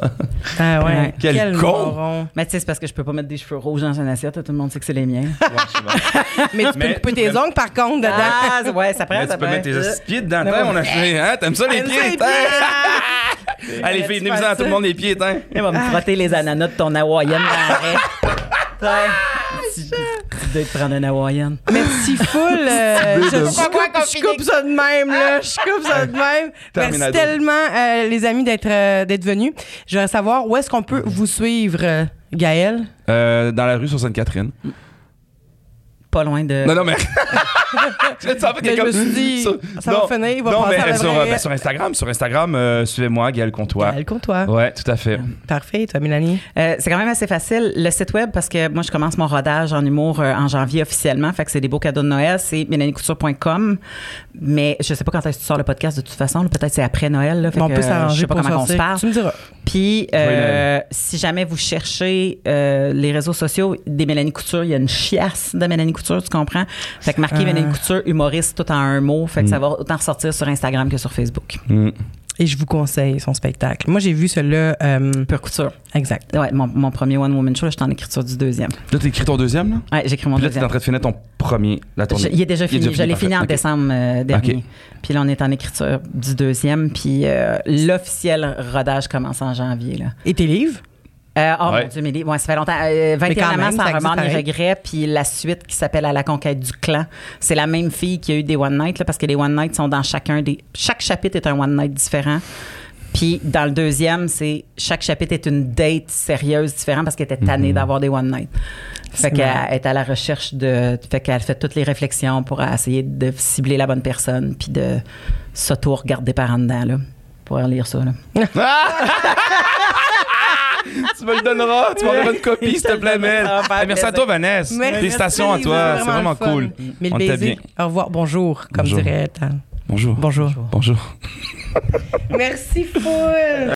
Ah, ouais. <laughs> Quel con. moron. Mais tu sais, c'est parce que je peux pas mettre des cheveux rouges dans une assiette, tout le monde sait que c'est les miens. <laughs> Mais tu peux Mais- me couper tes ongles, par contre, dedans. ah, ouais, ça prend, Mais ça tu peux prend. mettre tes pieds dedans. Bon. on a fait, hein? T'aimes ça les pieds? pieds. <laughs> Allez, filles, venez-vous-en à tout le monde les pieds, tiens. Il va me frotter les ananas de ton hawaïenne dans l'arrêt. Tiens, tu, tu dois te prendre une hawaïenne. Merci full. <laughs> euh, je, je coupe, je coupe ça de même, là. Je coupe ça de même. <laughs> Merci tellement, euh, les amis, d'être euh, d'être venus. Je voudrais savoir où est-ce qu'on peut vous suivre, Gaël. Euh, dans la rue sur Sainte-Catherine. Pas loin de. Non, non, mais. <laughs> je savais Mais je me suis dit, ça va finir, il va non, mais à la sur, vraie- euh, ben, sur Instagram, sur Instagram, euh, suivez-moi, Gaël Comtois. Gaël, compte-toi. Ouais, tout à fait. Parfait. Toi, Mélanie? Euh, c'est quand même assez facile. Le site web, parce que moi, je commence mon rodage en humour euh, en janvier officiellement. Fait que c'est des beaux cadeaux de Noël. C'est mélaniecouture.com. Mais je sais pas quand est-ce que tu sors le podcast de toute façon. Peut-être c'est après Noël. Là. Fait Bon, on que, peut euh, Je s'arranger sais pas comment on se sortir. parle. Tu me diras. Puis, euh, si jamais vous cherchez euh, les réseaux sociaux des Mélanie Couture, il y a une chiasse de Mélanie Couture, tu comprends? Fait que marquez Ah. Mélanie Couture, humoriste, tout en un mot. Fait que ça va autant ressortir sur Instagram que sur Facebook. Mm. Et je vous conseille son spectacle. Moi, j'ai vu celui-là. euh, Pure couture. exact. Ouais, mon, mon premier One Woman Show, là, j'étais en écriture du deuxième. Là, t'as écrit ton deuxième, là? Ouais, j'ai écrit mon Puis là, t'es deuxième. en train de finir ton premier, la tournée. Je- il est déjà fini. je l'ai fini en décembre euh, dernier. Puis là, on est en écriture du deuxième. Puis euh, l'officiel rodage commence en janvier. Là. Et tes livres? Euh, oh Ouais. mon Dieu, mais les- ouais, ça fait longtemps. Euh, 21 quand même, ans sans remords ni regrets. Puis la suite qui s'appelle À la conquête du clan. C'est la même fille qui a eu des One Night, là, parce que les One Night sont dans chacun des. Chaque chapitre est un One Night différent. Puis dans le deuxième, c'est chaque chapitre est une date sérieuse différente parce qu'elle était tannée d'avoir des One Night. Fait qu'elle est à la recherche de. Fait qu'elle fait toutes les réflexions pour essayer de cibler la bonne personne puis de s'auto-regarder par en dedans, là. Pour lire ça, là. <laughs> tu me le donneras, tu m'enverras une copie, s'il te plaît, Mel. Hey, Merci à toi, Vanessa. Merci. Félicitations à toi, c'est vraiment cool. Mille On t'aime baisers. bien. Au revoir. Bonjour, comme Bonjour. dirait. Tan. Bonjour. Bonjour. Bonjour. Merci, full.